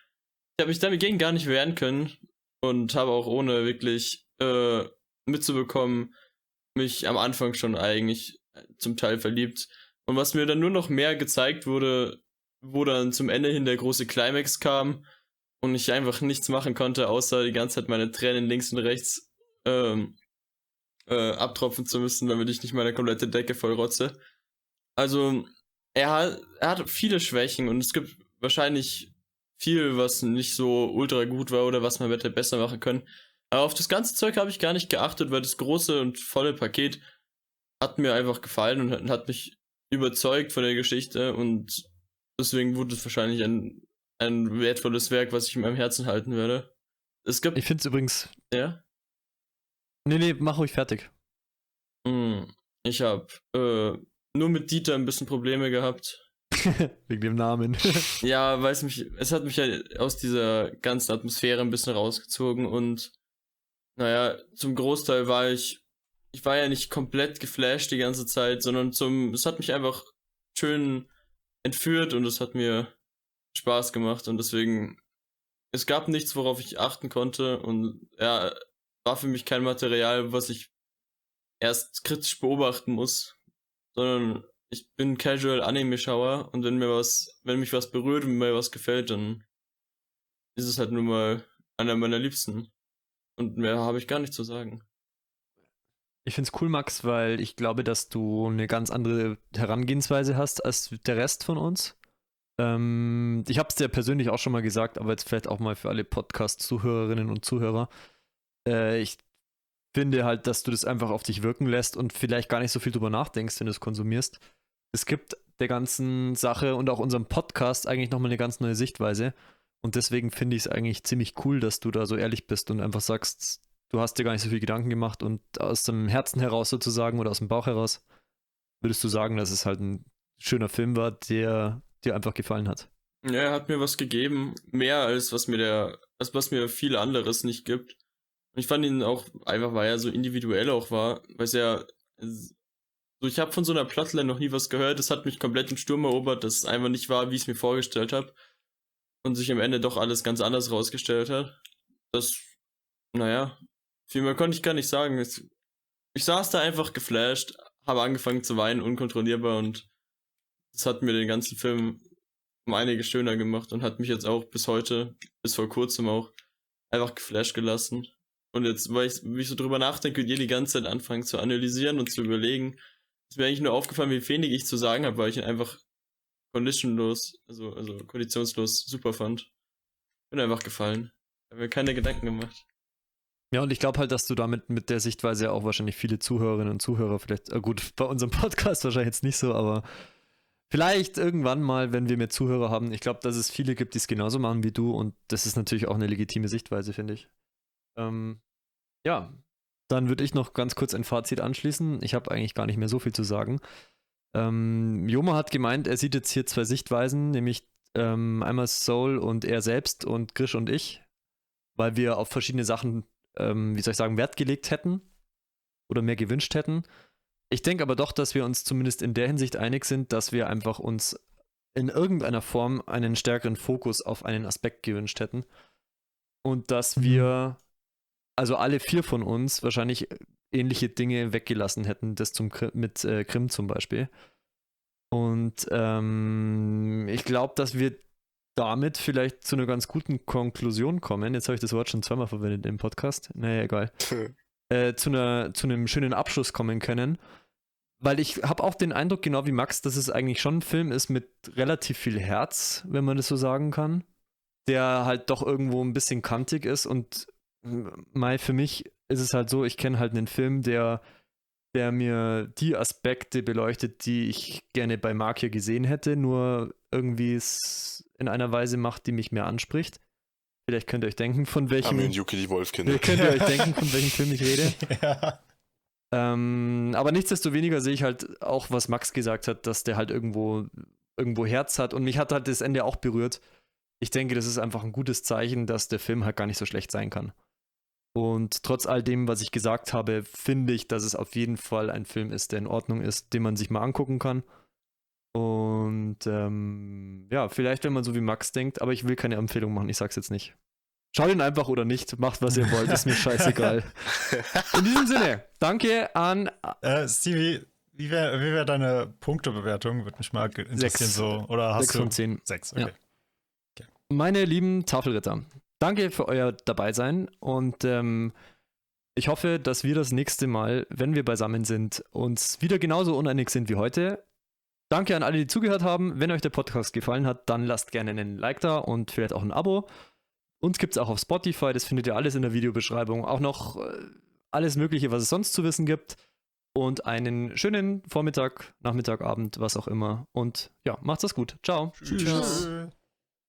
Ich habe mich dagegen gar nicht wehren können und habe auch ohne wirklich äh, mitzubekommen, mich am Anfang schon eigentlich zum Teil verliebt. Und was mir dann nur noch mehr gezeigt wurde, wo dann zum Ende hin der große Climax kam und ich einfach nichts machen konnte, außer die ganze Zeit meine Tränen links und rechts ähm, äh, abtropfen zu müssen, damit ich nicht meine komplette Decke voll rotze. Also er hat, er hat viele Schwächen und es gibt wahrscheinlich viel, was nicht so ultra gut war oder was man hätte besser machen können. Aber auf das ganze Zeug habe ich gar nicht geachtet, weil das große und volle Paket hat mir einfach gefallen und hat mich überzeugt von der Geschichte und deswegen wurde es wahrscheinlich ein, ein wertvolles Werk, was ich in meinem Herzen halten werde. Es gibt. Ich finde es übrigens. Ja? Nee, nee, mach ruhig fertig. Hm, ich habe äh, nur mit Dieter ein bisschen Probleme gehabt. [LAUGHS] Wegen dem Namen. [LAUGHS] ja, weil es mich, es hat mich ja aus dieser ganzen Atmosphäre ein bisschen rausgezogen und naja, zum Großteil war ich, ich war ja nicht komplett geflasht die ganze Zeit, sondern zum, es hat mich einfach schön entführt und es hat mir Spaß gemacht und deswegen, es gab nichts, worauf ich achten konnte und ja, war für mich kein Material, was ich erst kritisch beobachten muss, sondern ich bin Casual Anime-Schauer und wenn mir was, wenn mich was berührt und mir was gefällt, dann ist es halt nur mal einer meiner Liebsten. Und mehr habe ich gar nicht zu sagen. Ich finde es cool, Max, weil ich glaube, dass du eine ganz andere Herangehensweise hast als der Rest von uns. Ähm, ich habe es dir persönlich auch schon mal gesagt, aber jetzt vielleicht auch mal für alle Podcast-Zuhörerinnen und Zuhörer. Äh, ich finde halt, dass du das einfach auf dich wirken lässt und vielleicht gar nicht so viel drüber nachdenkst, wenn du es konsumierst. Es gibt der ganzen Sache und auch unserem Podcast eigentlich nochmal eine ganz neue Sichtweise. Und deswegen finde ich es eigentlich ziemlich cool, dass du da so ehrlich bist und einfach sagst, du hast dir gar nicht so viel Gedanken gemacht und aus dem Herzen heraus sozusagen oder aus dem Bauch heraus würdest du sagen, dass es halt ein schöner Film war, der dir einfach gefallen hat. Ja, er hat mir was gegeben, mehr als was mir der, als was mir viel anderes nicht gibt. Ich fand ihn auch einfach, weil er so individuell auch war, weil es ja so, ich habe von so einer Plotline noch nie was gehört. Es hat mich komplett im Sturm erobert, dass es einfach nicht war, wie ich es mir vorgestellt habe und sich am Ende doch alles ganz anders rausgestellt hat. Das, naja, viel mehr konnte ich gar nicht sagen. Ich, saß da einfach geflasht, habe angefangen zu weinen, unkontrollierbar und das hat mir den ganzen Film um einiges schöner gemacht und hat mich jetzt auch bis heute, bis vor kurzem auch, einfach geflasht gelassen. Und jetzt, weil ich, wie ich so drüber nachdenke ihr die ganze Zeit anfangen zu analysieren und zu überlegen, ist mir eigentlich nur aufgefallen, wie wenig ich zu sagen habe, weil ich ihn einfach conditionlos, also, also konditionslos super fand. Bin einfach gefallen. Habe mir keine Gedanken gemacht. Ja, und ich glaube halt, dass du damit mit der Sichtweise auch wahrscheinlich viele Zuhörerinnen und Zuhörer vielleicht, äh gut, bei unserem [LAUGHS] Podcast wahrscheinlich jetzt nicht so, aber vielleicht irgendwann mal, wenn wir mehr Zuhörer haben, ich glaube, dass es viele gibt, die es genauso machen wie du und das ist natürlich auch eine legitime Sichtweise, finde ich. Ähm, ja, dann würde ich noch ganz kurz ein Fazit anschließen. Ich habe eigentlich gar nicht mehr so viel zu sagen. Ähm, Joma hat gemeint, er sieht jetzt hier zwei Sichtweisen, nämlich ähm, einmal Soul und er selbst und Grish und ich, weil wir auf verschiedene Sachen, ähm, wie soll ich sagen, Wert gelegt hätten oder mehr gewünscht hätten. Ich denke aber doch, dass wir uns zumindest in der Hinsicht einig sind, dass wir einfach uns in irgendeiner Form einen stärkeren Fokus auf einen Aspekt gewünscht hätten. Und dass mhm. wir, also alle vier von uns, wahrscheinlich ähnliche Dinge weggelassen hätten, das zum, mit äh, Grimm zum Beispiel. Und ähm, ich glaube, dass wir damit vielleicht zu einer ganz guten Konklusion kommen. Jetzt habe ich das Wort schon zweimal verwendet im Podcast. Naja, egal. äh, zu, einer, zu einem schönen Abschluss kommen können. Weil ich habe auch den Eindruck, genau wie Max, dass es eigentlich schon ein Film ist mit relativ viel Herz, wenn man das so sagen kann. Der halt doch irgendwo ein bisschen kantig ist und mal für mich ist es halt so, ich kenne halt einen Film, der, der mir die Aspekte beleuchtet, die ich gerne bei Mark hier gesehen hätte, nur irgendwie es in einer Weise macht, die mich mehr anspricht. Vielleicht könnt ihr euch denken, von welchem. Armin Yuki, die Wolfkinder. Könnt ihr euch [LAUGHS] denken, von welchem Film ich rede? [LAUGHS] ja. Ähm, aber nichtsdestoweniger sehe ich halt auch, was Max gesagt hat, dass der halt irgendwo, irgendwo Herz hat und mich hat halt das Ende auch berührt. Ich denke, das ist einfach ein gutes Zeichen, dass der Film halt gar nicht so schlecht sein kann. Und trotz all dem, was ich gesagt habe, finde ich, dass es auf jeden Fall ein Film ist, der in Ordnung ist, den man sich mal angucken kann. Und ähm, ja, vielleicht, wenn man so wie Max denkt, aber ich will keine Empfehlung machen, ich sag's jetzt nicht. Schaut ihn einfach oder nicht, macht was ihr wollt, ist mir [LAUGHS] scheißegal. In diesem Sinne, danke an. Äh, Stevie, wie wäre wie wär deine Punktebewertung? Würde mich mal interessieren, sechs, so. Oder hast sechs du von zehn. Sechs, okay. Ja. okay. Meine lieben Tafelritter, danke für euer Dabeisein und ähm, ich hoffe, dass wir das nächste Mal, wenn wir beisammen sind, uns wieder genauso uneinig sind wie heute. Danke an alle, die zugehört haben. Wenn euch der Podcast gefallen hat, dann lasst gerne einen Like da und vielleicht auch ein Abo. Uns gibt es auch auf Spotify, das findet ihr alles in der Videobeschreibung. Auch noch äh, alles Mögliche, was es sonst zu wissen gibt. Und einen schönen Vormittag, Nachmittag, Abend, was auch immer. Und ja, macht's das gut. Ciao. Tschüss. Tschüss.